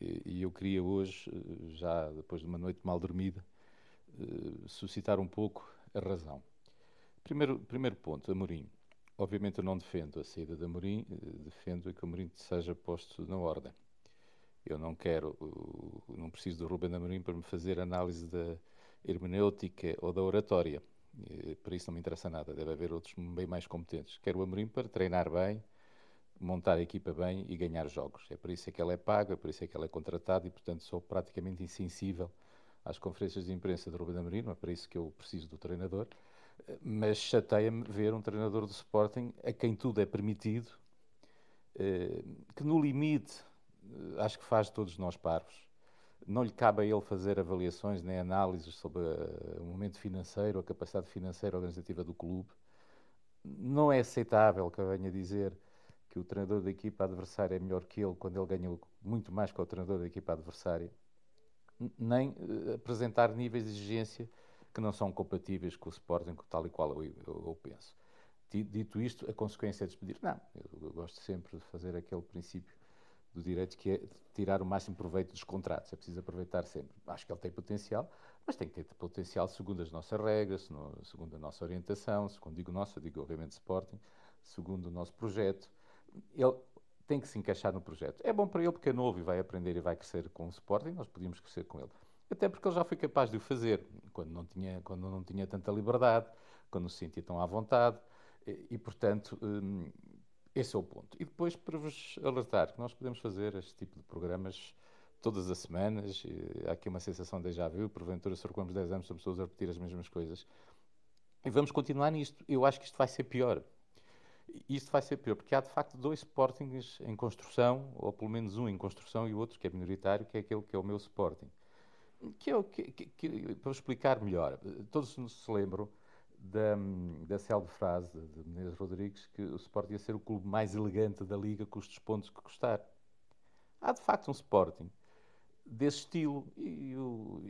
E eu queria hoje, já depois de uma noite mal dormida, eh, suscitar um pouco a razão. Primeiro, primeiro ponto, Amorim. Obviamente eu não defendo a saída de Amorim, eh, defendo que Amorim seja posto na ordem. Eu não quero, não preciso do Rubem Amorim para me fazer análise da hermenêutica ou da oratória. Para isso não me interessa nada, deve haver outros bem mais competentes. Quero o Amorim para treinar bem, montar a equipa bem e ganhar jogos. É por isso é que ela é paga, é por isso é que ela é contratada e, portanto, sou praticamente insensível às conferências de imprensa de Rubem Amorim, não é para isso que eu preciso do treinador, mas chateia-me ver um treinador do Sporting a quem tudo é permitido, eh, que no limite eh, acho que faz todos nós parvos não lhe cabe a ele fazer avaliações nem análises sobre uh, o momento financeiro, a capacidade financeira organizativa do clube. Não é aceitável que eu venha dizer que o treinador da equipa adversária é melhor que ele quando ele ganha muito mais que o treinador da equipa adversária, nem uh, apresentar níveis de exigência que não são compatíveis com o Sporting, tal e qual eu, eu, eu penso. Dito isto, a consequência é despedir. Não, eu, eu gosto sempre de fazer aquele princípio do direito, que é tirar o máximo proveito dos contratos. É preciso aproveitar sempre. Acho que ele tem potencial, mas tem que ter potencial segundo as nossas regras, segundo a nossa orientação, segundo digo nossa, digo obviamente Sporting, segundo o nosso projeto. Ele tem que se encaixar no projeto. É bom para ele porque é novo e vai aprender e vai crescer com o Sporting, nós podíamos crescer com ele. Até porque ele já foi capaz de o fazer, quando não tinha, quando não tinha tanta liberdade, quando não se sentia tão à vontade, e, e portanto, hum, esse é o ponto. E depois para vos alertar que nós podemos fazer este tipo de programas todas as semanas. há aqui uma sensação de déjà vu, porventura circulamos 10 anos, somos pessoas a repetir as mesmas coisas. E vamos continuar nisto. Eu acho que isto vai ser pior. Isto vai ser pior, porque há de facto dois Sportings em construção, ou pelo menos um em construção e o outro que é minoritário, que é aquele que é o meu Sporting. Que é o que, que, que para explicar melhor, todos se lembram da, da célebre frase de Menezes Rodrigues que o Sporting ia ser o clube mais elegante da Liga, custos os pontos que custar. Há de facto um Sporting desse estilo e o,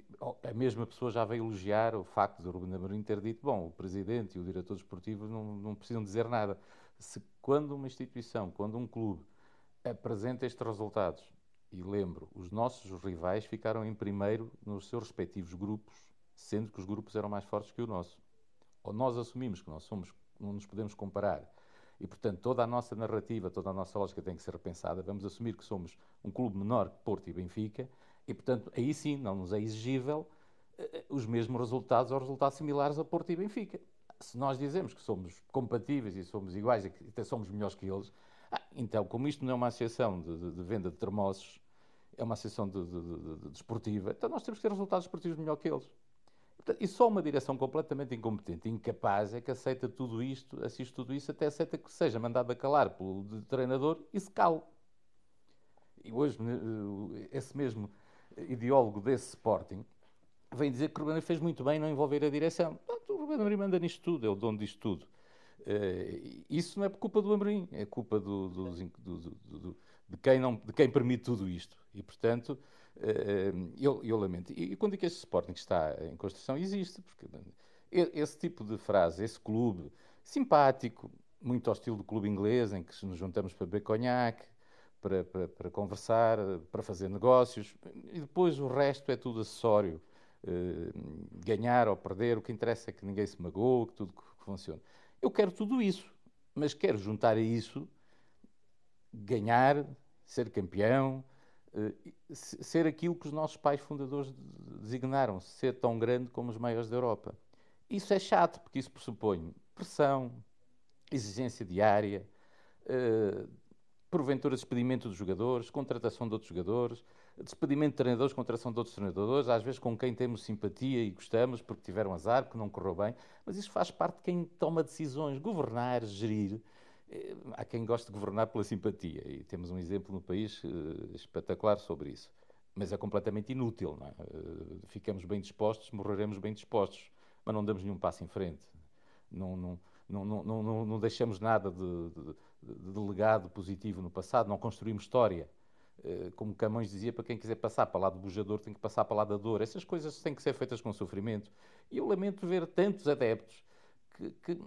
a mesma pessoa já veio elogiar o facto de Ruben Amorim ter dito bom, o Presidente e o Diretor Desportivo não, não precisam dizer nada. Se quando uma instituição, quando um clube apresenta estes resultados, e lembro, os nossos rivais ficaram em primeiro nos seus respectivos grupos, sendo que os grupos eram mais fortes que o nosso nós assumimos que nós somos, não nos podemos comparar, e portanto toda a nossa narrativa, toda a nossa lógica tem que ser repensada, vamos assumir que somos um clube menor que Porto e Benfica, e portanto aí sim não nos é exigível uh, os mesmos resultados ou resultados similares a Porto e Benfica. Se nós dizemos que somos compatíveis e somos iguais e que até somos melhores que eles, ah, então, como isto não é uma associação de, de, de venda de termossos, é uma associação de, de, desportiva, então nós temos que ter resultados esportivos melhor que eles. E só uma direção completamente incompetente, incapaz, é que aceita tudo isto, assiste tudo isso, até aceita que seja mandado a calar pelo treinador e se cale. E hoje, eh, esse mesmo ideólogo desse Sporting vem dizer que o Ruben fez muito bem não envolver a direção. O Ruben Amorim manda nisto tudo, é o dono disto tudo. Uh, isso não é culpa do Amorim, é culpa do, do, do, de, quem não, de quem permite tudo isto. E, portanto, eu, eu, lamento. E, quando digo que este Sporting está em construção, existe, porque esse tipo de frase, esse clube simpático, muito ao estilo do clube inglês, em que nos juntamos para beber conhaque, para, para, para, conversar, para fazer negócios, e depois o resto é tudo acessório. Uh, ganhar ou perder, o que interessa é que ninguém se magoe, que tudo funcione. Eu quero tudo isso, mas quero juntar a isso ganhar, ser campeão, ser aquilo que os nossos pais fundadores designaram, ser tão grande como os maiores da Europa. Isso é chato, porque isso pressupõe pressão, exigência diária, uh, porventura despedimento dos jogadores, contratação de outros jogadores, despedimento de treinadores, contratação de outros treinadores, às vezes com quem temos simpatia e gostamos porque tiveram azar, que não correu bem, mas isso faz parte de quem toma decisões, governar, gerir. Eh, há quem goste de governar pela simpatia e temos um exemplo no país uh, espetacular sobre isso. Mas é completamente inútil. É? Uh, ficamos bem dispostos, morreremos bem dispostos, mas não damos nenhum passo em frente. Não, não, não, não, não, não deixamos nada de, de, de legado positivo no passado, não construímos história. Eh, como Camões dizia, para quem quiser passar para lá do bujador tem que passar para lá da dor. Essas coisas têm que ser feitas com sofrimento. E eu lamento ver tantos adeptos que, que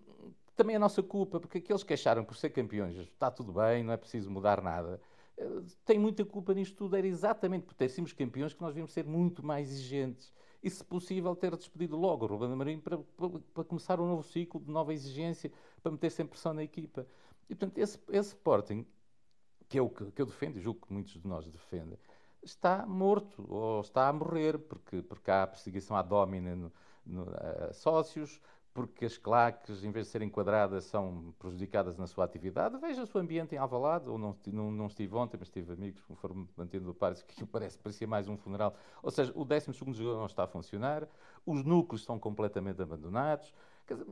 também é nossa culpa, porque aqueles que acharam por ser campeões está tudo bem, não é preciso mudar nada, eh, têm muita culpa nisto tudo. Era exatamente por ter sido campeões que nós devíamos ser muito mais exigentes. E, se possível, ter despedido logo o Ruben Amorim para, para, para, começar um novo ciclo de nova exigência, para meter sem pressão na equipa. E, portanto, esse, esse Sporting que é o que, que eu defendo, e julgo que muitos de nós defendem, está morto ou está a morrer, porque, porque há perseguição à domina no, no, a sócios, porque as claques, em vez de serem enquadradas, são prejudicadas na sua atividade. Veja o seu ambiente em Alvalade, ou não, não, não estive ontem, mas tive amigos, conforme mantendo o par, que [LAUGHS] parece parecia mais um funeral. Ou seja, o 12 jogador não está a funcionar, os núcleos estão completamente abandonados. Dizer,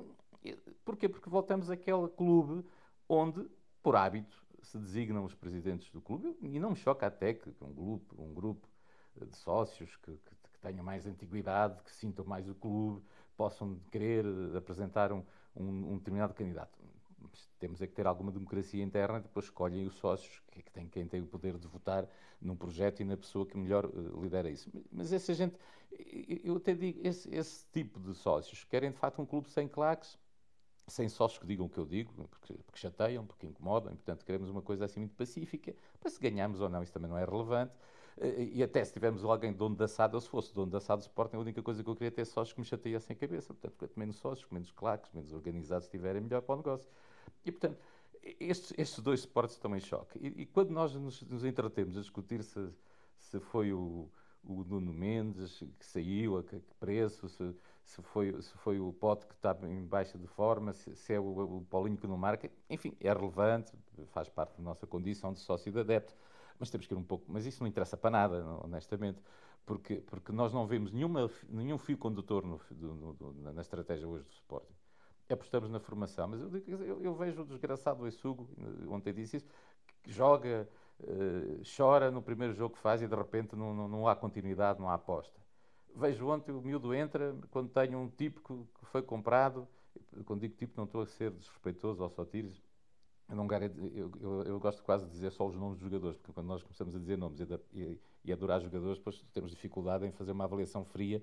porquê? Porque voltamos àquele clube onde, por hábito, se designam os presidentes do clube, e não me choca até que um grupo, um grupo de sócios que, que, que tenham mais antiguidade, que sintam mais o clube, possam querer apresentar um, um, um determinado candidato. Temos é que ter alguma democracia interna, depois escolhem os sócios, que, que tem quem tem o poder de votar num projeto e na pessoa que melhor uh, lidera isso. Mas essa gente, eu até digo, esse, esse tipo de sócios querem de facto um clube sem claques, sem sócios que digam o que eu digo, porque, porque, chateiam, porque incomodam, e, portanto queremos uma coisa assim muito pacífica, para se ganhamos ou não, isso também não é relevante, e até se tivermos alguém dono da SAD, ou se fosse dono da SAD do Sporting, a única coisa que eu queria é ter sócios que me chateassem a cabeça, portanto quanto menos sócios, menos claques, menos organizados estiverem, melhor para o negócio. E portanto, estes, estes dois suportes estão em choque, e, e quando nós nos, nos entretemos a discutir se, se foi o o Nuno Mendes, que saiu, a que preço, se, se, foi, se foi o pote que está em baixa de forma, se, se é o, o, Paulinho que não marca, enfim, é relevante, faz parte da nossa condição de sócio de adepto, mas temos que ir um pouco, mas isso não interessa para nada, honestamente, porque, porque nós não vemos nenhuma, nenhum fio condutor no, do, no, na estratégia hoje do Sporting. Apostamos na formação, mas eu, eu, eu vejo o desgraçado Essugo, ontem disse isso, que joga uh, chora no primeiro jogo que faz e de repente não, não, não, há continuidade, não há aposta. Vejo ontem o miúdo entra quando tenho um tipo que, que foi comprado, quando digo tipo não estou a ser desrespeitoso ou só tiros, eu, não, eu, eu, eu, gosto quase de dizer só os nomes dos jogadores, porque quando nós começamos a dizer nomes e, e, adorar jogadores, depois temos dificuldade em fazer uma avaliação fria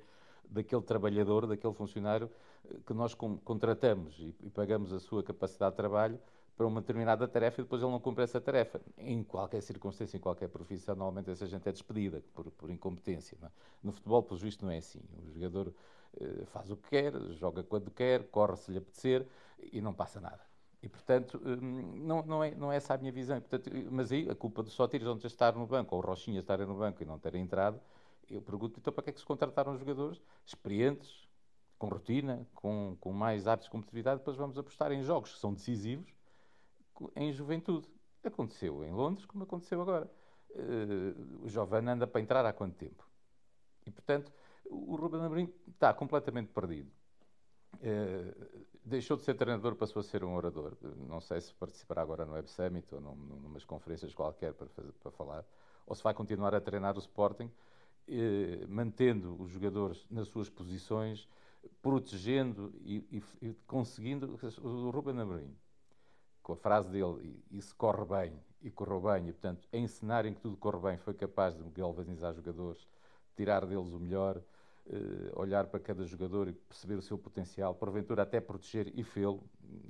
daquele trabalhador, daquele funcionário eh, que nós contratamos e, e pagamos a sua capacidade de trabalho para uma determinada tarefa e depois ele não cumpre essa tarefa. Em qualquer circunstância, em qualquer profissão, normalmente essa gente é despedida por, por incompetência. É? No futebol, pelo visto, não é assim. O jogador eh, faz o que quer, joga quando quer, corre se lhe apetecer e não passa nada. E, portanto, hum, não, não, é, não é essa a minha visão. portanto, mas aí a culpa do Sotiris onde estar no banco, ou Rochinha estarem no banco e não terem entrado, eu pergunto, então para que é que se contrataram jogadores experientes, com rotina, com, com mais hábitos de competitividade, depois vamos apostar em jogos que são decisivos em juventude. Aconteceu em Londres, como aconteceu agora. Uh, o Giovanni anda para entrar há quanto tempo? E, portanto, o Ruben Amorim está completamente perdido. Uh, deixou de ser treinador, passou a ser um orador. Não sei se participará agora no Web Summit ou num, numas conferências qualquer para, fazer, para falar, ou se vai continuar a treinar o Sporting, uh, mantendo os jogadores nas suas posições, protegendo e, e, e conseguindo. O Ruben Amorim com a frase dele, se corre bem, e correu bem, e portanto, em cenário que tudo corre bem, foi capaz de galvanizar jogadores, tirar deles o melhor, eh, olhar para cada jogador e perceber o seu potencial, porventura até proteger e fê-lo.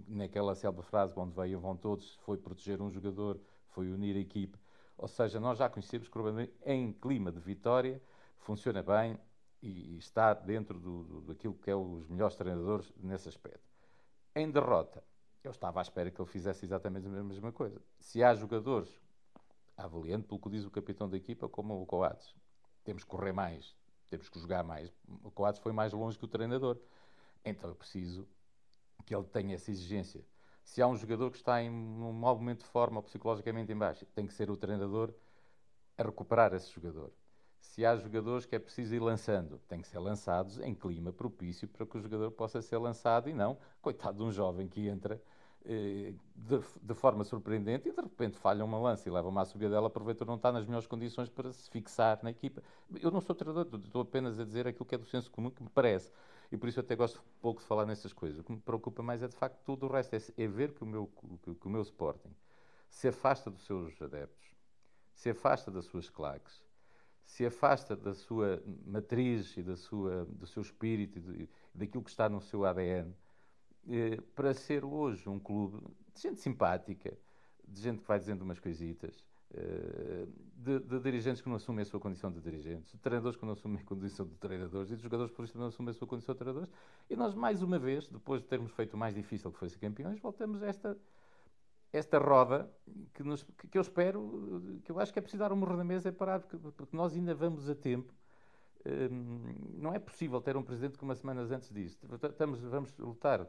Naquela célebre frase, onde veio vão todos, foi proteger um jogador, foi unir a equipe. Ou seja, nós já conhecemos que o Ruben em clima de vitória funciona bem e está dentro do, do, daquilo que é os melhores treinadores nesse aspecto. Em derrota, eu estava à espera que ele fizesse exatamente a mesma coisa. Se há jogadores, avaliando pelo que diz o capitão da equipa, como o Coates, temos que correr mais, temos que jogar mais. O Coates foi mais longe que o treinador. Então eu preciso que ele tenha essa exigência. Se há um jogador que está em um mau momento de forma psicologicamente em baixo, tem que ser o treinador a recuperar esse jogador. Se há jogadores que é preciso ir lançando, tem que ser lançados em clima propício para que o jogador possa ser lançado e não, coitado de um jovem que entra de, de, forma surpreendente e de repente falha uma lança e leva uma subida dela, aproveita não está nas melhores condições para se fixar na equipa. Eu não sou treinador, estou apenas a dizer aquilo que é do senso comum que me parece. E por isso eu até gosto pouco de falar nessas coisas. O que me preocupa mais é de facto tudo o resto, é, é ver que o, meu, que, que o meu Sporting se afasta dos seus adeptos, se afasta das suas claques, se afasta da sua matriz e da sua, do seu espírito e daquilo que está no seu ADN, eh, para ser hoje um clube de gente simpática, de gente que vai dizendo umas coisitas, eh, de, de, dirigentes que não assumem a sua condição de dirigentes, de treinadores que não assumem a condição de treinadores e de jogadores por isso que não assumem a sua condição de treinadores. E nós, mais uma vez, depois de termos feito o mais difícil que foi ser campeões, voltamos a esta, esta roda que, nos, que, eu espero, que eu acho que é preciso dar um morro na mesa e parar, porque, porque nós ainda vamos a tempo. Hum, não é possível ter um presidente que umas semanas antes disto. Estamos, vamos lutar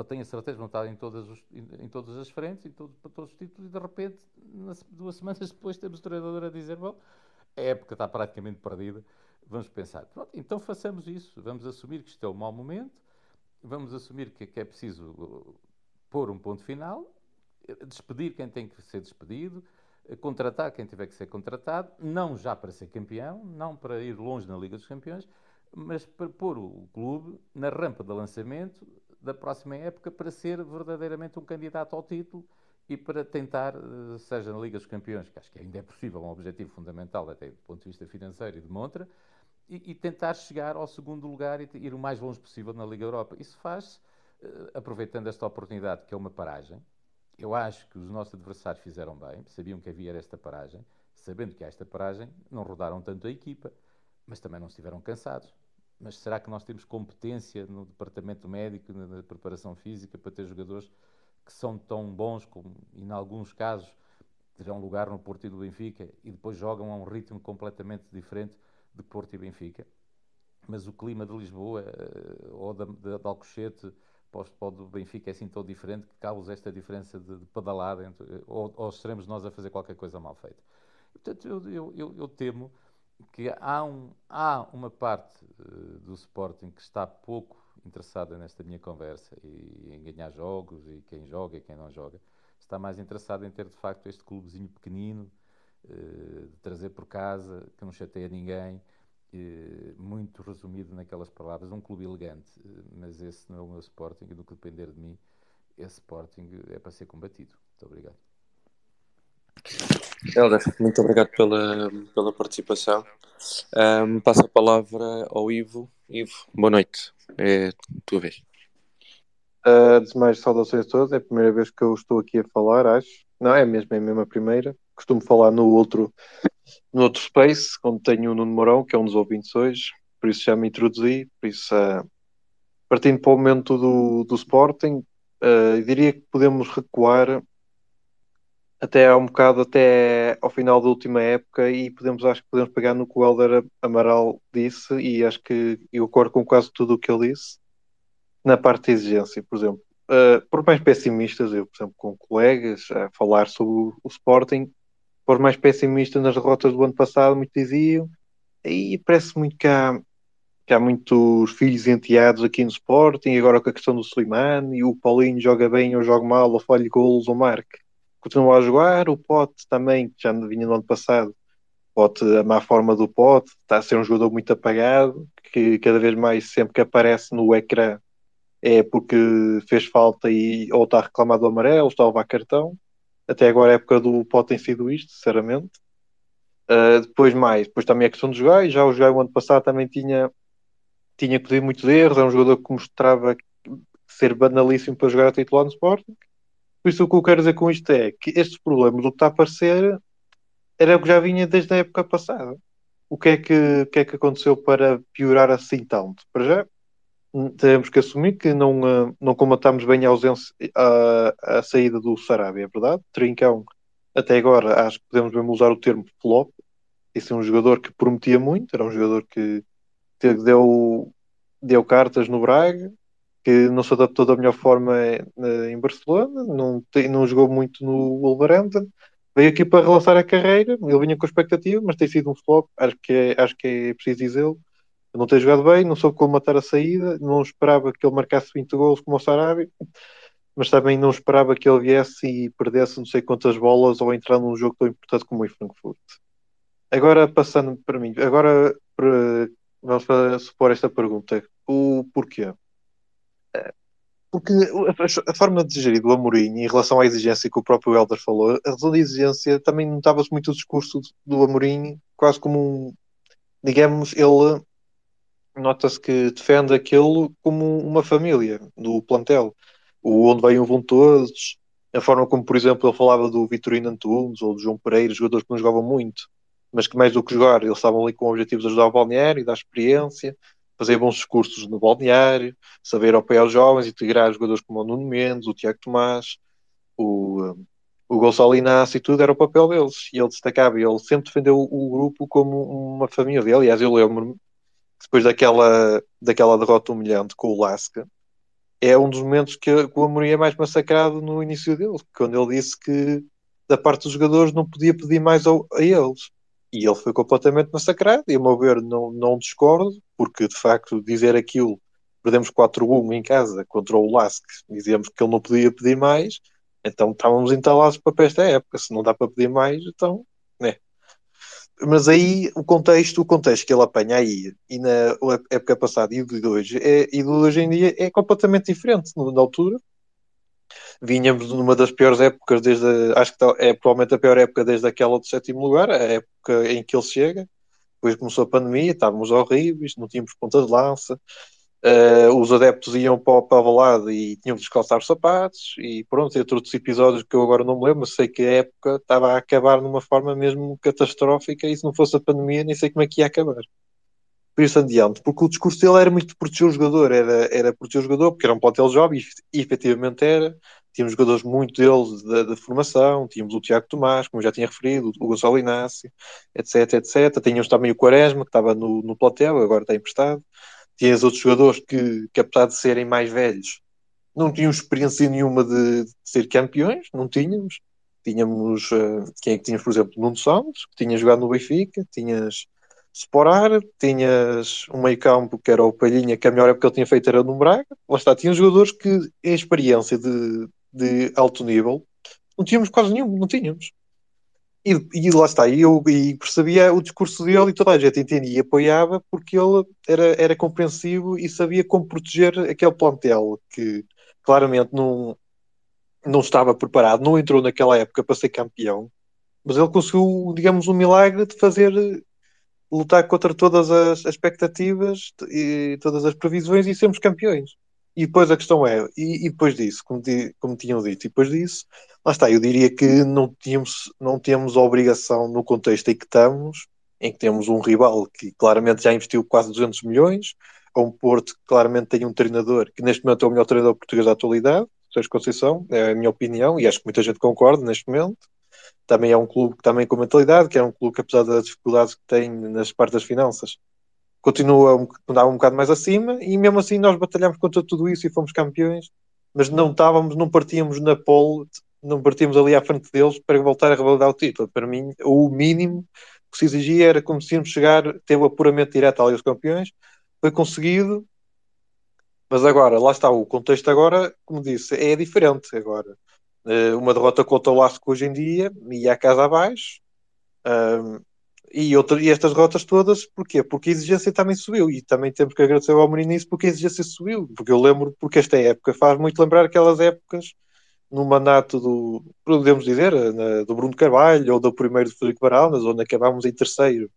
eu tenho a certeza vão estar em todas, os, em, em todas as frentes, em todo, para todos os títulos, e de repente, nas, duas [LAUGHS] semanas depois, temos o treinador a dizer: Bom, a época está praticamente perdida, vamos pensar. Pronto, então façamos isso, vamos assumir que isto é um mau momento, vamos assumir que, que é preciso uh, pôr um ponto final, despedir quem tem que ser despedido, contratar quem tiver que ser contratado, não já para ser campeão, não para ir longe na Liga dos Campeões, mas para pôr o clube na rampa de lançamento da próxima época para ser verdadeiramente um candidato ao título e para tentar, eh, seja na Liga dos Campeões, que acho que ainda é possível, um objetivo fundamental até do ponto de vista financeiro e de montra, e, e tentar chegar ao segundo lugar e ir o mais longe possível na Liga Europa. Isso faz uh, aproveitando esta oportunidade, que é uma paragem. Eu acho que os nossos adversários fizeram bem, sabiam que havia esta paragem, sabendo que há esta paragem, não rodaram tanto a equipa, mas também não estiveram cansados mas será que nós temos competência no departamento médico, na preparação física, para ter jogadores que são tão bons como, e em alguns casos, terão lugar no Porto e do Benfica e depois jogam a um ritmo completamente diferente de Porto e Benfica? Mas o clima de Lisboa eh, ou de, de, de Alcochete para o do Benfica é assim tão diferente que causa esta diferença de, de pedalada entre, ou, ou estaremos nós a fazer qualquer coisa mal feita. Portanto, eu, eu, eu, eu temo que há, um, há uma parte uh, do Sporting que está pouco interessada nesta minha conversa e em ganhar jogos e quem joga e quem não joga, está mais interessada em ter de facto este clubezinho pequenino, uh, de trazer por casa, que não chateia ninguém, uh, muito resumido naquelas palavras, um clube elegante, mas esse não é o meu Sporting e do que depender de mim, esse Sporting é para ser combatido. Muito obrigado. Helder, muito obrigado pela, pela participação. Um, passo a palavra ao Ivo. Ivo, boa noite. É tua vez. Uh, antes de mais, saudações a todos. É a primeira vez que eu estou aqui a falar, acho. Não, é mesmo, é mesmo a primeira. Costumo falar no outro, no outro space, onde tenho o Nuno Mourão, que é um dos ouvintes hoje. Por isso já me introduzi. Por isso, uh, partindo para o momento do, do Sporting, uh, diria que podemos recuar até há um bocado até ao final da última época e podemos acho que podemos pegar no que o Helder Amaral disse e acho que eu acordo com quase tudo o que ele disse na parte de exigência, por exemplo. Uh, por mais pessimistas, eu, por exemplo, com colegas a falar sobre o, o Sporting, por mais pessimistas nas derrotas do ano passado, muito diziam, e parece muito que há, que há muitos filhos enteados aqui no Sporting, agora com a questão do Slimani, e o Paulinho joga bem ou joga mal, ou falha golos ou marca continua a jogar. O Pote também, que já vinha no ano passado, Pote, a má forma do Pote, está a ser um jogador muito apagado, que cada vez mais, sempre que aparece no ecrã, é porque fez falta e ou está reclamado amarelo, está a levar cartão. Até agora a época do Pote tem sido isto, sinceramente. Uh, depois mais, depois também a questão dos gajos, já o Jogai o ano passado também tinha tinha pedido muitos erros, é um jogador que mostrava ser banalíssimo para jogar a titular no Sporting por isso o que eu quero dizer com isto é que estes problemas, o que está a aparecer, era o que já vinha desde a época passada. O que é que, que, é que aconteceu para piorar assim tanto? Para já, temos que assumir que não, eh, não combatamos bem a ausência, a, a saída do Sarabia, é verdade? Trincão, até agora, acho que podemos mesmo usar o termo flop. Esse é um jogador que prometia muito, era um jogador que deu, deu cartas no Braga, que não se adaptou da melhor forma eh, em Barcelona, não, não jogou muito no Wolverhampton, veio aqui para relançar a carreira, ele vinha com expectativa, mas tem sido um flop, acho que é, acho que é preciso dizê-lo. Não tem jogado bem, não soube como matar a saída, não esperava que ele marcasse 20 gols como o Sarabia, mas também não esperava que ele viesse e perdesse não sei quantas bolas ou entrar num jogo tão importante como o Frankfurt. Agora, passando para mim, agora para, vamos supor esta pergunta: o porquê? Porque a, forma de gerir do Amorim em relação à exigência que o próprio Helder falou, a razão de exigência também notava-se muito o discurso do Amorim, quase como um, digamos, ele nota-se que defende aquilo como uma família do plantel, o onde vêm vão todos, a forma como, por exemplo, ele falava do Vitorino Antunes ou do João Pereira, jogadores que não jogavam muito, mas que mais do que jogar, eles estavam ali com o objetivo de ajudar o balneário, dar experiência, fazer bons discursos no balneário, saber apoiar os jovens, integrar jogadores como o Nuno Mendes, o Tiago Tomás, o, o Gonçalo Inácio e tudo, era o papel deles. E ele destacava, ele sempre defendeu o, grupo como uma família. Aliás, eu lembro-me, depois daquela, daquela derrota humilhante com o Lasca, é um dos momentos que, que o Amorim é mais massacrado no início dele, quando ele disse que da parte dos jogadores não podia pedir mais ao, a eles e ele foi completamente massacrado. E a meu ver, não, não discordo, porque de facto dizer aquilo, perdemos 4-1 em casa contra o Lask, dizíamos que ele não podia pedir mais, então estávamos entalados para esta época. Se não dá para pedir mais, então, né. Mas aí o contexto, o contexto que ele apanha aí e na época passada e de hoje, é, e de hoje em dia é completamente diferente na altura Vínhamos numa das piores épocas desde. Acho que é provavelmente a pior época desde aquela do sétimo lugar, a época em que ele chega. Depois começou a pandemia, estávamos horríveis, não tínhamos ponta de lança. Uh, os adeptos iam para, para a balada e tinham de descalçar os sapatos e pronto, entre outros episódios que eu agora não me lembro, mas sei que a época estava a acabar numa forma mesmo catastrófica e se não fosse a pandemia nem sei como é que ia acabar por isso adiante, porque o discurso dele era muito proteger o jogador, era, era proteger o jogador, porque era um plantel jovem, e, efetivamente era. Tínhamos jogadores muito deles da, da, formação, tínhamos o Tiago Tomás, como já tinha referido, o Gonçalo Inácio, etc, etc. Tínhamos também o Quaresma, que estava no, no plantel, agora está emprestado. Tinhas outros jogadores que, que, apesar de serem mais velhos, não tinham experiência nenhuma de, de ser campeões, não tínhamos. Tínhamos, uh, quem é que por exemplo, Nuno Santos, que tinha jogado no Benfica, tinhas Sporar, tinhas um meio campo que era o Palhinha, que a melhor época que ele tinha feito era no Braga. Lá está, tinha jogadores que, em experiência de, de alto nível, não tínhamos quase nenhum, não tínhamos. E, e lá está, e eu e percebia o discurso dele e toda a gente entendia e apoiava porque ele era, era compreensivo e sabia como proteger aquele plantel que claramente não, não estava preparado, não entrou naquela época para ser campeão, mas ele conseguiu, digamos, um milagre de fazer lutar contra todas as expectativas e todas as previsões e sermos campeões. E depois a questão é, e, e depois disso, como, como tinham dito, e depois disso, lá está, eu diria que não, tínhamos, não temos a obrigação no contexto em que estamos, em que temos um rival que claramente já investiu quase 200 milhões, a um Porto que claramente tem um treinador que neste momento é o melhor treinador português da atualidade, Sérgio Conceição, é a minha opinião, e acho que muita gente concorda neste momento também é um clube que também com mentalidade, que é um clube que apesar das dificuldades que tem nas partes das finanças, continua um, um bocado mais acima e mesmo assim nós batalhamos contra tudo isso e fomos campeões, mas não estávamos, não partíamos na pole, não partíamos ali à frente deles para voltar a revalidar o título. Para mim, o mínimo que se exigia era conseguirmos chegar, ter o apuramento direto ali aos campeões, foi conseguido, mas agora, lá está, o contexto agora, como disse, é diferente agora. Uh, uma derrota contra o Lasco hoje em dia e a casa abaixo. Uh, e, outra, e estas derrotas todas, porquê? Porque a exigência também subiu e também temos que agradecer ao Amorim nisso porque a exigência subiu. Porque eu lembro, porque esta época faz muito lembrar aquelas épocas no mandato do, podemos dizer, na, do Bruno Carvalho ou do primeiro de Frederico Baraldas, onde acabámos em terceiro,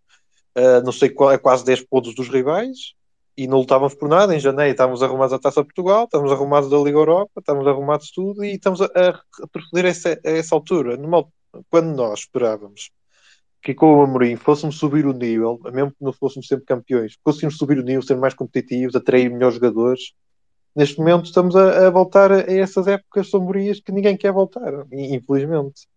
uh, não sei qual, é quase 10 pontos dos rivais e não lutávamos por nada. Em janeiro estávamos arrumados à Taça Portugal, estávamos arrumados da Liga Europa, estávamos arrumados tudo e estamos a, a a essa, a essa altura. Numa, quando nós esperávamos que com o Amorim fôssemos subir o nível, mesmo que não fôssemos sempre campeões, fôssemos subir o nível, ser mais competitivos, atrair melhores jogadores. Neste momento estamos a, a voltar a, essas épocas sombrias que ninguém quer voltar, infelizmente.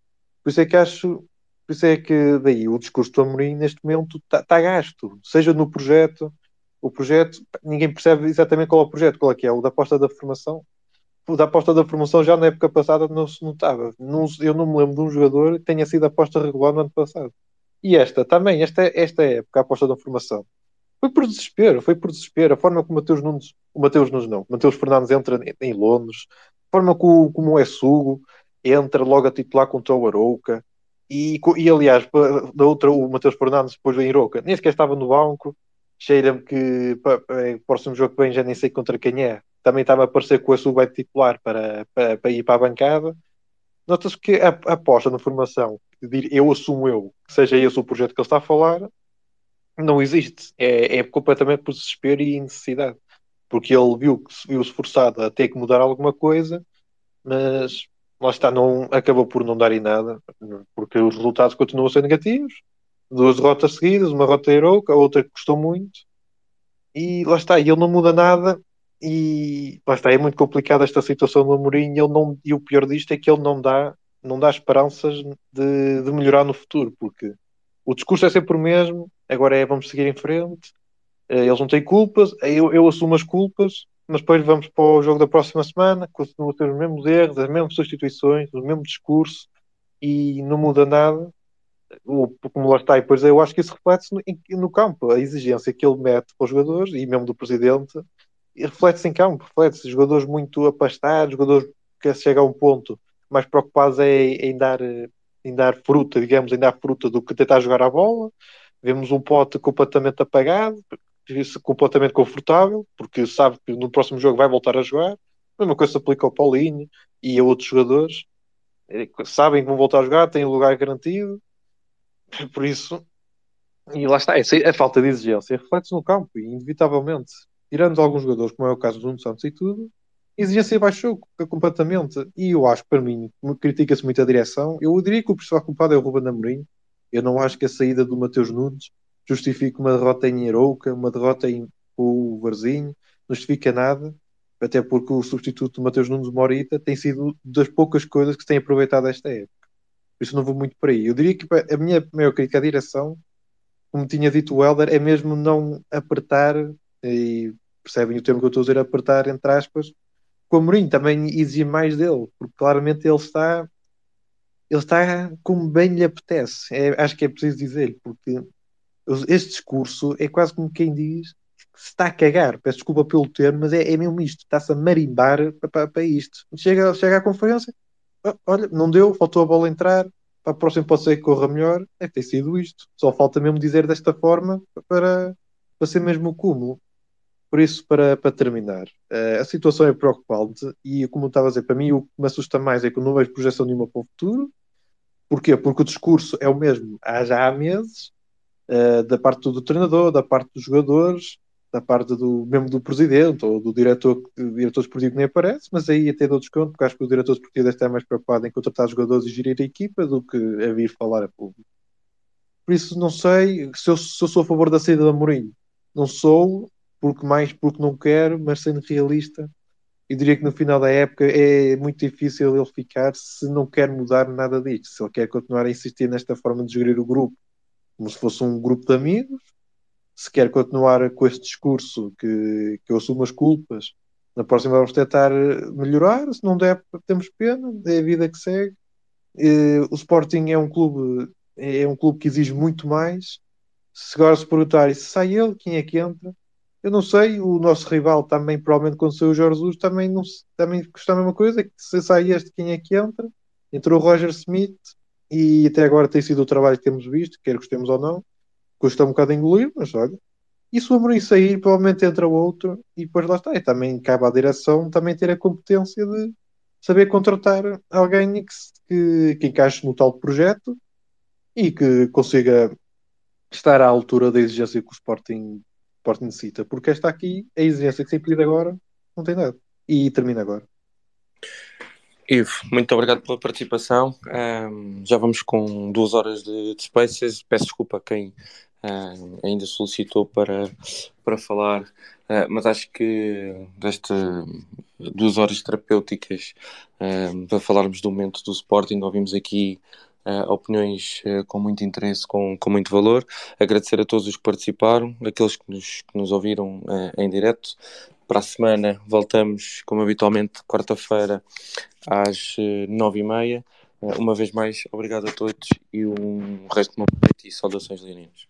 Por isso é que acho, por isso é que daí o discurso do Amorim neste momento está tá gasto, seja no projeto, o projeto, ninguém percebe exatamente qual é o projeto, qual é que é, o da aposta da formação. da aposta da promoção já na época passada não se notava. Eu não me lembro de um jogador que tenha sido aposta regular no ano passado. E esta também, esta, esta época, a aposta da formação. Foi por desespero, foi por desespero. A forma como o Mateus Nunes, o Mateus Nunes não, o Mateus Fernandes entra em Londres, a forma como, como é Sugo entra logo a titular contra o Arouca. E, e aliás, da outra, o Mateus Fernandes depois vem Arouca, nem sequer estava no banco. Cheira-me que para, para o próximo jogo que vem já nem sei contra quem é. Também estava a aparecer com a vai titular para, para, para ir para a bancada. Nota-se que a, a aposta na formação, eu assumo eu, que seja esse o projeto que ele está a falar, não existe. É, é completamente por desespero e necessidade. Porque ele viu que se viu-se forçado a ter que mudar alguma coisa, mas lá está, não, acabou por não dar em nada, porque os resultados continuam a ser negativos. Duas derrotas seguidas, uma derrota heroica, a outra que custou muito. E lá está, e ele não muda nada. E lá está, é muito complicada esta situação do Amorim. Ele não, e o pior disto é que ele não dá, não dá esperanças de, de melhorar no futuro, porque o discurso é sempre o mesmo, agora é vamos seguir em frente, eh, eles não têm culpas, eu, eu assumo as culpas, mas depois vamos para o jogo da próxima semana, continuam a ter os mesmos erros, as mesmas substituições, o mesmo discurso e não muda nada. O, como lá está, e depois eu acho que isso reflete-se no, no, campo, a exigência que ele mete para os jogadores e mesmo do presidente, reflete-se em campo, reflete-se jogadores muito apastados, jogadores que chegam a um ponto mais preocupados é em dar em dar fruta, digamos, em dar fruta do que tentar jogar a bola. Vemos um pote completamente apagado, completamente confortável, porque sabe que no próximo jogo vai voltar a jogar. A mesma coisa se aplica ao Paulinho e a outros jogadores. É, sabem que vão voltar a jogar, têm o lugar garantido. [LAUGHS] Por isso, e lá está, a falta de exigência reflete-se no campo, e inevitavelmente, tirando alguns jogadores, como é o caso do Nuno Santos e tudo, a exigência baixou completamente. E eu acho para mim, critica-se muito a direção. Eu diria que o principal culpado é o Ruben Amorim. Eu não acho que a saída do Mateus Nunes justifique uma derrota em Arouca, uma derrota em o Varzinho, não justifica nada. Até porque o substituto do Mateus Nunes Morita tem sido das poucas coisas que se tem aproveitado esta época. Por isso não vou muito por aí. Eu diria que a minha maior crítica à direção, como tinha dito o Helder, é mesmo não apertar, e percebem o termo que eu estou a dizer, apertar entre aspas, o Amorim também exige mais dele, porque claramente ele está ele está como bem lhe apetece. É, acho que é preciso dizer, porque este discurso é quase como quem diz que se está a cagar. Peço desculpa pelo termo, mas é, é mesmo isto. Está-se a marimbar para, para, para, isto. Chega, chega à conferência, olha, não deu, faltou a bola entrar. Para a próxima pode ser que corra melhor. É ter sido isto. Só falta mesmo dizer desta forma para, para ser mesmo o cúmulo. Por isso, para, para terminar, uh, a situação é preocupante e, como estava a dizer, para mim o que me assusta mais é que eu não vejo projeção nenhuma para o futuro. Porquê? Porque o discurso é o mesmo há já há meses, uh, da parte do treinador, da parte dos jogadores, da parte do mesmo do presidente ou do diretor, diretor esportivo nem aparece, mas aí até dou desconto, porque acho que o diretor esportivo estar mais preocupado em contratar jogadores e gerir a equipa do que a vir falar a público. Por isso, não sei se eu, se eu sou a favor da saída da Mourinho. Não sou, porque mais porque não quero, mas sendo realista, eu diria que no final da época é muito difícil ele ficar se não quer mudar nada disto, se ele quer continuar a insistir nesta forma de gerir o grupo como se fosse um grupo de amigos, se quer continuar com este discurso que, que eu assumo as culpas, na próxima vamos tentar melhorar, se não der temos pena, é a vida que segue. o Sporting é um clube é um clube que exige muito mais. Se agora se perguntar se sai ele, quem é que entra? Eu não sei, o nosso rival também, provavelmente quando saiu o Jorge Jesus, também, não, também custa a mesma coisa, que se sai este, quem é que entra? Entrou o Roger Smith e até agora tem sido o trabalho que temos visto, quer gostemos ou não, custa um bocado engolir, mas olha, e se o Amorim sair, provavelmente entra outro e depois lá está. E também cabe à direção também ter a competência de saber contratar alguém que, que, que encaixe no tal projeto e que consiga estar à altura da exigência que o Sporting Porto necessita, porque esta aqui, a exigência que se pedido agora, não tem nada. E termina agora. Ivo, muito obrigado pela participação. Um, já vamos com duas horas de, de Spaces. Peço desculpa a quem um, ainda solicitou para, para falar, uh, mas acho que destas duas horas terapêuticas um, para falarmos do momento do Sporting, ouvimos aqui uh, opiniões uh, com muito interesse, com, com muito valor. Agradecer a todos os que participaram, aqueles que nos, que nos ouviram uh, em direto. para a semana voltamos, como habitualmente, quarta-feira às nove e meia. Uma vez mais, obrigado a todos e um resto de uma noite e saudações leoninas.